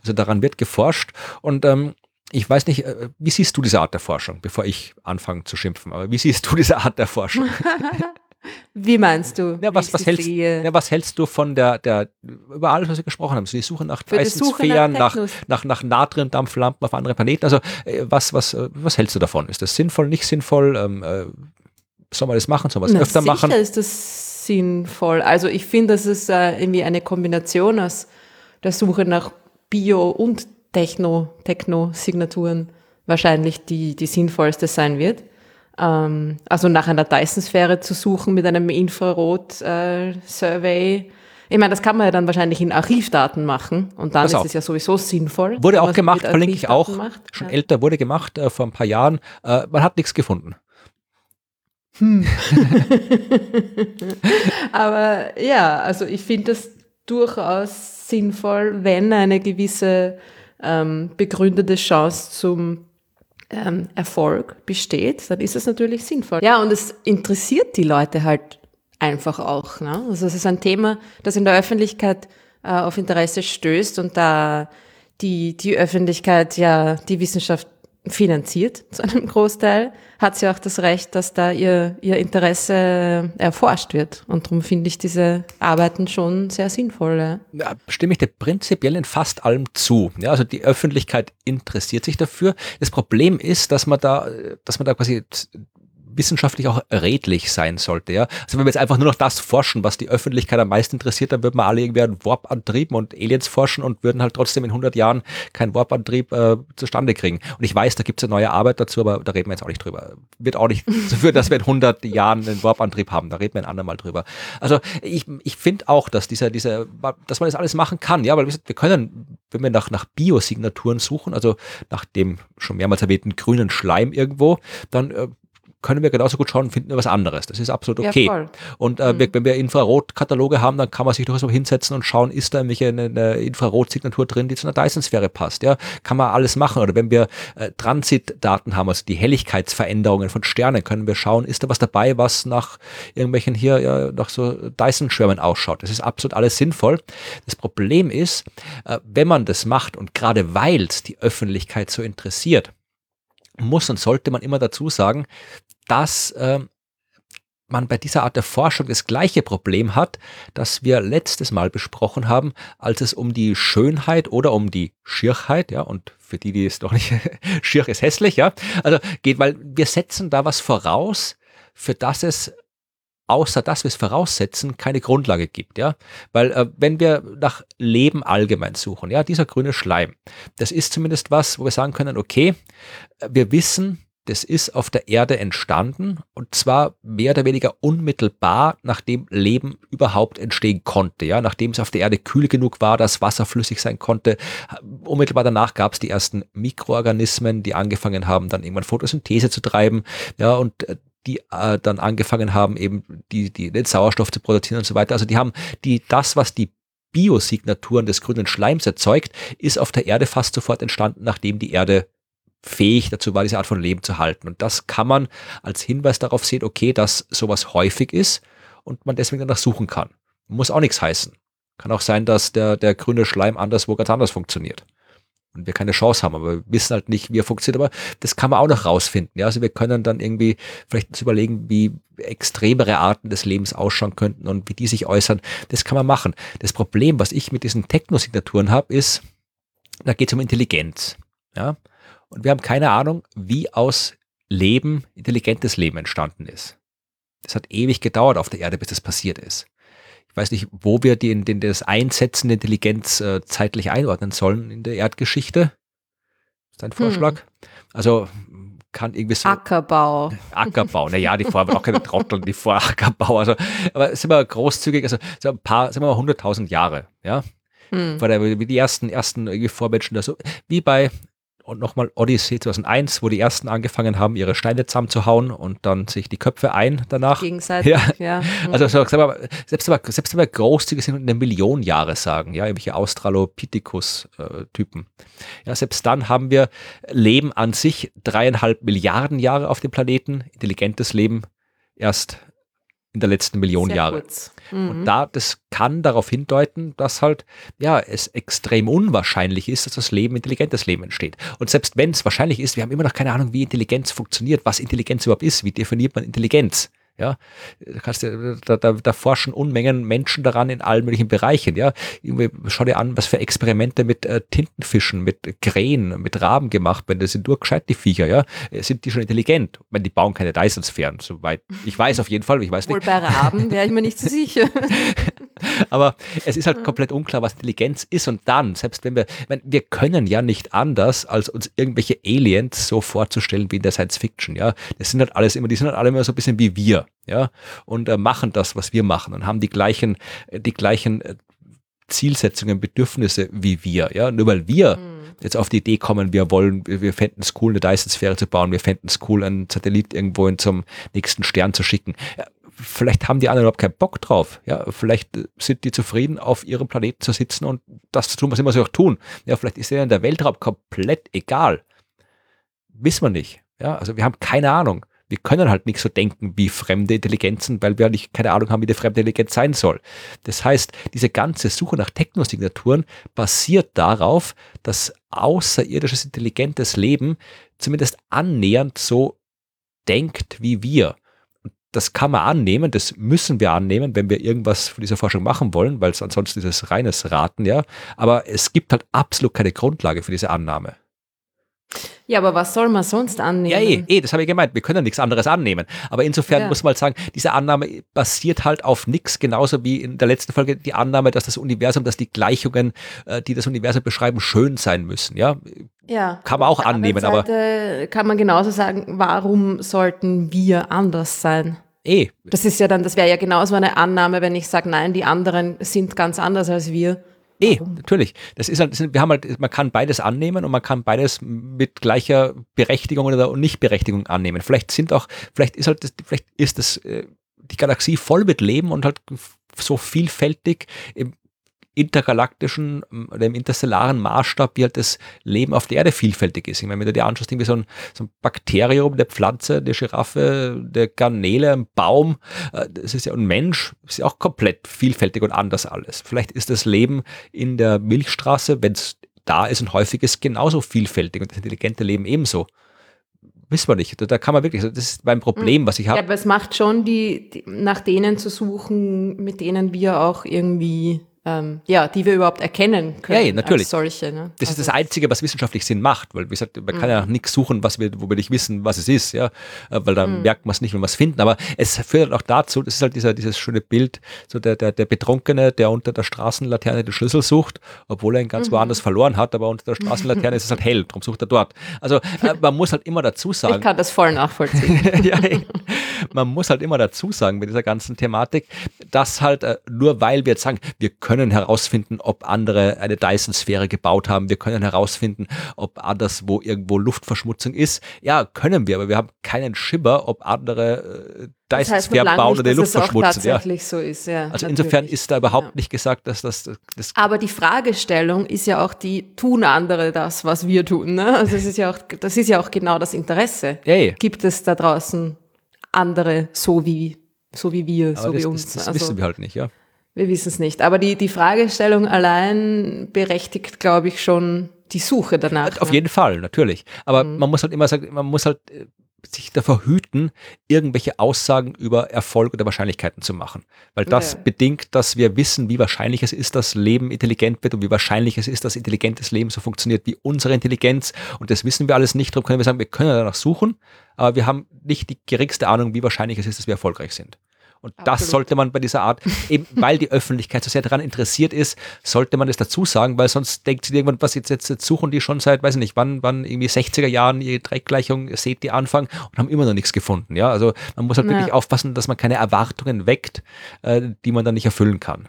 Also daran wird geforscht und ähm, ich weiß nicht, äh, wie siehst du diese Art der Forschung, bevor ich anfange zu schimpfen, aber wie siehst du diese Art der Forschung? Wie meinst du? Ja, was, was, hältst, ja, was hältst du von der, der, über alles, was wir gesprochen haben, so die Suche nach Dyson-Sphären, nach, nach, nach, nach Natriumdampflampen auf anderen Planeten, also äh, was, was, äh, was hältst du davon? Ist das sinnvoll, nicht sinnvoll? Ähm, äh, soll man das machen? Soll man es öfter sicher machen? ist das sinnvoll. Also ich finde, das ist äh, irgendwie eine Kombination aus der Suche nach Bio- und Techno, Techno-Signaturen wahrscheinlich die, die sinnvollste sein wird ähm, also nach einer Dyson-Sphäre zu suchen mit einem Infrarot-Survey. Äh, ich meine, das kann man ja dann wahrscheinlich in Archivdaten machen und dann Pass ist auf. es ja sowieso sinnvoll. Wurde auch gemacht, verlinke ich auch. Macht. Schon ja. älter, wurde gemacht äh, vor ein paar Jahren. Äh, man hat nichts gefunden. Hm. Aber ja, also ich finde das durchaus sinnvoll, wenn eine gewisse ähm, begründete Chance zum ähm, Erfolg besteht, dann ist es natürlich sinnvoll. Ja, und es interessiert die Leute halt einfach auch. Ne? Also es ist ein Thema, das in der Öffentlichkeit äh, auf Interesse stößt und da die, die Öffentlichkeit ja die Wissenschaft finanziert zu einem Großteil, hat sie auch das Recht, dass da ihr, ihr Interesse erforscht wird. Und darum finde ich diese Arbeiten schon sehr sinnvoll. Ja, stimme ich dir prinzipiell in fast allem zu. Ja, also die Öffentlichkeit interessiert sich dafür. Das Problem ist, dass man da, dass man da quasi wissenschaftlich auch redlich sein sollte. Ja? Also wenn wir jetzt einfach nur noch das forschen, was die Öffentlichkeit am meisten interessiert, dann würden wir alle irgendwie an Warp-Antrieben und Aliens forschen und würden halt trotzdem in 100 Jahren keinen Warp-Antrieb äh, zustande kriegen. Und ich weiß, da gibt es eine neue Arbeit dazu, aber da reden wir jetzt auch nicht drüber. Wird auch nicht so führen, dass wir in 100 Jahren einen Warp-Antrieb haben. Da reden wir ein andermal drüber. Also ich, ich finde auch, dass dieser, dieser, dass man das alles machen kann. Ja, weil wir können, wenn wir nach, nach Biosignaturen suchen, also nach dem schon mehrmals erwähnten grünen Schleim irgendwo, dann äh, können wir genauso gut schauen, finden wir was anderes. Das ist absolut okay. Ja, und äh, mhm. wenn wir Infrarotkataloge haben, dann kann man sich durchaus mal hinsetzen und schauen, ist da irgendwelche eine, eine Infrarotsignatur drin, die zu einer Dyson-Sphäre passt. Ja, kann man alles machen. Oder wenn wir äh, Transitdaten haben, also die Helligkeitsveränderungen von Sternen, können wir schauen, ist da was dabei, was nach irgendwelchen hier ja, nach so Dyson-Schwärmen ausschaut. Das ist absolut alles sinnvoll. Das Problem ist, äh, wenn man das macht und gerade weil es die Öffentlichkeit so interessiert, muss und sollte man immer dazu sagen, dass äh, man bei dieser Art der Forschung das gleiche Problem hat, das wir letztes Mal besprochen haben, als es um die Schönheit oder um die Schierheit, ja, und für die, die es doch nicht, schier ist hässlich, ja, also geht, weil wir setzen da was voraus, für das es außer dass wir es voraussetzen, keine Grundlage gibt, ja. Weil äh, wenn wir nach Leben allgemein suchen, ja, dieser grüne Schleim, das ist zumindest was, wo wir sagen können, okay, wir wissen, das ist auf der Erde entstanden und zwar mehr oder weniger unmittelbar, nachdem Leben überhaupt entstehen konnte. Ja, nachdem es auf der Erde kühl genug war, dass Wasser flüssig sein konnte. Unmittelbar danach gab es die ersten Mikroorganismen, die angefangen haben, dann irgendwann Photosynthese zu treiben. Ja, und äh, die äh, dann angefangen haben, eben die, die, den Sauerstoff zu produzieren und so weiter. Also die haben die, das, was die Biosignaturen des grünen Schleims erzeugt, ist auf der Erde fast sofort entstanden, nachdem die Erde fähig dazu war, diese Art von Leben zu halten. Und das kann man als Hinweis darauf sehen, okay, dass sowas häufig ist und man deswegen danach suchen kann. Muss auch nichts heißen. Kann auch sein, dass der, der grüne Schleim anderswo ganz anders funktioniert. Und wir keine Chance haben, aber wir wissen halt nicht, wie er funktioniert. Aber das kann man auch noch rausfinden. Ja? Also wir können dann irgendwie vielleicht uns überlegen, wie extremere Arten des Lebens ausschauen könnten und wie die sich äußern. Das kann man machen. Das Problem, was ich mit diesen Technosignaturen habe, ist, da geht es um Intelligenz. Ja? Und wir haben keine Ahnung, wie aus Leben intelligentes Leben entstanden ist. Das hat ewig gedauert auf der Erde, bis das passiert ist. Ich weiß nicht, wo wir den, den, das Einsetzen der Intelligenz äh, zeitlich einordnen sollen in der Erdgeschichte. ist dein Vorschlag? Hm. Also kann irgendwie so. Ackerbau. Ackerbau. Naja, die vorher waren auch keine Trotteln, die vor Ackerbau. Also, aber sind wir großzügig, also so ein paar, sagen wir mal 100.000 Jahre, ja. Hm. Vor der, wie die ersten, ersten Vormenschen, also wie bei und nochmal Odyssey 2001, wo die ersten angefangen haben, ihre Steine zusammenzuhauen und dann sich die Köpfe ein danach. Gegenseitig, ja. ja. Also selbst, wenn wir, selbst wenn wir großzügig sind und eine Million Jahre sagen, ja, irgendwelche Australopithecus-Typen, ja, selbst dann haben wir Leben an sich dreieinhalb Milliarden Jahre auf dem Planeten, intelligentes Leben erst in der letzten Million Sehr Jahre. Mhm. Und da, das kann darauf hindeuten, dass halt, ja, es extrem unwahrscheinlich ist, dass das Leben, intelligentes Leben entsteht. Und selbst wenn es wahrscheinlich ist, wir haben immer noch keine Ahnung, wie Intelligenz funktioniert, was Intelligenz überhaupt ist, wie definiert man Intelligenz. Ja, da, da, da forschen Unmengen Menschen daran in allen möglichen Bereichen. Ja, schau dir an, was für Experimente mit äh, Tintenfischen, mit Krähen, mit Raben gemacht werden. Das sind nur gescheit die Viecher. Ja, sind die schon intelligent? Ich meine, die bauen keine Dyson-Sphären, soweit ich weiß auf jeden Fall. Ich weiß Wohl nicht. bei Raben wäre ich mir nicht so sicher. Aber es ist halt komplett unklar, was Intelligenz ist. Und dann, selbst wenn wir, meine, wir können ja nicht anders, als uns irgendwelche Aliens so vorzustellen wie in der Science Fiction. Ja, das sind halt alles immer, die sind halt alle immer so ein bisschen wie wir ja, und äh, machen das, was wir machen und haben die gleichen, äh, die gleichen äh, Zielsetzungen, Bedürfnisse wie wir, ja, nur weil wir mhm. jetzt auf die Idee kommen, wir wollen, wir, wir fänden es cool, eine Dyson-Sphäre zu bauen, wir fänden es cool, einen Satellit irgendwo in zum nächsten Stern zu schicken. Ja, vielleicht haben die anderen überhaupt keinen Bock drauf. Ja, vielleicht äh, sind die zufrieden, auf ihrem Planeten zu sitzen und das zu tun, was immer sie auch tun. Ja, vielleicht ist ihnen der Weltraum komplett egal. Wissen wir nicht. Ja, also wir haben keine Ahnung wir können halt nicht so denken wie fremde Intelligenzen, weil wir nicht keine Ahnung haben, wie die fremde Intelligenz sein soll. Das heißt, diese ganze Suche nach Technosignaturen basiert darauf, dass außerirdisches intelligentes Leben zumindest annähernd so denkt wie wir. Das kann man annehmen, das müssen wir annehmen, wenn wir irgendwas von dieser Forschung machen wollen, weil es ansonsten ist es reines Raten, ja. Aber es gibt halt absolut keine Grundlage für diese Annahme. Ja, aber was soll man sonst annehmen? Ja, eh, eh das habe ich gemeint. Wir können nichts anderes annehmen. Aber insofern ja. muss man halt sagen, diese Annahme basiert halt auf nichts, genauso wie in der letzten Folge die Annahme, dass das Universum, dass die Gleichungen, äh, die das Universum beschreiben, schön sein müssen. Ja, ja. kann man auch annehmen. Aber kann man genauso sagen, warum sollten wir anders sein? Eh. Das ist ja dann, das wäre ja genauso eine Annahme, wenn ich sage, nein, die anderen sind ganz anders als wir. Eh, natürlich. Das ist halt, wir haben halt, man kann beides annehmen und man kann beides mit gleicher Berechtigung oder Nichtberechtigung annehmen. Vielleicht sind auch, vielleicht ist halt, das, vielleicht ist das, äh, die Galaxie voll mit Leben und halt so vielfältig intergalaktischen oder im interstellaren Maßstab, wie halt das Leben auf der Erde vielfältig ist. Ich meine, wenn du dir anschaust, irgendwie so ein, so ein Bakterium, der Pflanze, der Giraffe, der Garnele, ein Baum, äh, das ist ja ein Mensch, ist ja auch komplett vielfältig und anders alles. Vielleicht ist das Leben in der Milchstraße, wenn es da ist und häufig ist, genauso vielfältig und das intelligente Leben ebenso wissen wir nicht. Da kann man wirklich, das ist mein Problem, was ich habe. Ja, aber es macht schon die, die, nach denen zu suchen, mit denen wir auch irgendwie ähm, ja, die wir überhaupt erkennen können. Ja, ja, natürlich. Als solche. Ne? Das also ist das Einzige, was wissenschaftlich Sinn macht, weil wie gesagt, man kann ja mhm. nichts suchen, was wir, wo wir nicht wissen, was es ist, ja, äh, weil dann mhm. merkt man es nicht, wenn wir es finden. Aber es führt halt auch dazu, das ist halt dieser, dieses schöne Bild, so der, der, der Betrunkene, der unter der Straßenlaterne den Schlüssel sucht, obwohl er ihn ganz mhm. woanders verloren hat, aber unter der Straßenlaterne ist es halt hell, darum sucht er dort. Also äh, man muss halt immer dazu sagen. Ich kann das voll nachvollziehen. ja, man muss halt immer dazu sagen mit dieser ganzen Thematik, dass halt äh, nur weil wir jetzt sagen, wir können herausfinden, herausfinden, ob andere eine Dyson-Sphäre gebaut haben. Wir können herausfinden, ob anderswo irgendwo Luftverschmutzung ist. Ja, können wir, aber wir haben keinen Schimmer, ob andere äh, Dyson-Sphären das heißt bauen oder die Luft verschmutzen. ja. so ist, ja. Also natürlich. insofern ist da überhaupt ja. nicht gesagt, dass das, das Aber die Fragestellung ist ja auch die, tun andere das, was wir tun? Ne? Also das ist ja auch, das ist ja auch genau das Interesse. Ja. Gibt es da draußen andere so wie so wie wir, Aber so das, wie uns. Das, das also, wissen wir halt nicht, ja. Wir wissen es nicht. Aber die, die Fragestellung allein berechtigt, glaube ich, schon die Suche danach. Auf ne? jeden Fall, natürlich. Aber mhm. man muss halt immer sagen, man muss halt äh, sich davor hüten, irgendwelche Aussagen über Erfolg oder Wahrscheinlichkeiten zu machen. Weil das ja. bedingt, dass wir wissen, wie wahrscheinlich es ist, dass Leben intelligent wird und wie wahrscheinlich es ist, dass intelligentes Leben so funktioniert wie unsere Intelligenz. Und das wissen wir alles nicht. Darum können wir sagen, wir können danach suchen, aber wir haben nicht die geringste Ahnung, wie wahrscheinlich es ist, dass wir erfolgreich sind. Und Absolut. das sollte man bei dieser Art, eben weil die Öffentlichkeit so sehr daran interessiert ist, sollte man es dazu sagen, weil sonst denkt sie irgendwann, was jetzt, jetzt, jetzt suchen die schon seit, weiß ich nicht, wann, wann irgendwie 60er Jahren ihre Dreckgleichung, seht die anfangen und haben immer noch nichts gefunden. Ja, also man muss halt ja. wirklich aufpassen, dass man keine Erwartungen weckt, äh, die man dann nicht erfüllen kann.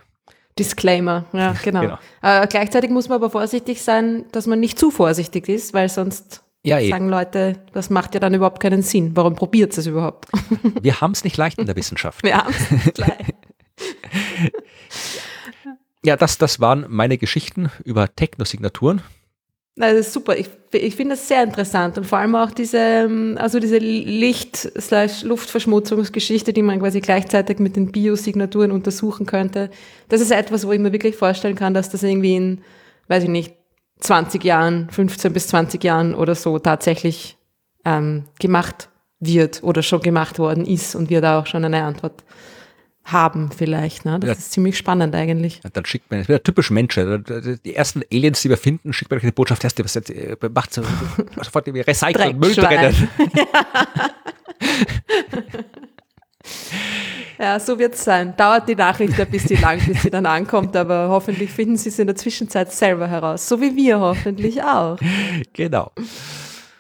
Disclaimer, ja, genau. genau. Äh, gleichzeitig muss man aber vorsichtig sein, dass man nicht zu vorsichtig ist, weil sonst ja, eh. sagen Leute, das macht ja dann überhaupt keinen Sinn. Warum probiert es überhaupt? Wir haben es nicht leicht in der Wissenschaft. Wir haben es nicht leicht. ja, das, das waren meine Geschichten über Technosignaturen. Das ist super. Ich, ich finde das sehr interessant und vor allem auch diese, ähm, also diese Licht-Luftverschmutzungsgeschichte, die man quasi gleichzeitig mit den Biosignaturen untersuchen könnte. Das ist etwas, wo ich mir wirklich vorstellen kann, dass das irgendwie in, weiß ich nicht, 20 Jahren, 15 bis 20 Jahren oder so tatsächlich ähm, gemacht wird oder schon gemacht worden ist und wir da auch schon eine Antwort haben vielleicht. Ne? Das ja. ist ziemlich spannend eigentlich. Ja, dann schickt man, das wäre typisch Mensch. Die ersten Aliens, die wir finden, schickt man eine Botschaft, hast du was äh, macht so, sofort Recycling, Müll trennen. Ja, so wird es sein. Dauert die Nachricht ein bisschen lang, bis sie dann ankommt, aber hoffentlich finden sie es in der Zwischenzeit selber heraus. So wie wir hoffentlich auch. Genau.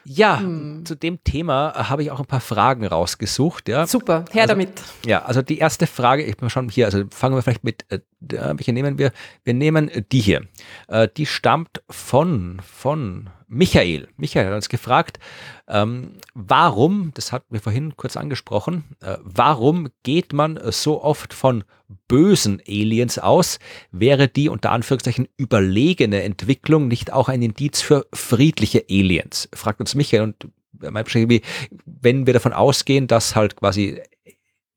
Ja, hm. zu dem Thema habe ich auch ein paar Fragen rausgesucht. Ja. Super, her also, damit. Ja, also die erste Frage, ich bin schon hier, also fangen wir vielleicht mit, äh, welche nehmen wir? Wir nehmen die hier. Äh, die stammt von, von Michael. Michael hat uns gefragt, ähm, warum, das hatten wir vorhin kurz angesprochen, äh, warum geht man so oft von bösen Aliens aus? Wäre die unter Anführungszeichen überlegene Entwicklung nicht auch ein Indiz für friedliche Aliens? Fragt uns Michael und wenn wir davon ausgehen, dass halt quasi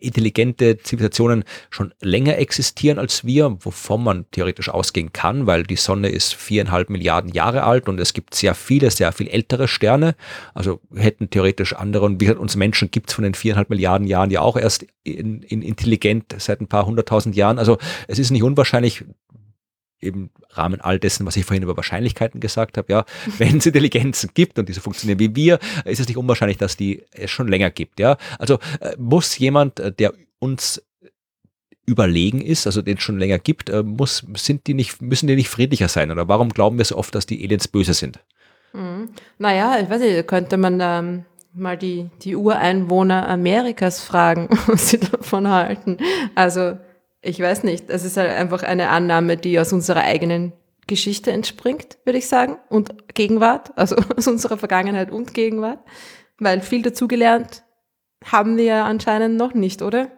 intelligente Zivilisationen schon länger existieren als wir, wovon man theoretisch ausgehen kann, weil die Sonne ist viereinhalb Milliarden Jahre alt und es gibt sehr viele, sehr viel ältere Sterne. Also hätten theoretisch andere, und wie gesagt, uns Menschen gibt es von den viereinhalb Milliarden Jahren ja auch erst in, in intelligent seit ein paar hunderttausend Jahren. Also es ist nicht unwahrscheinlich, im Rahmen all dessen, was ich vorhin über Wahrscheinlichkeiten gesagt habe, ja, wenn es Intelligenzen gibt und diese funktionieren wie wir, ist es nicht unwahrscheinlich, dass die es schon länger gibt, ja. Also äh, muss jemand, äh, der uns überlegen ist, also den es schon länger gibt, äh, muss, sind die nicht, müssen die nicht friedlicher sein? Oder warum glauben wir so oft, dass die Aliens böse sind? Mhm. Naja, ich weiß nicht, könnte man ähm, mal die, die Ureinwohner Amerikas fragen, was sie davon halten. Also ich weiß nicht, es ist halt einfach eine Annahme, die aus unserer eigenen Geschichte entspringt, würde ich sagen, und Gegenwart, also aus unserer Vergangenheit und Gegenwart, weil viel dazugelernt haben wir ja anscheinend noch nicht, oder?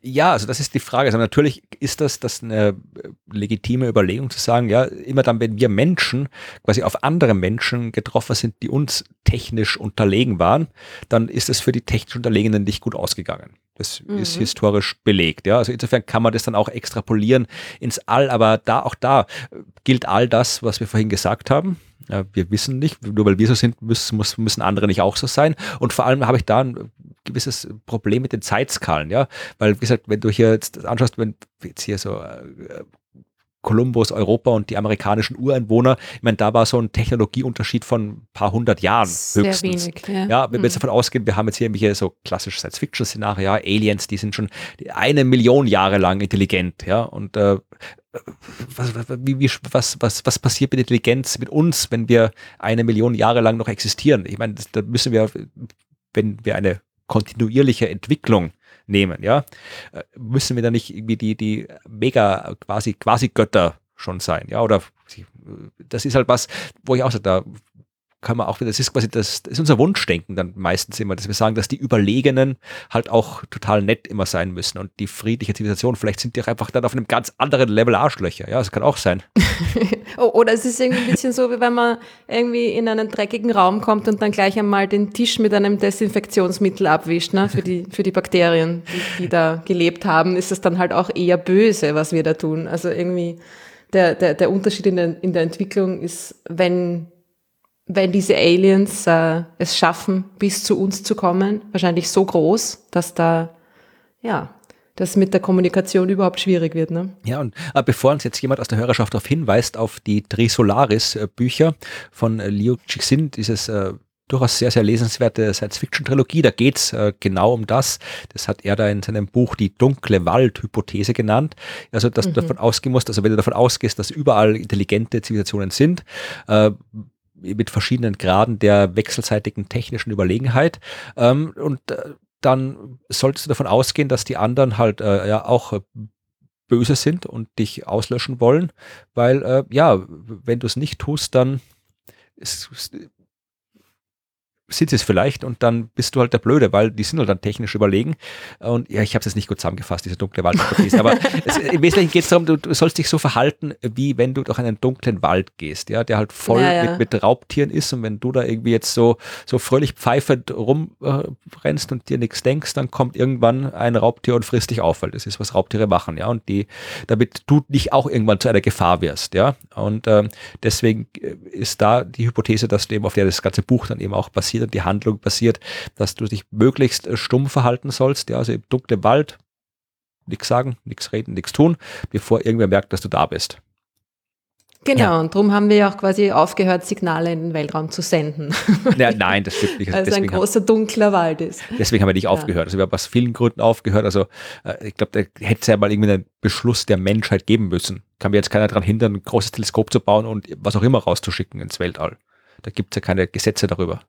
Ja, also das ist die Frage. Also natürlich ist das, das eine äh, legitime Überlegung zu sagen, ja, immer dann, wenn wir Menschen quasi auf andere Menschen getroffen sind, die uns technisch unterlegen waren, dann ist es für die technisch Unterlegenen nicht gut ausgegangen. Das mhm. ist historisch belegt. Ja, also insofern kann man das dann auch extrapolieren ins All, aber da auch da gilt all das, was wir vorhin gesagt haben. Ja, wir wissen nicht, nur weil wir so sind, müssen, müssen andere nicht auch so sein. Und vor allem habe ich da ein gewisses Problem mit den Zeitskalen, ja, weil wie gesagt, wenn du hier jetzt anschaust, wenn jetzt hier so äh, Kolumbus Europa und die amerikanischen Ureinwohner. Ich meine, da war so ein Technologieunterschied von ein paar hundert Jahren Sehr höchstens. Wenig, ja. ja, wenn wir jetzt mhm. davon ausgehen, wir haben jetzt hier irgendwelche so klassische Science-Fiction-Szenarien, ja, Aliens, die sind schon eine Million Jahre lang intelligent, ja, und äh, was, wie, wie, was, was, was passiert mit Intelligenz mit uns, wenn wir eine Million Jahre lang noch existieren? Ich meine, da müssen wir, wenn wir eine kontinuierliche Entwicklung nehmen, ja, äh, müssen wir da nicht irgendwie die, die mega quasi, quasi Götter schon sein, ja, oder das ist halt was, wo ich auch sage, da kann man auch wieder, das ist quasi das, das ist unser Wunschdenken dann meistens immer, dass wir sagen, dass die Überlegenen halt auch total nett immer sein müssen und die friedliche Zivilisation, vielleicht sind die auch einfach dann auf einem ganz anderen Level Arschlöcher, ja, das kann auch sein. Oh, oder es ist irgendwie ein bisschen so, wie wenn man irgendwie in einen dreckigen Raum kommt und dann gleich einmal den Tisch mit einem Desinfektionsmittel abwischt, ne, für die, für die Bakterien, die, die da gelebt haben, ist es dann halt auch eher böse, was wir da tun. Also irgendwie der, der, der Unterschied in der, in der Entwicklung ist, wenn wenn diese Aliens äh, es schaffen, bis zu uns zu kommen, wahrscheinlich so groß, dass da, ja, das mit der Kommunikation überhaupt schwierig wird. Ne? Ja, und äh, bevor uns jetzt jemand aus der Hörerschaft darauf hinweist, auf die Trisolaris-Bücher äh, von äh, Liu Cixin, dieses äh, durchaus sehr, sehr lesenswerte Science-Fiction-Trilogie. Da geht's äh, genau um das. Das hat er da in seinem Buch die dunkle Wald-Hypothese genannt. Also, dass mhm. du davon ausgehen musst, also wenn du davon ausgehst, dass überall intelligente Zivilisationen sind, äh, mit verschiedenen Graden der wechselseitigen technischen Überlegenheit. Ähm, und äh, dann solltest du davon ausgehen, dass die anderen halt äh, ja auch äh, böse sind und dich auslöschen wollen, weil äh, ja, wenn du es nicht tust, dann ist, sind sie es vielleicht und dann bist du halt der Blöde, weil die sind halt dann technisch überlegen. Und ja, ich habe es jetzt nicht gut zusammengefasst, diese dunkle Waldhypothese, aber es, im Wesentlichen geht es darum, du, du, sollst dich so verhalten, wie wenn du durch einen dunklen Wald gehst, ja, der halt voll ja, ja. Mit, mit, Raubtieren ist und wenn du da irgendwie jetzt so, so fröhlich pfeifend rumrennst äh, und dir nichts denkst, dann kommt irgendwann ein Raubtier und frisst dich auf, weil das ist, was Raubtiere machen, ja, und die, damit du nicht auch irgendwann zu einer Gefahr wirst, ja, und äh, deswegen ist da die Hypothese, dass du eben auf der das ganze Buch dann eben auch basiert, und die Handlung passiert, dass du dich möglichst äh, stumm verhalten sollst, ja, also im dunklen Wald, nichts sagen, nichts reden, nichts tun, bevor irgendwer merkt, dass du da bist. Genau, ja. und darum haben wir ja auch quasi aufgehört, Signale in den Weltraum zu senden. Ja, nein, das stimmt nicht. Also Weil es ein großer dunkler Wald ist. Deswegen haben wir nicht ja. aufgehört. Also wir haben aus vielen Gründen aufgehört. Also äh, ich glaube, da hätte es ja mal irgendwie einen Beschluss der Menschheit geben müssen. Kann mir jetzt keiner daran hindern, ein großes Teleskop zu bauen und was auch immer rauszuschicken ins Weltall. Da gibt es ja keine Gesetze darüber.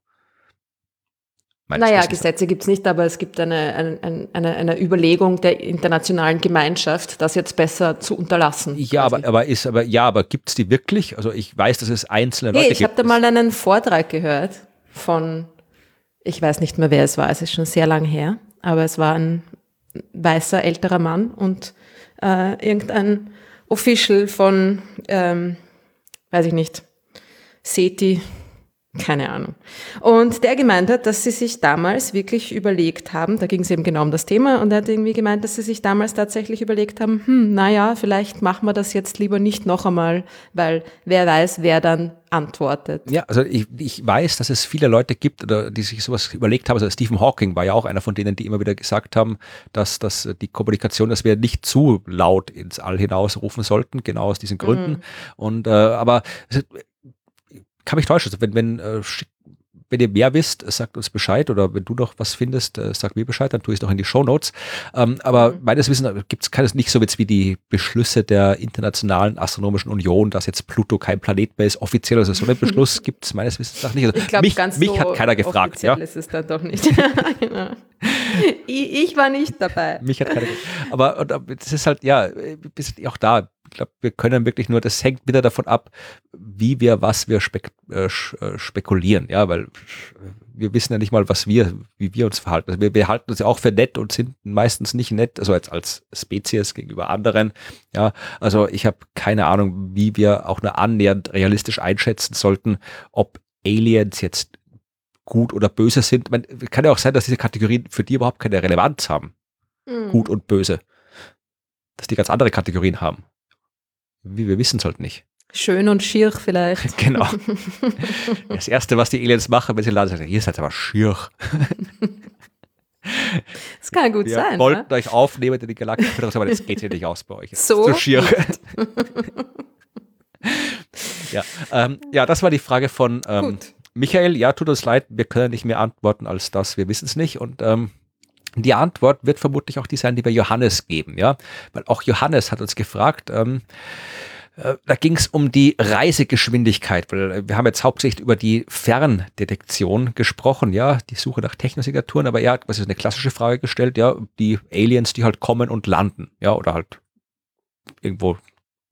Naja, Gesetze gibt es nicht, aber es gibt eine, eine, eine, eine Überlegung der internationalen Gemeinschaft, das jetzt besser zu unterlassen. Ja, aber, aber ist aber ja, aber gibt es die wirklich? Also ich weiß, dass es einzelne Leute hey, ich habe da mal einen Vortrag gehört von, ich weiß nicht mehr, wer es war, es ist schon sehr lang her, aber es war ein weißer älterer Mann und äh, irgendein Official von, ähm, weiß ich nicht, SETI, keine Ahnung. Und der gemeint hat, dass sie sich damals wirklich überlegt haben, da ging es eben genau um das Thema, und er hat irgendwie gemeint, dass sie sich damals tatsächlich überlegt haben, hm, naja, vielleicht machen wir das jetzt lieber nicht noch einmal, weil wer weiß, wer dann antwortet. Ja, also ich, ich weiß, dass es viele Leute gibt, oder die sich sowas überlegt haben. Also Stephen Hawking war ja auch einer von denen, die immer wieder gesagt haben, dass, dass die Kommunikation, dass wir nicht zu laut ins All hinaus rufen sollten, genau aus diesen Gründen. Mhm. Und äh, aber kann mich täuschen. Also wenn, wenn, äh, wenn ihr mehr wisst, sagt uns Bescheid oder wenn du noch was findest, äh, sag mir Bescheid, dann tue ich es noch in die Show Notes. Ähm, aber mhm. meines Wissens gibt es keines nicht so jetzt wie die Beschlüsse der Internationalen Astronomischen Union, dass jetzt Pluto kein Planet mehr ist, offiziell. Also so einen Beschluss gibt es meines Wissens nach nicht. Also ich glaube, mich, ganz mich so hat keiner gefragt. Ja? ist es dann doch nicht. ich, ich, war nicht dabei. Mich hat keiner gefragt. Aber das ist halt, ja, auch da glaube, wir können wirklich nur, das hängt wieder davon ab, wie wir, was wir spek äh, äh, spekulieren, ja, weil wir wissen ja nicht mal, was wir, wie wir uns verhalten. Also wir, wir halten uns ja auch für nett und sind meistens nicht nett, also als, als Spezies gegenüber anderen, ja. Also ich habe keine Ahnung, wie wir auch nur annähernd realistisch einschätzen sollten, ob Aliens jetzt gut oder böse sind. Man, kann ja auch sein, dass diese Kategorien für die überhaupt keine Relevanz haben. Mhm. Gut und böse. Dass die ganz andere Kategorien haben. Wie wir wissen es halt nicht. Schön und schier vielleicht. genau. Das Erste, was die Aliens machen, wenn sie laden, sagen, ihr seid aber schier. Das kann gut Wir sein. wollten ne? euch aufnehmen in die Föderation, aber das geht hier nicht aus bei euch. Das So Zu schier. ja, ähm, ja, das war die Frage von ähm. Michael. Ja, tut uns leid, wir können nicht mehr antworten als das, wir wissen es nicht. Und ähm, die Antwort wird vermutlich auch die sein, die wir Johannes geben, ja. Weil auch Johannes hat uns gefragt, ähm, äh, da ging es um die Reisegeschwindigkeit, weil wir haben jetzt hauptsächlich über die Ferndetektion gesprochen, ja, die Suche nach Technosignaturen, aber er hat so eine klassische Frage gestellt, ja, die Aliens, die halt kommen und landen, ja, oder halt irgendwo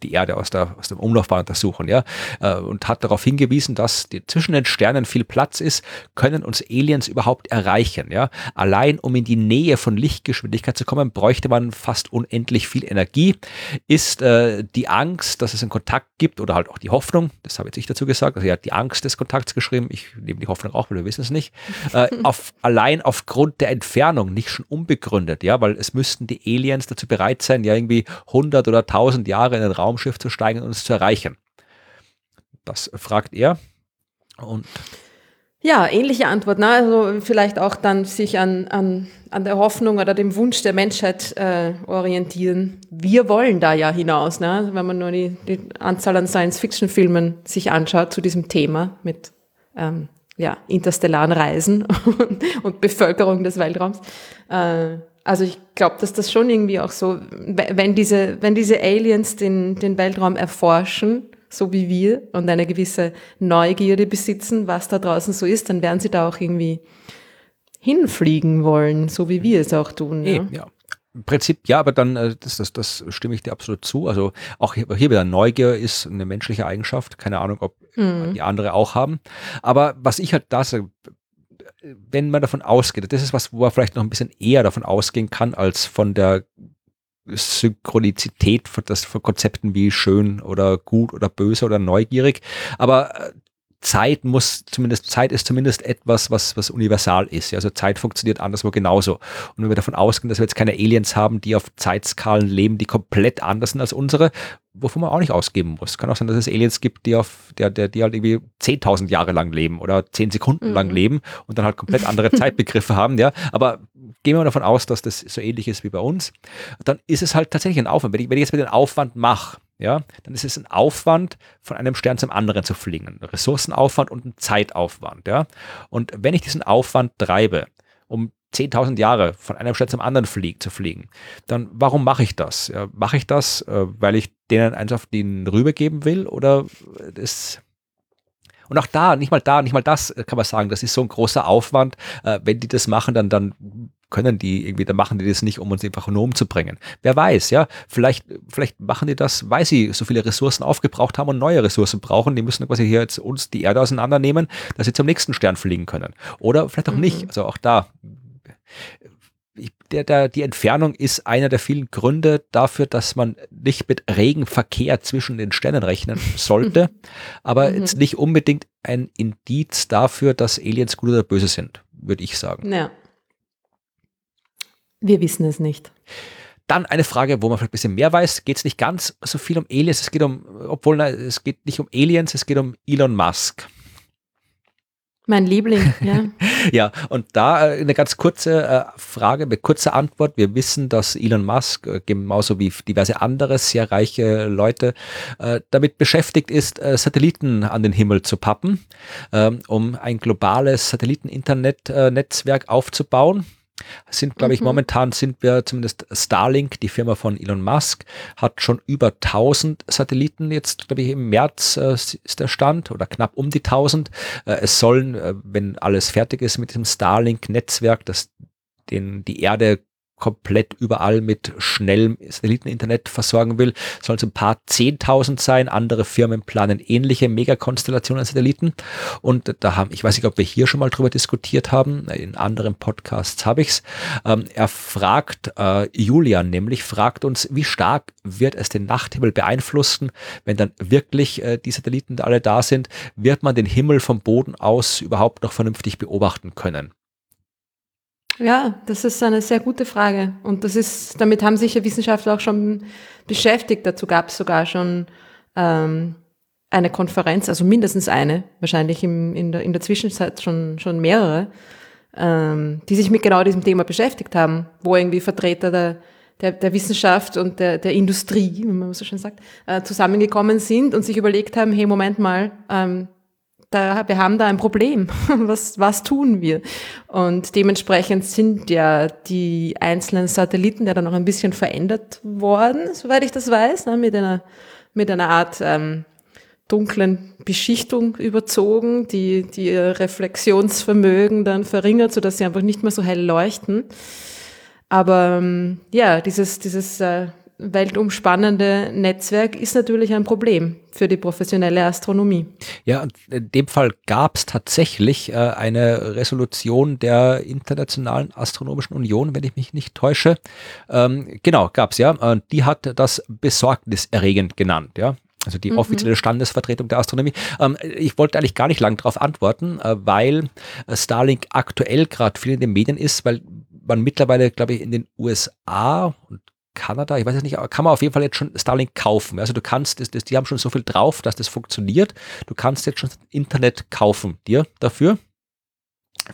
die Erde aus, der, aus dem Umlaufbahn untersuchen, ja, äh, und hat darauf hingewiesen, dass die, zwischen den Sternen viel Platz ist, können uns Aliens überhaupt erreichen, ja. Allein um in die Nähe von Lichtgeschwindigkeit zu kommen, bräuchte man fast unendlich viel Energie. Ist äh, die Angst, dass es einen Kontakt gibt oder halt auch die Hoffnung, das habe jetzt ich dazu gesagt, also er hat die Angst des Kontakts geschrieben, ich nehme die Hoffnung auch, weil wir wissen es nicht, äh, auf, allein aufgrund der Entfernung nicht schon unbegründet, ja, weil es müssten die Aliens dazu bereit sein, ja irgendwie 100 oder 1000 Jahre in ein Raumschiff zu steigen und uns zu erreichen. Das fragt er. Und Ja, ähnliche Antwort. Ne? Also vielleicht auch dann sich an, an, an der Hoffnung oder dem Wunsch der Menschheit äh, orientieren. Wir wollen da ja hinaus, ne? wenn man nur die, die Anzahl an Science-Fiction-Filmen sich anschaut zu diesem Thema mit ähm, ja, interstellaren Reisen und, und Bevölkerung des Weltraums. Äh, also ich glaube, dass das schon irgendwie auch so, wenn diese, wenn diese Aliens den, den Weltraum erforschen, so wie wir, und eine gewisse Neugierde besitzen, was da draußen so ist, dann werden sie da auch irgendwie hinfliegen wollen, so wie wir es auch tun. Ja. ja. Im Prinzip ja, aber dann, äh, das, das, das stimme ich dir absolut zu. Also auch hier, hier wieder Neugier ist eine menschliche Eigenschaft. Keine Ahnung, ob Mhm. die andere auch haben. Aber was ich halt da wenn man davon ausgeht, das ist was, wo man vielleicht noch ein bisschen eher davon ausgehen kann, als von der Synchronizität von, das, von Konzepten wie schön oder gut oder böse oder neugierig. Aber äh, Zeit muss zumindest, Zeit ist zumindest etwas, was, was universal ist. Ja, also Zeit funktioniert anderswo genauso. Und wenn wir davon ausgehen, dass wir jetzt keine Aliens haben, die auf Zeitskalen leben, die komplett anders sind als unsere, wovon man auch nicht ausgeben muss. Kann auch sein, dass es Aliens gibt, die auf, der, der, die halt irgendwie 10.000 Jahre lang leben oder 10 Sekunden Mhm. lang leben und dann halt komplett andere Zeitbegriffe haben, ja. Aber gehen wir mal davon aus, dass das so ähnlich ist wie bei uns, dann ist es halt tatsächlich ein Aufwand. Wenn ich, wenn ich jetzt mit den Aufwand mache, ja, dann ist es ein Aufwand, von einem Stern zum anderen zu fliegen. Ein Ressourcenaufwand und ein Zeitaufwand, ja. Und wenn ich diesen Aufwand treibe, um 10.000 Jahre von einem Stern zum anderen flieg, zu fliegen, dann warum mache ich das? Ja, mache ich das, äh, weil ich denen eins auf den rübergeben will oder das und auch da, nicht mal da, nicht mal das äh, kann man sagen, das ist so ein großer Aufwand. Äh, wenn die das machen, dann, dann können die irgendwie, dann machen die das nicht, um uns einfach nur umzubringen. Wer weiß, ja, vielleicht, vielleicht machen die das, weil sie so viele Ressourcen aufgebraucht haben und neue Ressourcen brauchen. Die müssen quasi hier jetzt uns die Erde auseinandernehmen, dass sie zum nächsten Stern fliegen können. Oder vielleicht auch nicht. Also auch da. Ich, der, der, die Entfernung ist einer der vielen Gründe dafür, dass man nicht mit Regenverkehr zwischen den Sternen rechnen sollte, aber Mhm. jetzt nicht unbedingt ein Indiz dafür, dass Aliens gut oder böse sind, würde ich sagen. ja. Wir wissen es nicht. Dann eine Frage, wo man vielleicht ein bisschen mehr weiß, geht es nicht ganz so viel um Aliens, es geht um, obwohl na, es geht nicht um Aliens, es geht um Elon Musk. Mein Liebling, ja. Ja, und da äh, eine ganz kurze äh, Frage, eine kurze Antwort. Wir wissen, dass Elon Musk, äh, genauso wie diverse andere sehr reiche Leute, damit beschäftigt ist, Satelliten an den Himmel zu pappen, ähm, um ein globales Satelliten-Internet-Netzwerk aufzubauen. Sind, glaube ich, Mhm. momentan sind wir zumindest Starlink, die Firma von Elon Musk, hat schon über 1000 Satelliten jetzt, glaube ich, im März äh, ist der Stand oder knapp um die 1000. Äh, es sollen, äh, wenn alles fertig ist mit diesem Starlink-Netzwerk, das den, die Erde komplett überall mit schnellem Satelliteninternet versorgen will, sollen es ein paar Zehntausend sein. Andere Firmen planen ähnliche Megakonstellationen an Satelliten. Und da haben, ich weiß nicht, ob wir hier schon mal drüber diskutiert haben, in anderen Podcasts habe ich's. Ähm, er fragt, äh, Julian nämlich, fragt uns, wie stark wird es den Nachthimmel beeinflussen, wenn dann wirklich äh, die Satelliten alle da sind? Wird man den Himmel vom Boden aus überhaupt noch vernünftig beobachten können? Ja, das ist eine sehr gute Frage. Und das ist, damit haben sich ja Wissenschaftler auch schon beschäftigt. Dazu gab es sogar schon ähm, eine Konferenz, also mindestens eine, wahrscheinlich im, in, der, in der Zwischenzeit schon, schon mehrere, ähm, die sich mit genau diesem Thema beschäftigt haben, wo irgendwie Vertreter der, der, der Wissenschaft und der, der Industrie, wie man so schön sagt, äh, zusammengekommen sind und sich überlegt haben, hey, Moment mal, ähm, da, wir haben da ein Problem. Was, was tun wir? Und dementsprechend sind ja die einzelnen Satelliten ja dann noch ein bisschen verändert worden, soweit ich das weiß, ne, mit einer, mit einer Art ähm, dunklen Beschichtung überzogen, die, die ihr Reflexionsvermögen dann verringert, sodass sie einfach nicht mehr so hell leuchten. Aber ähm, ja, dieses, dieses äh, weltumspannende Netzwerk ist natürlich ein Problem für die professionelle Astronomie. Ja, und in dem Fall gab es tatsächlich äh, eine Resolution der Internationalen Astronomischen Union, wenn ich mich nicht täusche. Ähm, genau, gab es ja. Und die hat das besorgniserregend genannt, ja. Also die mhm. offizielle Standesvertretung der Astronomie. Ähm, ich wollte eigentlich gar nicht lange darauf antworten, äh, weil Starlink aktuell gerade viel in den Medien ist, weil man mittlerweile, glaube ich, in den USA und Kanada, ich weiß es nicht, aber kann man auf jeden Fall jetzt schon Starlink kaufen. Also du kannst, das, das, die haben schon so viel drauf, dass das funktioniert. Du kannst jetzt schon Internet kaufen, dir dafür.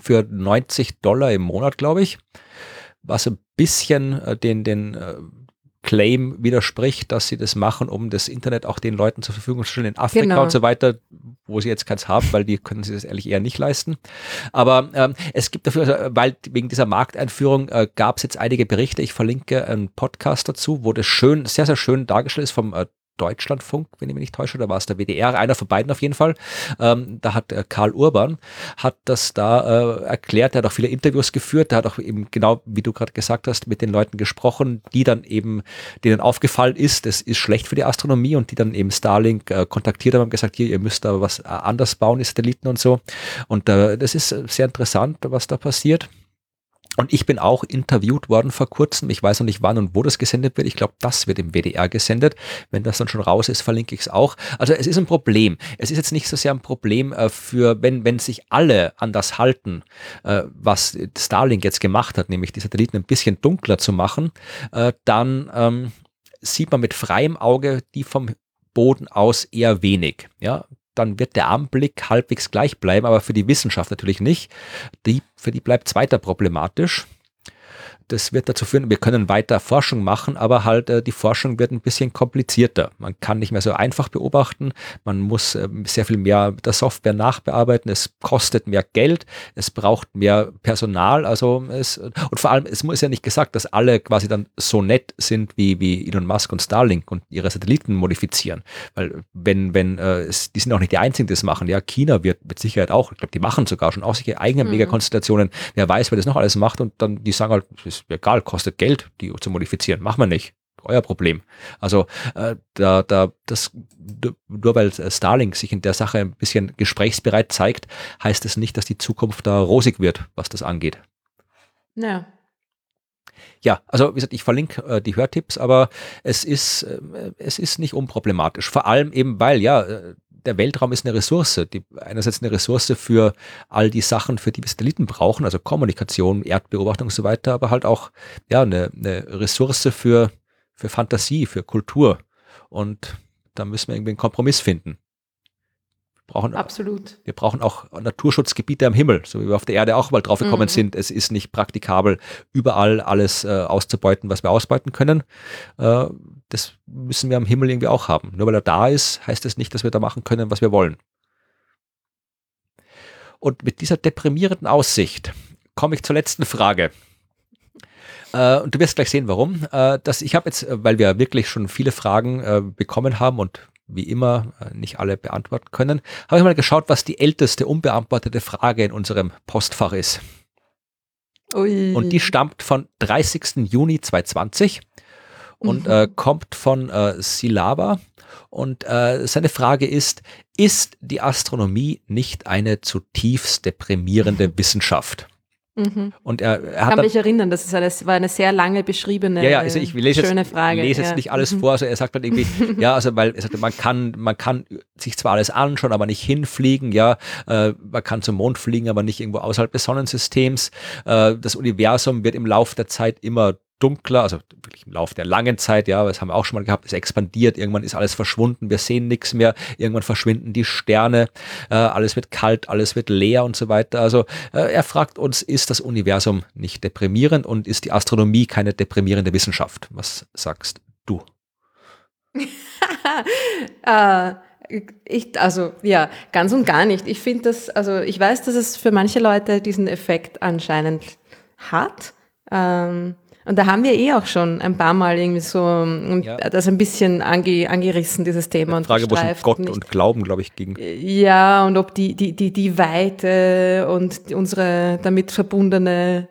Für 90 Dollar im Monat, glaube ich. Was ein bisschen äh, den, den äh, Claim widerspricht, dass sie das machen, um das Internet auch den Leuten zur Verfügung zu stellen in Afrika genau. und so weiter, wo sie jetzt keins haben, weil die können sich das ehrlich eher nicht leisten. Aber ähm, es gibt dafür, also, weil wegen dieser Markteinführung äh, gab es jetzt einige Berichte. Ich verlinke einen Podcast dazu, wo das schön, sehr, sehr schön dargestellt ist vom äh, Deutschlandfunk, wenn ich mich nicht täusche, oder war es der WDR, einer von beiden auf jeden Fall. Ähm, da hat äh, Karl Urban, hat das da äh, erklärt, er hat auch viele Interviews geführt, der hat auch eben genau, wie du gerade gesagt hast, mit den Leuten gesprochen, die dann eben, denen aufgefallen ist, das ist schlecht für die Astronomie und die dann eben Starlink äh, kontaktiert haben und gesagt, hier, ihr müsst da was äh, anders bauen, die Satelliten und so. Und äh, das ist sehr interessant, was da passiert. Und ich bin auch interviewt worden vor kurzem. Ich weiß noch nicht wann und wo das gesendet wird. Ich glaube, das wird im WDR gesendet. Wenn das dann schon raus ist, verlinke ich es auch. Also es ist ein Problem. Es ist jetzt nicht so sehr ein Problem äh, für, wenn, wenn sich alle an das halten, äh, was Starlink jetzt gemacht hat, nämlich die Satelliten ein bisschen dunkler zu machen, äh, dann ähm, sieht man mit freiem Auge die vom Boden aus eher wenig. Ja, dann wird der Anblick halbwegs gleich bleiben, aber für die Wissenschaft natürlich nicht. Die, für die bleibt es weiter problematisch das wird dazu führen, wir können weiter Forschung machen, aber halt äh, die Forschung wird ein bisschen komplizierter. Man kann nicht mehr so einfach beobachten, man muss äh, sehr viel mehr der Software nachbearbeiten, es kostet mehr Geld, es braucht mehr Personal, also es, und vor allem, es muss ja nicht gesagt, dass alle quasi dann so nett sind wie, wie Elon Musk und Starlink und ihre Satelliten modifizieren, weil wenn, wenn, äh, es, die sind auch nicht die einzigen, die das machen, ja, China wird mit Sicherheit auch, ich glaube, die machen sogar schon auch solche eigenen mhm. Megakonstellationen, wer weiß, wer das noch alles macht und dann, die sagen halt, ist egal, kostet Geld, die zu modifizieren. Machen wir nicht. Euer Problem. Also äh, da, da, das, nur weil Starlink sich in der Sache ein bisschen gesprächsbereit zeigt, heißt es nicht, dass die Zukunft da rosig wird, was das angeht. Ja. Ja, also wie gesagt, ich verlinke äh, die Hörtipps, aber es ist, äh, es ist nicht unproblematisch. Vor allem eben, weil ja, äh, der Weltraum ist eine Ressource, die einerseits eine Ressource für all die Sachen, für die wir Satelliten brauchen, also Kommunikation, Erdbeobachtung und so weiter, aber halt auch ja eine, eine Ressource für, für Fantasie, für Kultur. Und da müssen wir irgendwie einen Kompromiss finden. Wir brauchen, Absolut. Wir brauchen auch Naturschutzgebiete am Himmel, so wie wir auf der Erde auch mal drauf gekommen mhm. sind. Es ist nicht praktikabel, überall alles äh, auszubeuten, was wir ausbeuten können. Äh, das müssen wir am Himmel irgendwie auch haben. Nur weil er da ist, heißt das nicht, dass wir da machen können, was wir wollen. Und mit dieser deprimierenden Aussicht komme ich zur letzten Frage. Äh, und du wirst gleich sehen, warum. Äh, dass ich habe jetzt, äh, weil wir wirklich schon viele Fragen äh, bekommen haben und wie immer äh, nicht alle beantworten können, habe ich mal geschaut, was die älteste unbeantwortete Frage in unserem Postfach ist. Ui. Und die stammt von 30. Juni 2020 und mhm. äh, kommt von äh, Silava. Und äh, seine Frage ist, ist die Astronomie nicht eine zutiefst deprimierende Wissenschaft? Mhm. Und er, er hat kann mich erinnern, das ist eine, war eine sehr lange beschriebene, ja, ja, also ich lese schöne jetzt, Frage. lese jetzt ja. nicht alles mhm. vor, also er sagt dann irgendwie, ja, also weil er sagt, man kann, man kann sich zwar alles anschauen, aber nicht hinfliegen, ja, äh, man kann zum Mond fliegen, aber nicht irgendwo außerhalb des Sonnensystems. Äh, das Universum wird im Laufe der Zeit immer dunkler, also wirklich im Laufe der langen Zeit, ja, das haben wir auch schon mal gehabt, es expandiert, irgendwann ist alles verschwunden, wir sehen nichts mehr, irgendwann verschwinden die Sterne, äh, alles wird kalt, alles wird leer und so weiter. Also äh, er fragt uns, ist das Universum nicht deprimierend und ist die Astronomie keine deprimierende Wissenschaft? Was sagst du? äh, ich, also ja, ganz und gar nicht. Ich finde das, also ich weiß, dass es für manche Leute diesen Effekt anscheinend hat. Ähm, und da haben wir eh auch schon ein paar Mal irgendwie so ja. das ein bisschen ange, angerissen, dieses Thema. Die Frage, wo es Gott nicht. und Glauben, glaube ich, ging. Ja, und ob die, die, die, die Weite und unsere damit verbundene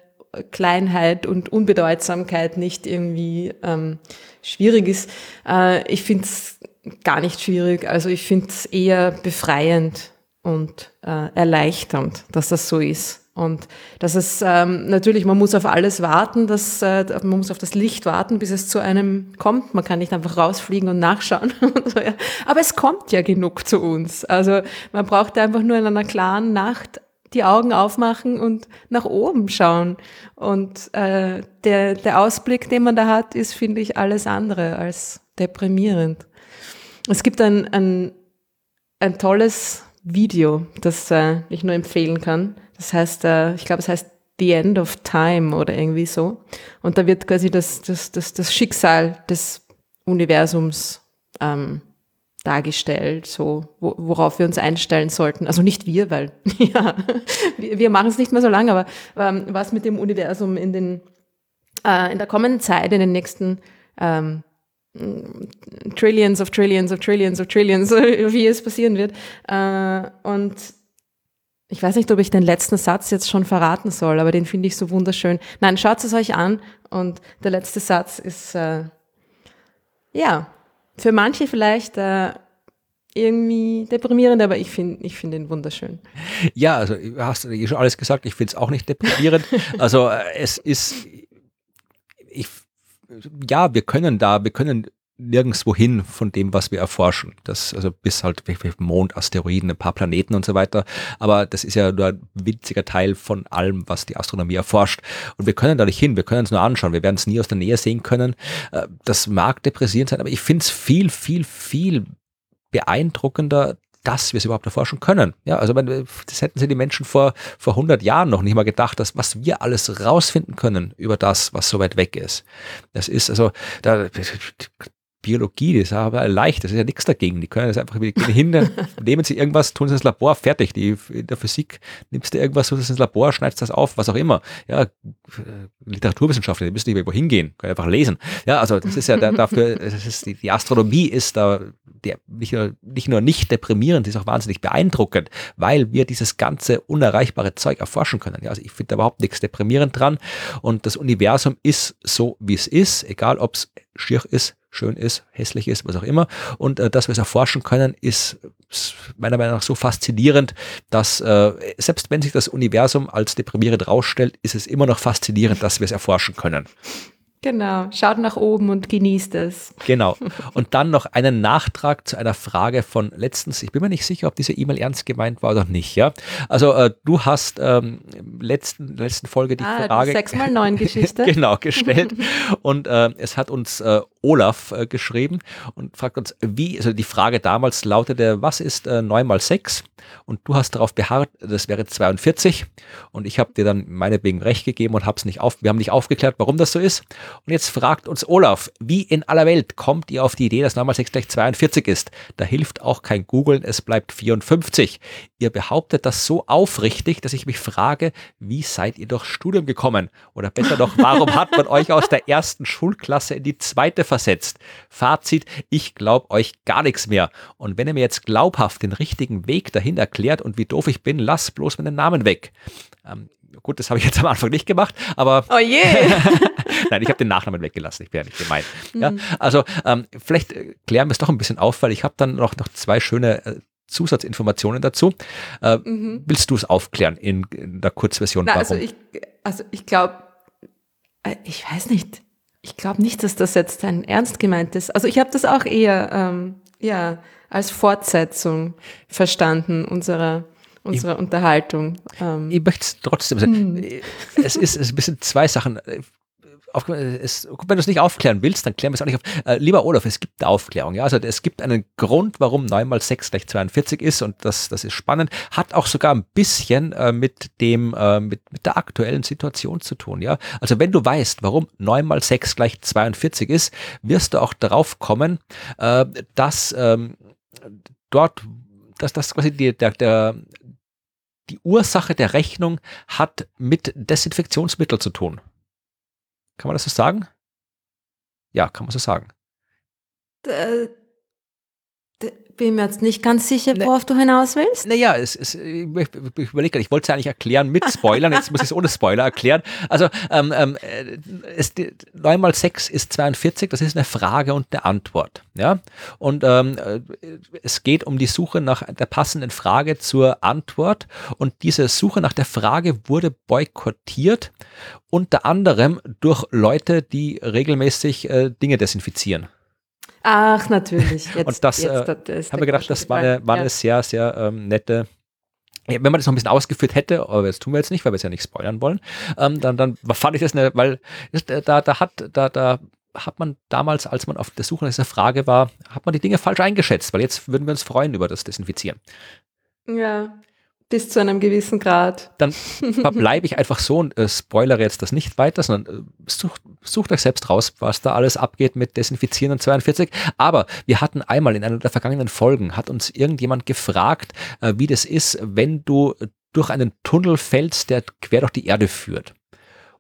Kleinheit und Unbedeutsamkeit nicht irgendwie ähm, schwierig ist. Äh, ich finde es gar nicht schwierig. Also ich finde es eher befreiend und äh, erleichternd, dass das so ist. Und das ist ähm, natürlich, man muss auf alles warten, dass, äh, man muss auf das Licht warten, bis es zu einem kommt. Man kann nicht einfach rausfliegen und nachschauen. Aber es kommt ja genug zu uns. Also man braucht einfach nur in einer klaren Nacht die Augen aufmachen und nach oben schauen. Und äh, der, der Ausblick, den man da hat, ist, finde ich, alles andere als deprimierend. Es gibt ein, ein, ein tolles Video, das äh, ich nur empfehlen kann. Das heißt, äh, ich glaube, es heißt The End of Time oder irgendwie so. Und da wird quasi das, das, das, das Schicksal des Universums ähm, dargestellt, so worauf wir uns einstellen sollten. Also nicht wir, weil ja, wir, wir machen es nicht mehr so lange, aber ähm, was mit dem Universum in den äh, in der kommenden Zeit, in den nächsten ähm, Trillions of Trillions of Trillions of Trillions, wie es passieren wird. Äh, und ich weiß nicht, ob ich den letzten Satz jetzt schon verraten soll, aber den finde ich so wunderschön. Nein, schaut es euch an und der letzte Satz ist, äh, ja, für manche vielleicht äh, irgendwie deprimierend, aber ich finde ich finde ihn wunderschön. Ja, also hast du eh schon alles gesagt, ich finde es auch nicht deprimierend. also äh, es ist, ich, ja, wir können da, wir können nirgendwo hin von dem, was wir erforschen. Das, also bis halt Mond, Asteroiden, ein paar Planeten und so weiter. Aber das ist ja nur ein winziger Teil von allem, was die Astronomie erforscht. Und wir können da nicht hin, wir können es nur anschauen. Wir werden es nie aus der Nähe sehen können. Äh, das mag depressierend sein, aber ich finde es viel, viel, viel beeindruckender, dass wir es überhaupt erforschen können. Ja, also das hätten sie die Menschen vor, vor 100 Jahren noch nicht mal gedacht, dass was wir alles rausfinden können über das, was so weit weg ist. Das ist also, da, Biologie, das ist aber leicht, das ist ja nichts dagegen. Die können das einfach hin, nehmen sie irgendwas, tun sie ins Labor, fertig. Die, in der Physik nimmst du irgendwas, tust es ins Labor, schneidest das auf, was auch immer. Ja, äh, Literaturwissenschaftler, die müssen nicht irgendwo hingehen, können einfach lesen. Ja, also das ist ja da, dafür, das ist die, die Astronomie ist da der, nicht, nur, nicht nur nicht deprimierend, ist auch wahnsinnig beeindruckend, weil wir dieses ganze unerreichbare Zeug erforschen können. Ja, also ich finde da überhaupt nichts deprimierend dran. Und das Universum ist so, wie es ist, egal ob es schier ist, schön ist, hässlich ist, was auch immer. Und äh, dass wir es erforschen können, ist meiner Meinung nach so faszinierend, dass äh, selbst wenn sich das Universum als deprimierend rausstellt, ist es immer noch faszinierend, dass wir es erforschen können. Genau, schaut nach oben und genießt es. Genau. Und dann noch einen Nachtrag zu einer Frage von letztens. Ich bin mir nicht sicher, ob diese E-Mail ernst gemeint war oder nicht. Ja, also äh, du hast ähm, letzten letzten Folge die ah, Frage die 6 mal 9 Geschichte genau gestellt und äh, es hat uns äh, Olaf äh, geschrieben und fragt uns, wie, also die Frage damals lautete, was ist äh, 9 mal 6? Und du hast darauf beharrt, das wäre 42 und ich habe dir dann meinetwegen recht gegeben und hab's nicht auf, wir haben nicht aufgeklärt, warum das so ist. Und jetzt fragt uns Olaf, wie in aller Welt kommt ihr auf die Idee, dass 9 mal 6 gleich 42 ist? Da hilft auch kein Googeln, es bleibt 54. Ihr behauptet das so aufrichtig, dass ich mich frage, wie seid ihr durchs Studium gekommen? Oder besser noch, warum hat man euch aus der ersten Schulklasse in die zweite versetzt. Fazit, ich glaube euch gar nichts mehr. Und wenn ihr mir jetzt glaubhaft den richtigen Weg dahin erklärt und wie doof ich bin, lass bloß meinen Namen weg. Ähm, gut, das habe ich jetzt am Anfang nicht gemacht, aber. Oh je! Nein, ich habe den Nachnamen weggelassen, ich bin ja nicht gemeint. Ja, mhm. also ähm, vielleicht äh, klären wir es doch ein bisschen auf, weil ich habe dann noch, noch zwei schöne äh, Zusatzinformationen dazu. Äh, mhm. Willst du es aufklären in, in der Kurzversion? Na, also ich, also ich glaube, äh, ich weiß nicht, ich glaube nicht, dass das jetzt ein ernst gemeintes. Also ich habe das auch eher ähm, ja als Fortsetzung verstanden unserer unserer ich, Unterhaltung. Ähm. Ich möchte es trotzdem sagen. Hm. Es ist, es ist ein bisschen zwei Sachen. Auf, es, wenn du es nicht aufklären willst, dann klären wir es auch nicht auf. Äh, lieber Olaf, es gibt eine Aufklärung. Ja? Also es gibt einen Grund, warum 9 mal 6 gleich 42 ist und das, das ist spannend. Hat auch sogar ein bisschen äh, mit dem, äh, mit, mit der aktuellen Situation zu tun. Ja? Also wenn du weißt, warum 9 mal 6 gleich 42 ist, wirst du auch darauf kommen, äh, dass ähm, dort, dass das quasi die, der, der, die Ursache der Rechnung hat mit Desinfektionsmittel zu tun. Kann man das so sagen? Ja, kann man so sagen. Äh, bin mir jetzt nicht ganz sicher, ne. worauf ne, du hinaus willst. Naja, es, es, ich, ich überlege, ich wollte es ja eigentlich erklären mit Spoilern, jetzt muss ich es ohne Spoiler erklären. Also ähm, ähm, es, 9 mal 6 ist 42, das ist eine Frage und eine Antwort. Ja? Und ähm, es geht um die Suche nach der passenden Frage zur Antwort und diese Suche nach der Frage wurde boykottiert, unter anderem durch Leute, die regelmäßig äh, Dinge desinfizieren. Ach, natürlich. Jetzt, und das, jetzt, äh, das habe ich gedacht, das war eine, war eine ja. sehr, sehr ähm, nette wenn man das noch ein bisschen ausgeführt hätte, aber das tun wir jetzt nicht, weil wir es ja nicht spoilern wollen, ähm, dann, dann fand ich das eine, weil äh, da, da hat, da, da hat man damals, als man auf der Suche nach dieser Frage war, hat man die Dinge falsch eingeschätzt, weil jetzt würden wir uns freuen über das Desinfizieren. Ja. Bis zu einem gewissen Grad. Dann verbleibe ich einfach so und äh, spoilere jetzt das nicht weiter, sondern äh, sucht, sucht euch selbst raus, was da alles abgeht mit Desinfizieren und 42. Aber wir hatten einmal in einer der vergangenen Folgen, hat uns irgendjemand gefragt, äh, wie das ist, wenn du durch einen Tunnel fällst, der quer durch die Erde führt.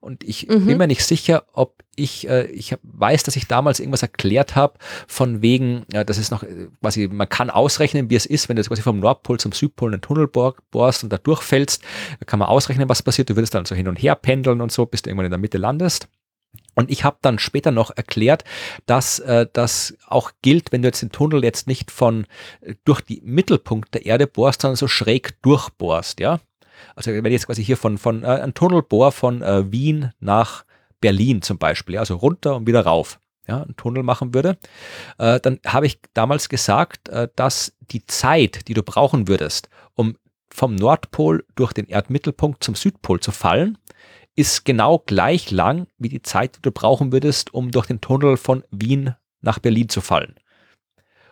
Und ich mhm. bin mir nicht sicher, ob ich, äh, ich hab, weiß, dass ich damals irgendwas erklärt habe, von wegen, ja, das ist noch äh, quasi, man kann ausrechnen, wie es ist, wenn du jetzt quasi vom Nordpol zum Südpol einen Tunnel bohrst und da durchfällst, da kann man ausrechnen, was passiert. Du würdest dann so hin und her pendeln und so, bis du irgendwann in der Mitte landest. Und ich habe dann später noch erklärt, dass äh, das auch gilt, wenn du jetzt den Tunnel jetzt nicht von äh, durch die Mittelpunkt der Erde bohrst, sondern so schräg durchbohrst, ja. Also wenn ich jetzt quasi hier von, von äh, ein Tunnelbohr von äh, Wien nach Berlin zum Beispiel, also runter und wieder rauf, ja, einen Tunnel machen würde, äh, dann habe ich damals gesagt, äh, dass die Zeit, die du brauchen würdest, um vom Nordpol durch den Erdmittelpunkt zum Südpol zu fallen, ist genau gleich lang wie die Zeit, die du brauchen würdest, um durch den Tunnel von Wien nach Berlin zu fallen.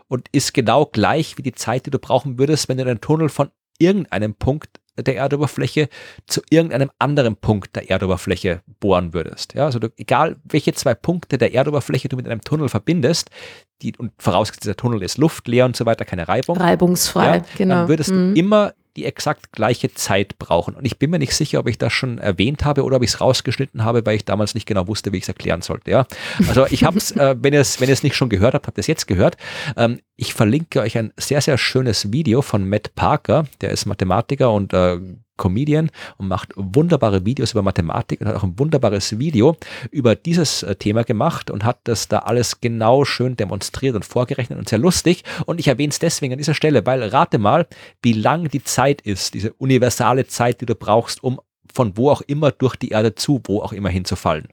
Und ist genau gleich wie die Zeit, die du brauchen würdest, wenn du den Tunnel von irgendeinem Punkt der Erdoberfläche zu irgendeinem anderen Punkt der Erdoberfläche bohren würdest. Ja, also du, egal welche zwei Punkte der Erdoberfläche du mit einem Tunnel verbindest, die, und vorausgesetzt der Tunnel ist luftleer und so weiter, keine Reibung. Reibungsfrei, ja, genau. Dann würdest mhm. du immer die exakt gleiche Zeit brauchen. Und ich bin mir nicht sicher, ob ich das schon erwähnt habe oder ob ich es rausgeschnitten habe, weil ich damals nicht genau wusste, wie ich es erklären sollte. Ja? Also ich habe es, äh, wenn ihr es wenn nicht schon gehört habt, habt ihr es jetzt gehört. Ähm, ich verlinke euch ein sehr, sehr schönes Video von Matt Parker, der ist Mathematiker und äh, Comedian und macht wunderbare Videos über Mathematik und hat auch ein wunderbares Video über dieses äh, Thema gemacht und hat das da alles genau schön demonstriert und vorgerechnet und sehr lustig. Und ich erwähne es deswegen an dieser Stelle, weil rate mal, wie lang die Zeit ist, diese universale Zeit, die du brauchst, um von wo auch immer durch die Erde zu, wo auch immer hinzufallen.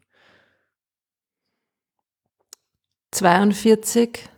42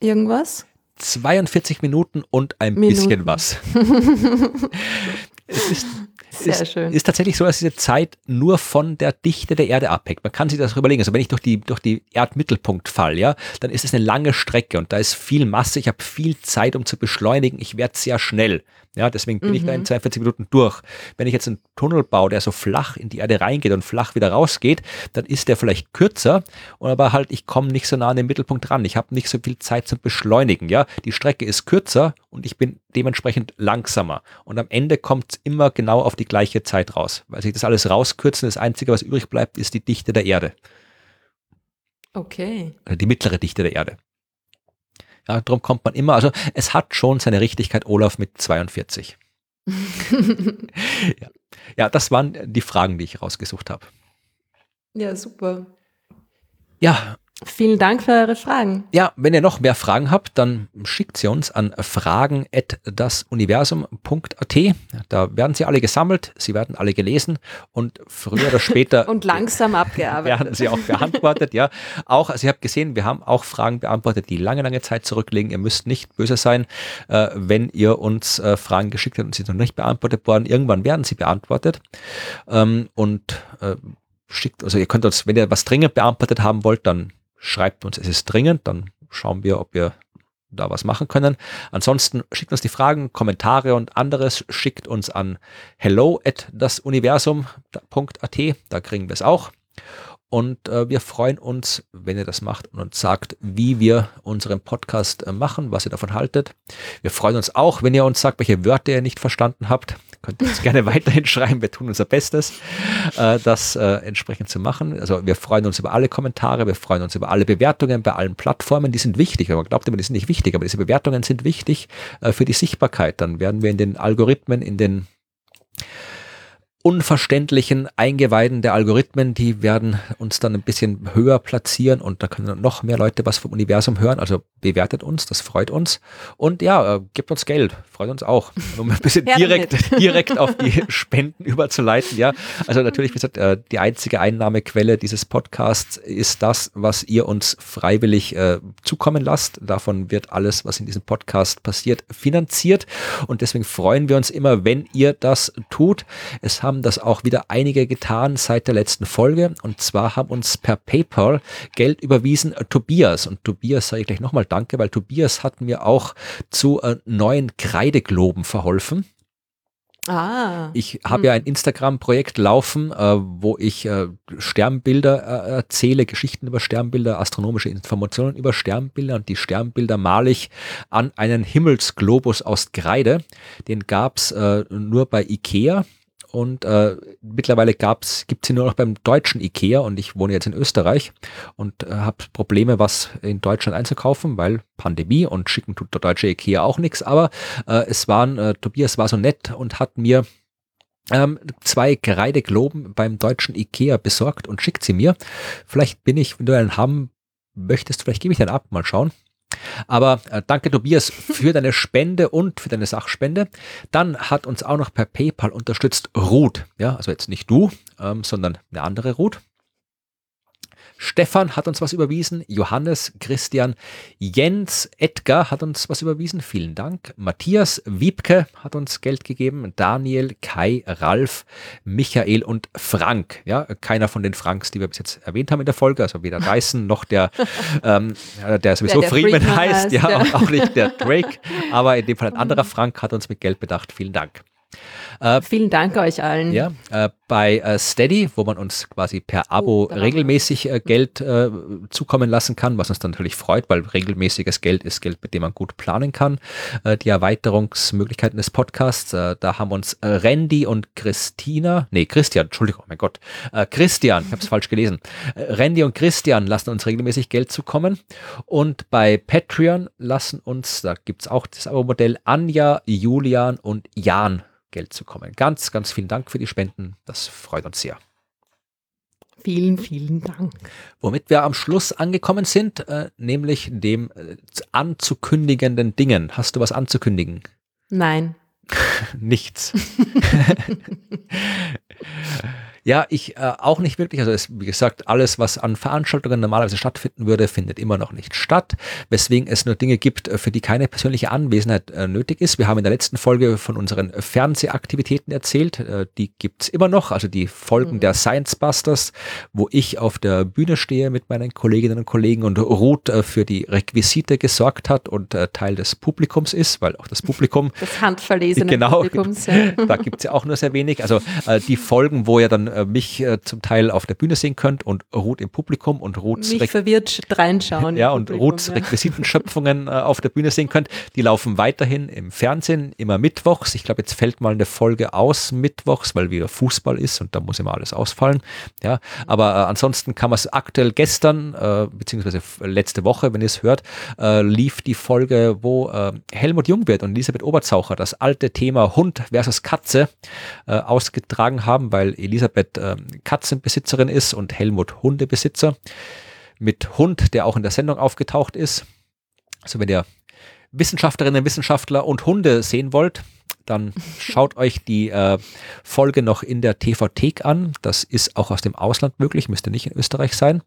irgendwas? 42 Minuten und ein Minuten. bisschen was. es ist, Sehr ist, schön. ist tatsächlich so, dass diese Zeit nur von der Dichte der Erde abhängt. Man kann sich das überlegen. Also wenn ich durch die, durch die Erdmittelpunkt falle, ja, dann ist es eine lange Strecke und da ist viel Masse. Ich habe viel Zeit, um zu beschleunigen. Ich werde sehr schnell. Ja, deswegen bin mhm. ich da in 42 mhm. Minuten durch. Wenn ich jetzt einen Tunnel baue, der so flach in die Erde reingeht und flach wieder rausgeht, dann ist der vielleicht kürzer, aber halt ich komme nicht so nah an den Mittelpunkt ran. Ich habe nicht so viel Zeit zum Beschleunigen. Ja, die Strecke ist kürzer und ich bin dementsprechend langsamer. Und am Ende kommt es immer genau auf die gleiche Zeit raus. Weil sich das alles rauskürzen, das Einzige, was übrig bleibt, ist die Dichte der Erde. Okay. Die mittlere Dichte der Erde. Darum kommt man immer, also es hat schon seine Richtigkeit, Olaf mit 42. ja. ja, das waren die Fragen, die ich rausgesucht habe. Ja, super. Ja, Vielen Dank für eure Fragen. Ja, wenn ihr noch mehr Fragen habt, dann schickt sie uns an fragen.dasuniversum.at. Da werden sie alle gesammelt, sie werden alle gelesen und früher oder später und langsam abgearbeitet. werden sie auch beantwortet, ja. Auch, also ihr habt gesehen, wir haben auch Fragen beantwortet, die lange, lange Zeit zurückliegen. Ihr müsst nicht böse sein, äh, wenn ihr uns äh, Fragen geschickt habt und sie noch nicht beantwortet worden. Irgendwann werden sie beantwortet. Ähm, und äh, schickt, also ihr könnt uns, wenn ihr was dringend beantwortet haben wollt, dann schreibt uns, es ist dringend, dann schauen wir, ob wir da was machen können. Ansonsten schickt uns die Fragen, Kommentare und anderes, schickt uns an hello at dasuniversum.at, da kriegen wir es auch. Und äh, wir freuen uns, wenn ihr das macht und uns sagt, wie wir unseren Podcast äh, machen, was ihr davon haltet. Wir freuen uns auch, wenn ihr uns sagt, welche Wörter ihr nicht verstanden habt. Könnt ihr uns gerne weiterhin schreiben. Wir tun unser Bestes, äh, das äh, entsprechend zu machen. Also wir freuen uns über alle Kommentare, wir freuen uns über alle Bewertungen bei allen Plattformen. Die sind wichtig. Man glaubt immer, die sind nicht wichtig, aber diese Bewertungen sind wichtig äh, für die Sichtbarkeit. Dann werden wir in den Algorithmen, in den unverständlichen Eingeweiden der Algorithmen, die werden uns dann ein bisschen höher platzieren und da können noch mehr Leute was vom Universum hören. Also bewertet uns, das freut uns. Und ja, äh, gebt uns Geld, freut uns auch. Um ein bisschen direkt, direkt auf die Spenden überzuleiten. Ja, also natürlich, wie gesagt, äh, die einzige Einnahmequelle dieses Podcasts ist das, was ihr uns freiwillig äh, zukommen lasst. Davon wird alles, was in diesem Podcast passiert, finanziert. Und deswegen freuen wir uns immer, wenn ihr das tut. Es haben das auch wieder einige getan seit der letzten Folge. Und zwar haben uns per PayPal Geld überwiesen äh, Tobias. Und Tobias sage ich gleich nochmal Danke, weil Tobias hat mir auch zu äh, neuen Kreidegloben verholfen. Ah. Ich habe hm. ja ein Instagram-Projekt laufen, äh, wo ich äh, Sternbilder äh, erzähle, Geschichten über Sternbilder, astronomische Informationen über Sternbilder und die Sternbilder male ich an einen Himmelsglobus aus Kreide. Den gab's äh, nur bei Ikea und äh, mittlerweile gab's, gibt's sie nur noch beim deutschen Ikea und ich wohne jetzt in Österreich und äh, habe Probleme, was in Deutschland einzukaufen, weil Pandemie und schicken tut der deutsche Ikea auch nichts. Aber äh, es waren, äh, Tobias war so nett und hat mir ähm, zwei Kreidegloben beim deutschen Ikea besorgt und schickt sie mir. Vielleicht bin ich, wenn du einen haben möchtest, vielleicht gebe ich den ab, mal schauen. Aber äh, danke Tobias für deine Spende und für deine Sachspende. Dann hat uns auch noch per PayPal unterstützt Ruth. Ja, also jetzt nicht du, ähm, sondern eine andere Ruth. Stefan hat uns was überwiesen, Johannes, Christian, Jens, Edgar hat uns was überwiesen, vielen Dank. Matthias Wiebke hat uns Geld gegeben, Daniel, Kai, Ralf, Michael und Frank. Ja, keiner von den Franks, die wir bis jetzt erwähnt haben in der Folge, also weder Dyson noch der, ähm, der sowieso der, der Freeman, Freeman heißt, heißt, ja, ja. Auch nicht der Drake, aber in dem Fall ein anderer Frank hat uns mit Geld bedacht. Vielen Dank. Äh, Vielen Dank euch allen. Ja, äh, bei äh, Steady, wo man uns quasi per Abo oh, regelmäßig äh, Geld äh, zukommen lassen kann, was uns dann natürlich freut, weil regelmäßiges Geld ist Geld, mit dem man gut planen kann. Äh, die Erweiterungsmöglichkeiten des Podcasts, da haben uns Randy und Christina, nee, Christian, Entschuldigung, oh mein Gott, Christian, ich habe es falsch gelesen. Randy und Christian lassen uns regelmäßig Geld zukommen und bei Patreon lassen uns, da gibt es auch das Abo-Modell, Anja, Julian und Jan Geld zu kommen. Ganz, ganz vielen Dank für die Spenden. Das freut uns sehr. Vielen, vielen Dank. Womit wir am Schluss angekommen sind, äh, nämlich dem äh, anzukündigenden Dingen. Hast du was anzukündigen? Nein. Nichts. Ja, ich äh, auch nicht wirklich. Also es, wie gesagt, alles, was an Veranstaltungen normalerweise stattfinden würde, findet immer noch nicht statt, weswegen es nur Dinge gibt, äh, für die keine persönliche Anwesenheit äh, nötig ist. Wir haben in der letzten Folge von unseren Fernsehaktivitäten erzählt. Äh, die gibt's immer noch, also die Folgen mhm. der Science Busters, wo ich auf der Bühne stehe mit meinen Kolleginnen und Kollegen und Ruth äh, für die Requisite gesorgt hat und äh, Teil des Publikums ist, weil auch das Publikum... Das handverlesene genau, Publikums. Ja. da gibt's ja auch nur sehr wenig. Also die Folgen, wo ja dann äh, mich äh, zum Teil auf der Bühne sehen könnt und Ruth im Publikum und Ruths mich verwirrt reinschauen. ja, und Ruths ja. Requisitenschöpfungen äh, auf der Bühne sehen könnt. Die laufen weiterhin im Fernsehen, immer mittwochs. Ich glaube, jetzt fällt mal eine Folge aus mittwochs, weil wieder Fußball ist und da muss immer alles ausfallen. Ja, aber äh, ansonsten kann man es aktuell gestern, äh, beziehungsweise letzte Woche, wenn ihr es hört, äh, lief die Folge, wo Helmut Jungwirth und Elisabeth Oberzaucher das alte Thema Hund versus Katze ausgetragen haben, weil Elisabeth Elisabeth äh, Katzenbesitzerin ist und Helmut Hundebesitzer. Mit Hund, der auch in der Sendung aufgetaucht ist. Also wenn ihr Wissenschaftlerinnen, Wissenschaftler und Hunde sehen wollt, dann schaut euch die äh, Folge noch in der TV-Thek an. Das ist auch aus dem Ausland möglich, müsste nicht in Österreich sein.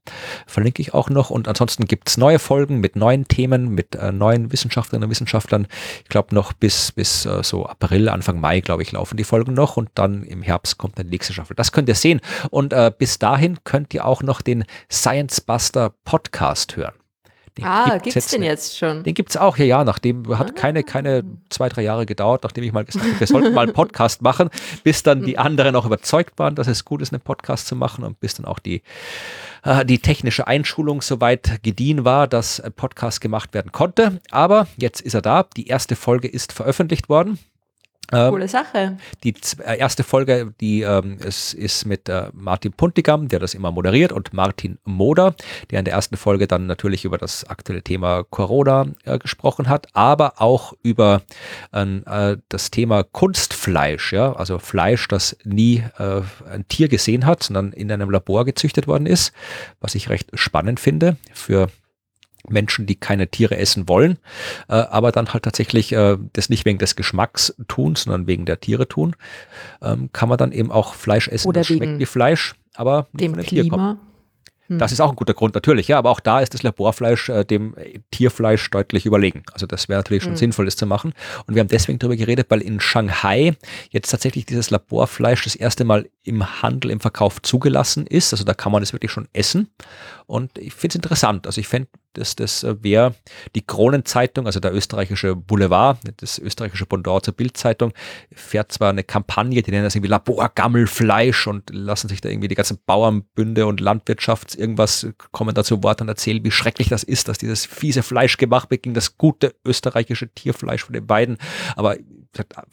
Verlinke ich auch noch. Und ansonsten gibt es neue Folgen mit neuen Themen, mit äh, neuen Wissenschaftlerinnen und Wissenschaftlern. Ich glaube noch bis, bis äh, so April, Anfang Mai, glaube ich, laufen die Folgen noch. Und dann im Herbst kommt dann die nächste Staffel. Das könnt ihr sehen. Und äh, bis dahin könnt ihr auch noch den Science Buster Podcast hören. Den ah, gibt es den jetzt schon? Den gibt es auch, ja, ja, nachdem, hat ah. keine, keine zwei, drei Jahre gedauert, nachdem ich mal gesagt habe, wir sollten mal einen Podcast machen, bis dann die anderen auch überzeugt waren, dass es gut ist, einen Podcast zu machen und bis dann auch die, äh, die technische Einschulung soweit gediehen war, dass ein Podcast gemacht werden konnte. Aber jetzt ist er da. Die erste Folge ist veröffentlicht worden. Ähm, Coole Sache. Die äh, erste Folge, die ähm, es ist mit äh, Martin Puntigam, der das immer moderiert, und Martin Moder, der in der ersten Folge dann natürlich über das aktuelle Thema Corona äh, gesprochen hat, aber auch über äh, das Thema Kunstfleisch, ja, also Fleisch, das nie äh, ein Tier gesehen hat, sondern in einem Labor gezüchtet worden ist, was ich recht spannend finde für Menschen, die keine Tiere essen wollen, äh, aber dann halt tatsächlich äh, das nicht wegen des Geschmacks tun, sondern wegen der Tiere tun, ähm, kann man dann eben auch Fleisch essen. Oder das schmeckt wie Fleisch, aber nicht dem von dem Klima. Tier kommt. Hm. Das ist auch ein guter Grund, natürlich, ja, aber auch da ist das Laborfleisch äh, dem Tierfleisch deutlich überlegen. Also das wäre natürlich schon hm. sinnvoll, das zu machen. Und wir haben deswegen darüber geredet, weil in Shanghai jetzt tatsächlich dieses Laborfleisch das erste Mal im Handel, im Verkauf zugelassen ist. Also da kann man es wirklich schon essen. Und ich finde es interessant. Also ich fände, dass das äh, wäre die Kronenzeitung, also der österreichische Boulevard, das österreichische Pendant zur Bildzeitung, fährt zwar eine Kampagne, die nennen das irgendwie Laborgammelfleisch und lassen sich da irgendwie die ganzen Bauernbünde und Landwirtschafts irgendwas kommen dazu Wort und erzählen, wie schrecklich das ist, dass dieses fiese Fleisch gemacht wird gegen das gute österreichische Tierfleisch von den beiden. Aber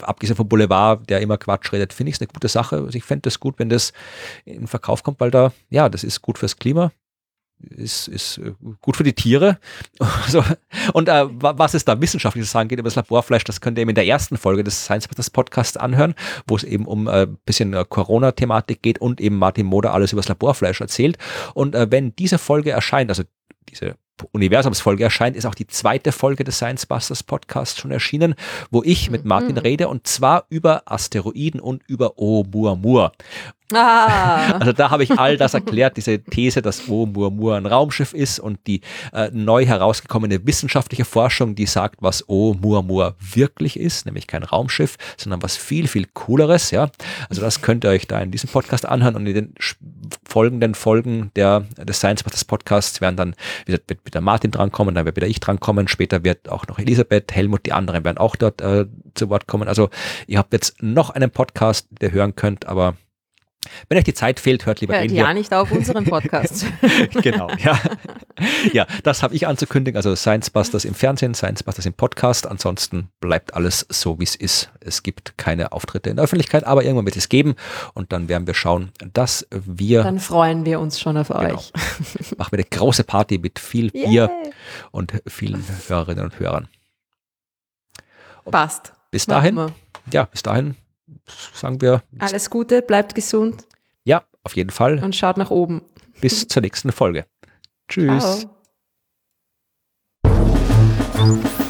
abgesehen vom Boulevard, der immer Quatsch redet, finde ich es eine gute Sache. Also ich fände es gut, wenn das in den Verkauf kommt, weil da, ja, das ist gut fürs Klima, ist, ist äh, gut für die Tiere. so. Und äh, was es da wissenschaftlich zu sagen geht über das Laborfleisch, das könnt ihr eben in der ersten Folge des Science Business Podcasts anhören, wo es eben um ein äh, bisschen äh, Corona-Thematik geht und eben Martin Moder alles über das Laborfleisch erzählt. Und äh, wenn diese Folge erscheint, also diese Universumsfolge erscheint, ist auch die zweite Folge des Science Busters Podcasts schon erschienen, wo ich mit Martin mhm. rede und zwar über Asteroiden und über Oumuamua. Ah. Also da habe ich all das erklärt, diese These, dass Oumuamua ein Raumschiff ist und die äh, neu herausgekommene wissenschaftliche Forschung, die sagt, was Oumuamua wirklich ist, nämlich kein Raumschiff, sondern was viel, viel cooleres, ja. Also das könnt ihr euch da in diesem Podcast anhören und in den folgenden Folgen der, des Science Busters Podcasts werden dann wieder, wird wieder Martin drankommen, dann wird wieder ich drankommen, später wird auch noch Elisabeth, Helmut, die anderen werden auch dort äh, zu Wort kommen. Also ihr habt jetzt noch einen Podcast, der hören könnt, aber wenn euch die Zeit fehlt, hört lieber hört den ja hier. nicht auf unseren Podcast. genau, ja. Ja, das habe ich anzukündigen. Also Science Busters im Fernsehen, Science Busters im Podcast. Ansonsten bleibt alles so, wie es ist. Es gibt keine Auftritte in der Öffentlichkeit, aber irgendwann wird es geben. Und dann werden wir schauen, dass wir... Dann freuen wir uns schon auf genau, euch. Machen wir eine große Party mit viel Bier yeah. und vielen Hörerinnen und Hörern. Und Passt. Bis dahin, ja, bis dahin sagen wir. Alles Gute, bleibt gesund. Ja, auf jeden Fall. Und schaut nach oben. Bis zur nächsten Folge. Tschüss. Ciao.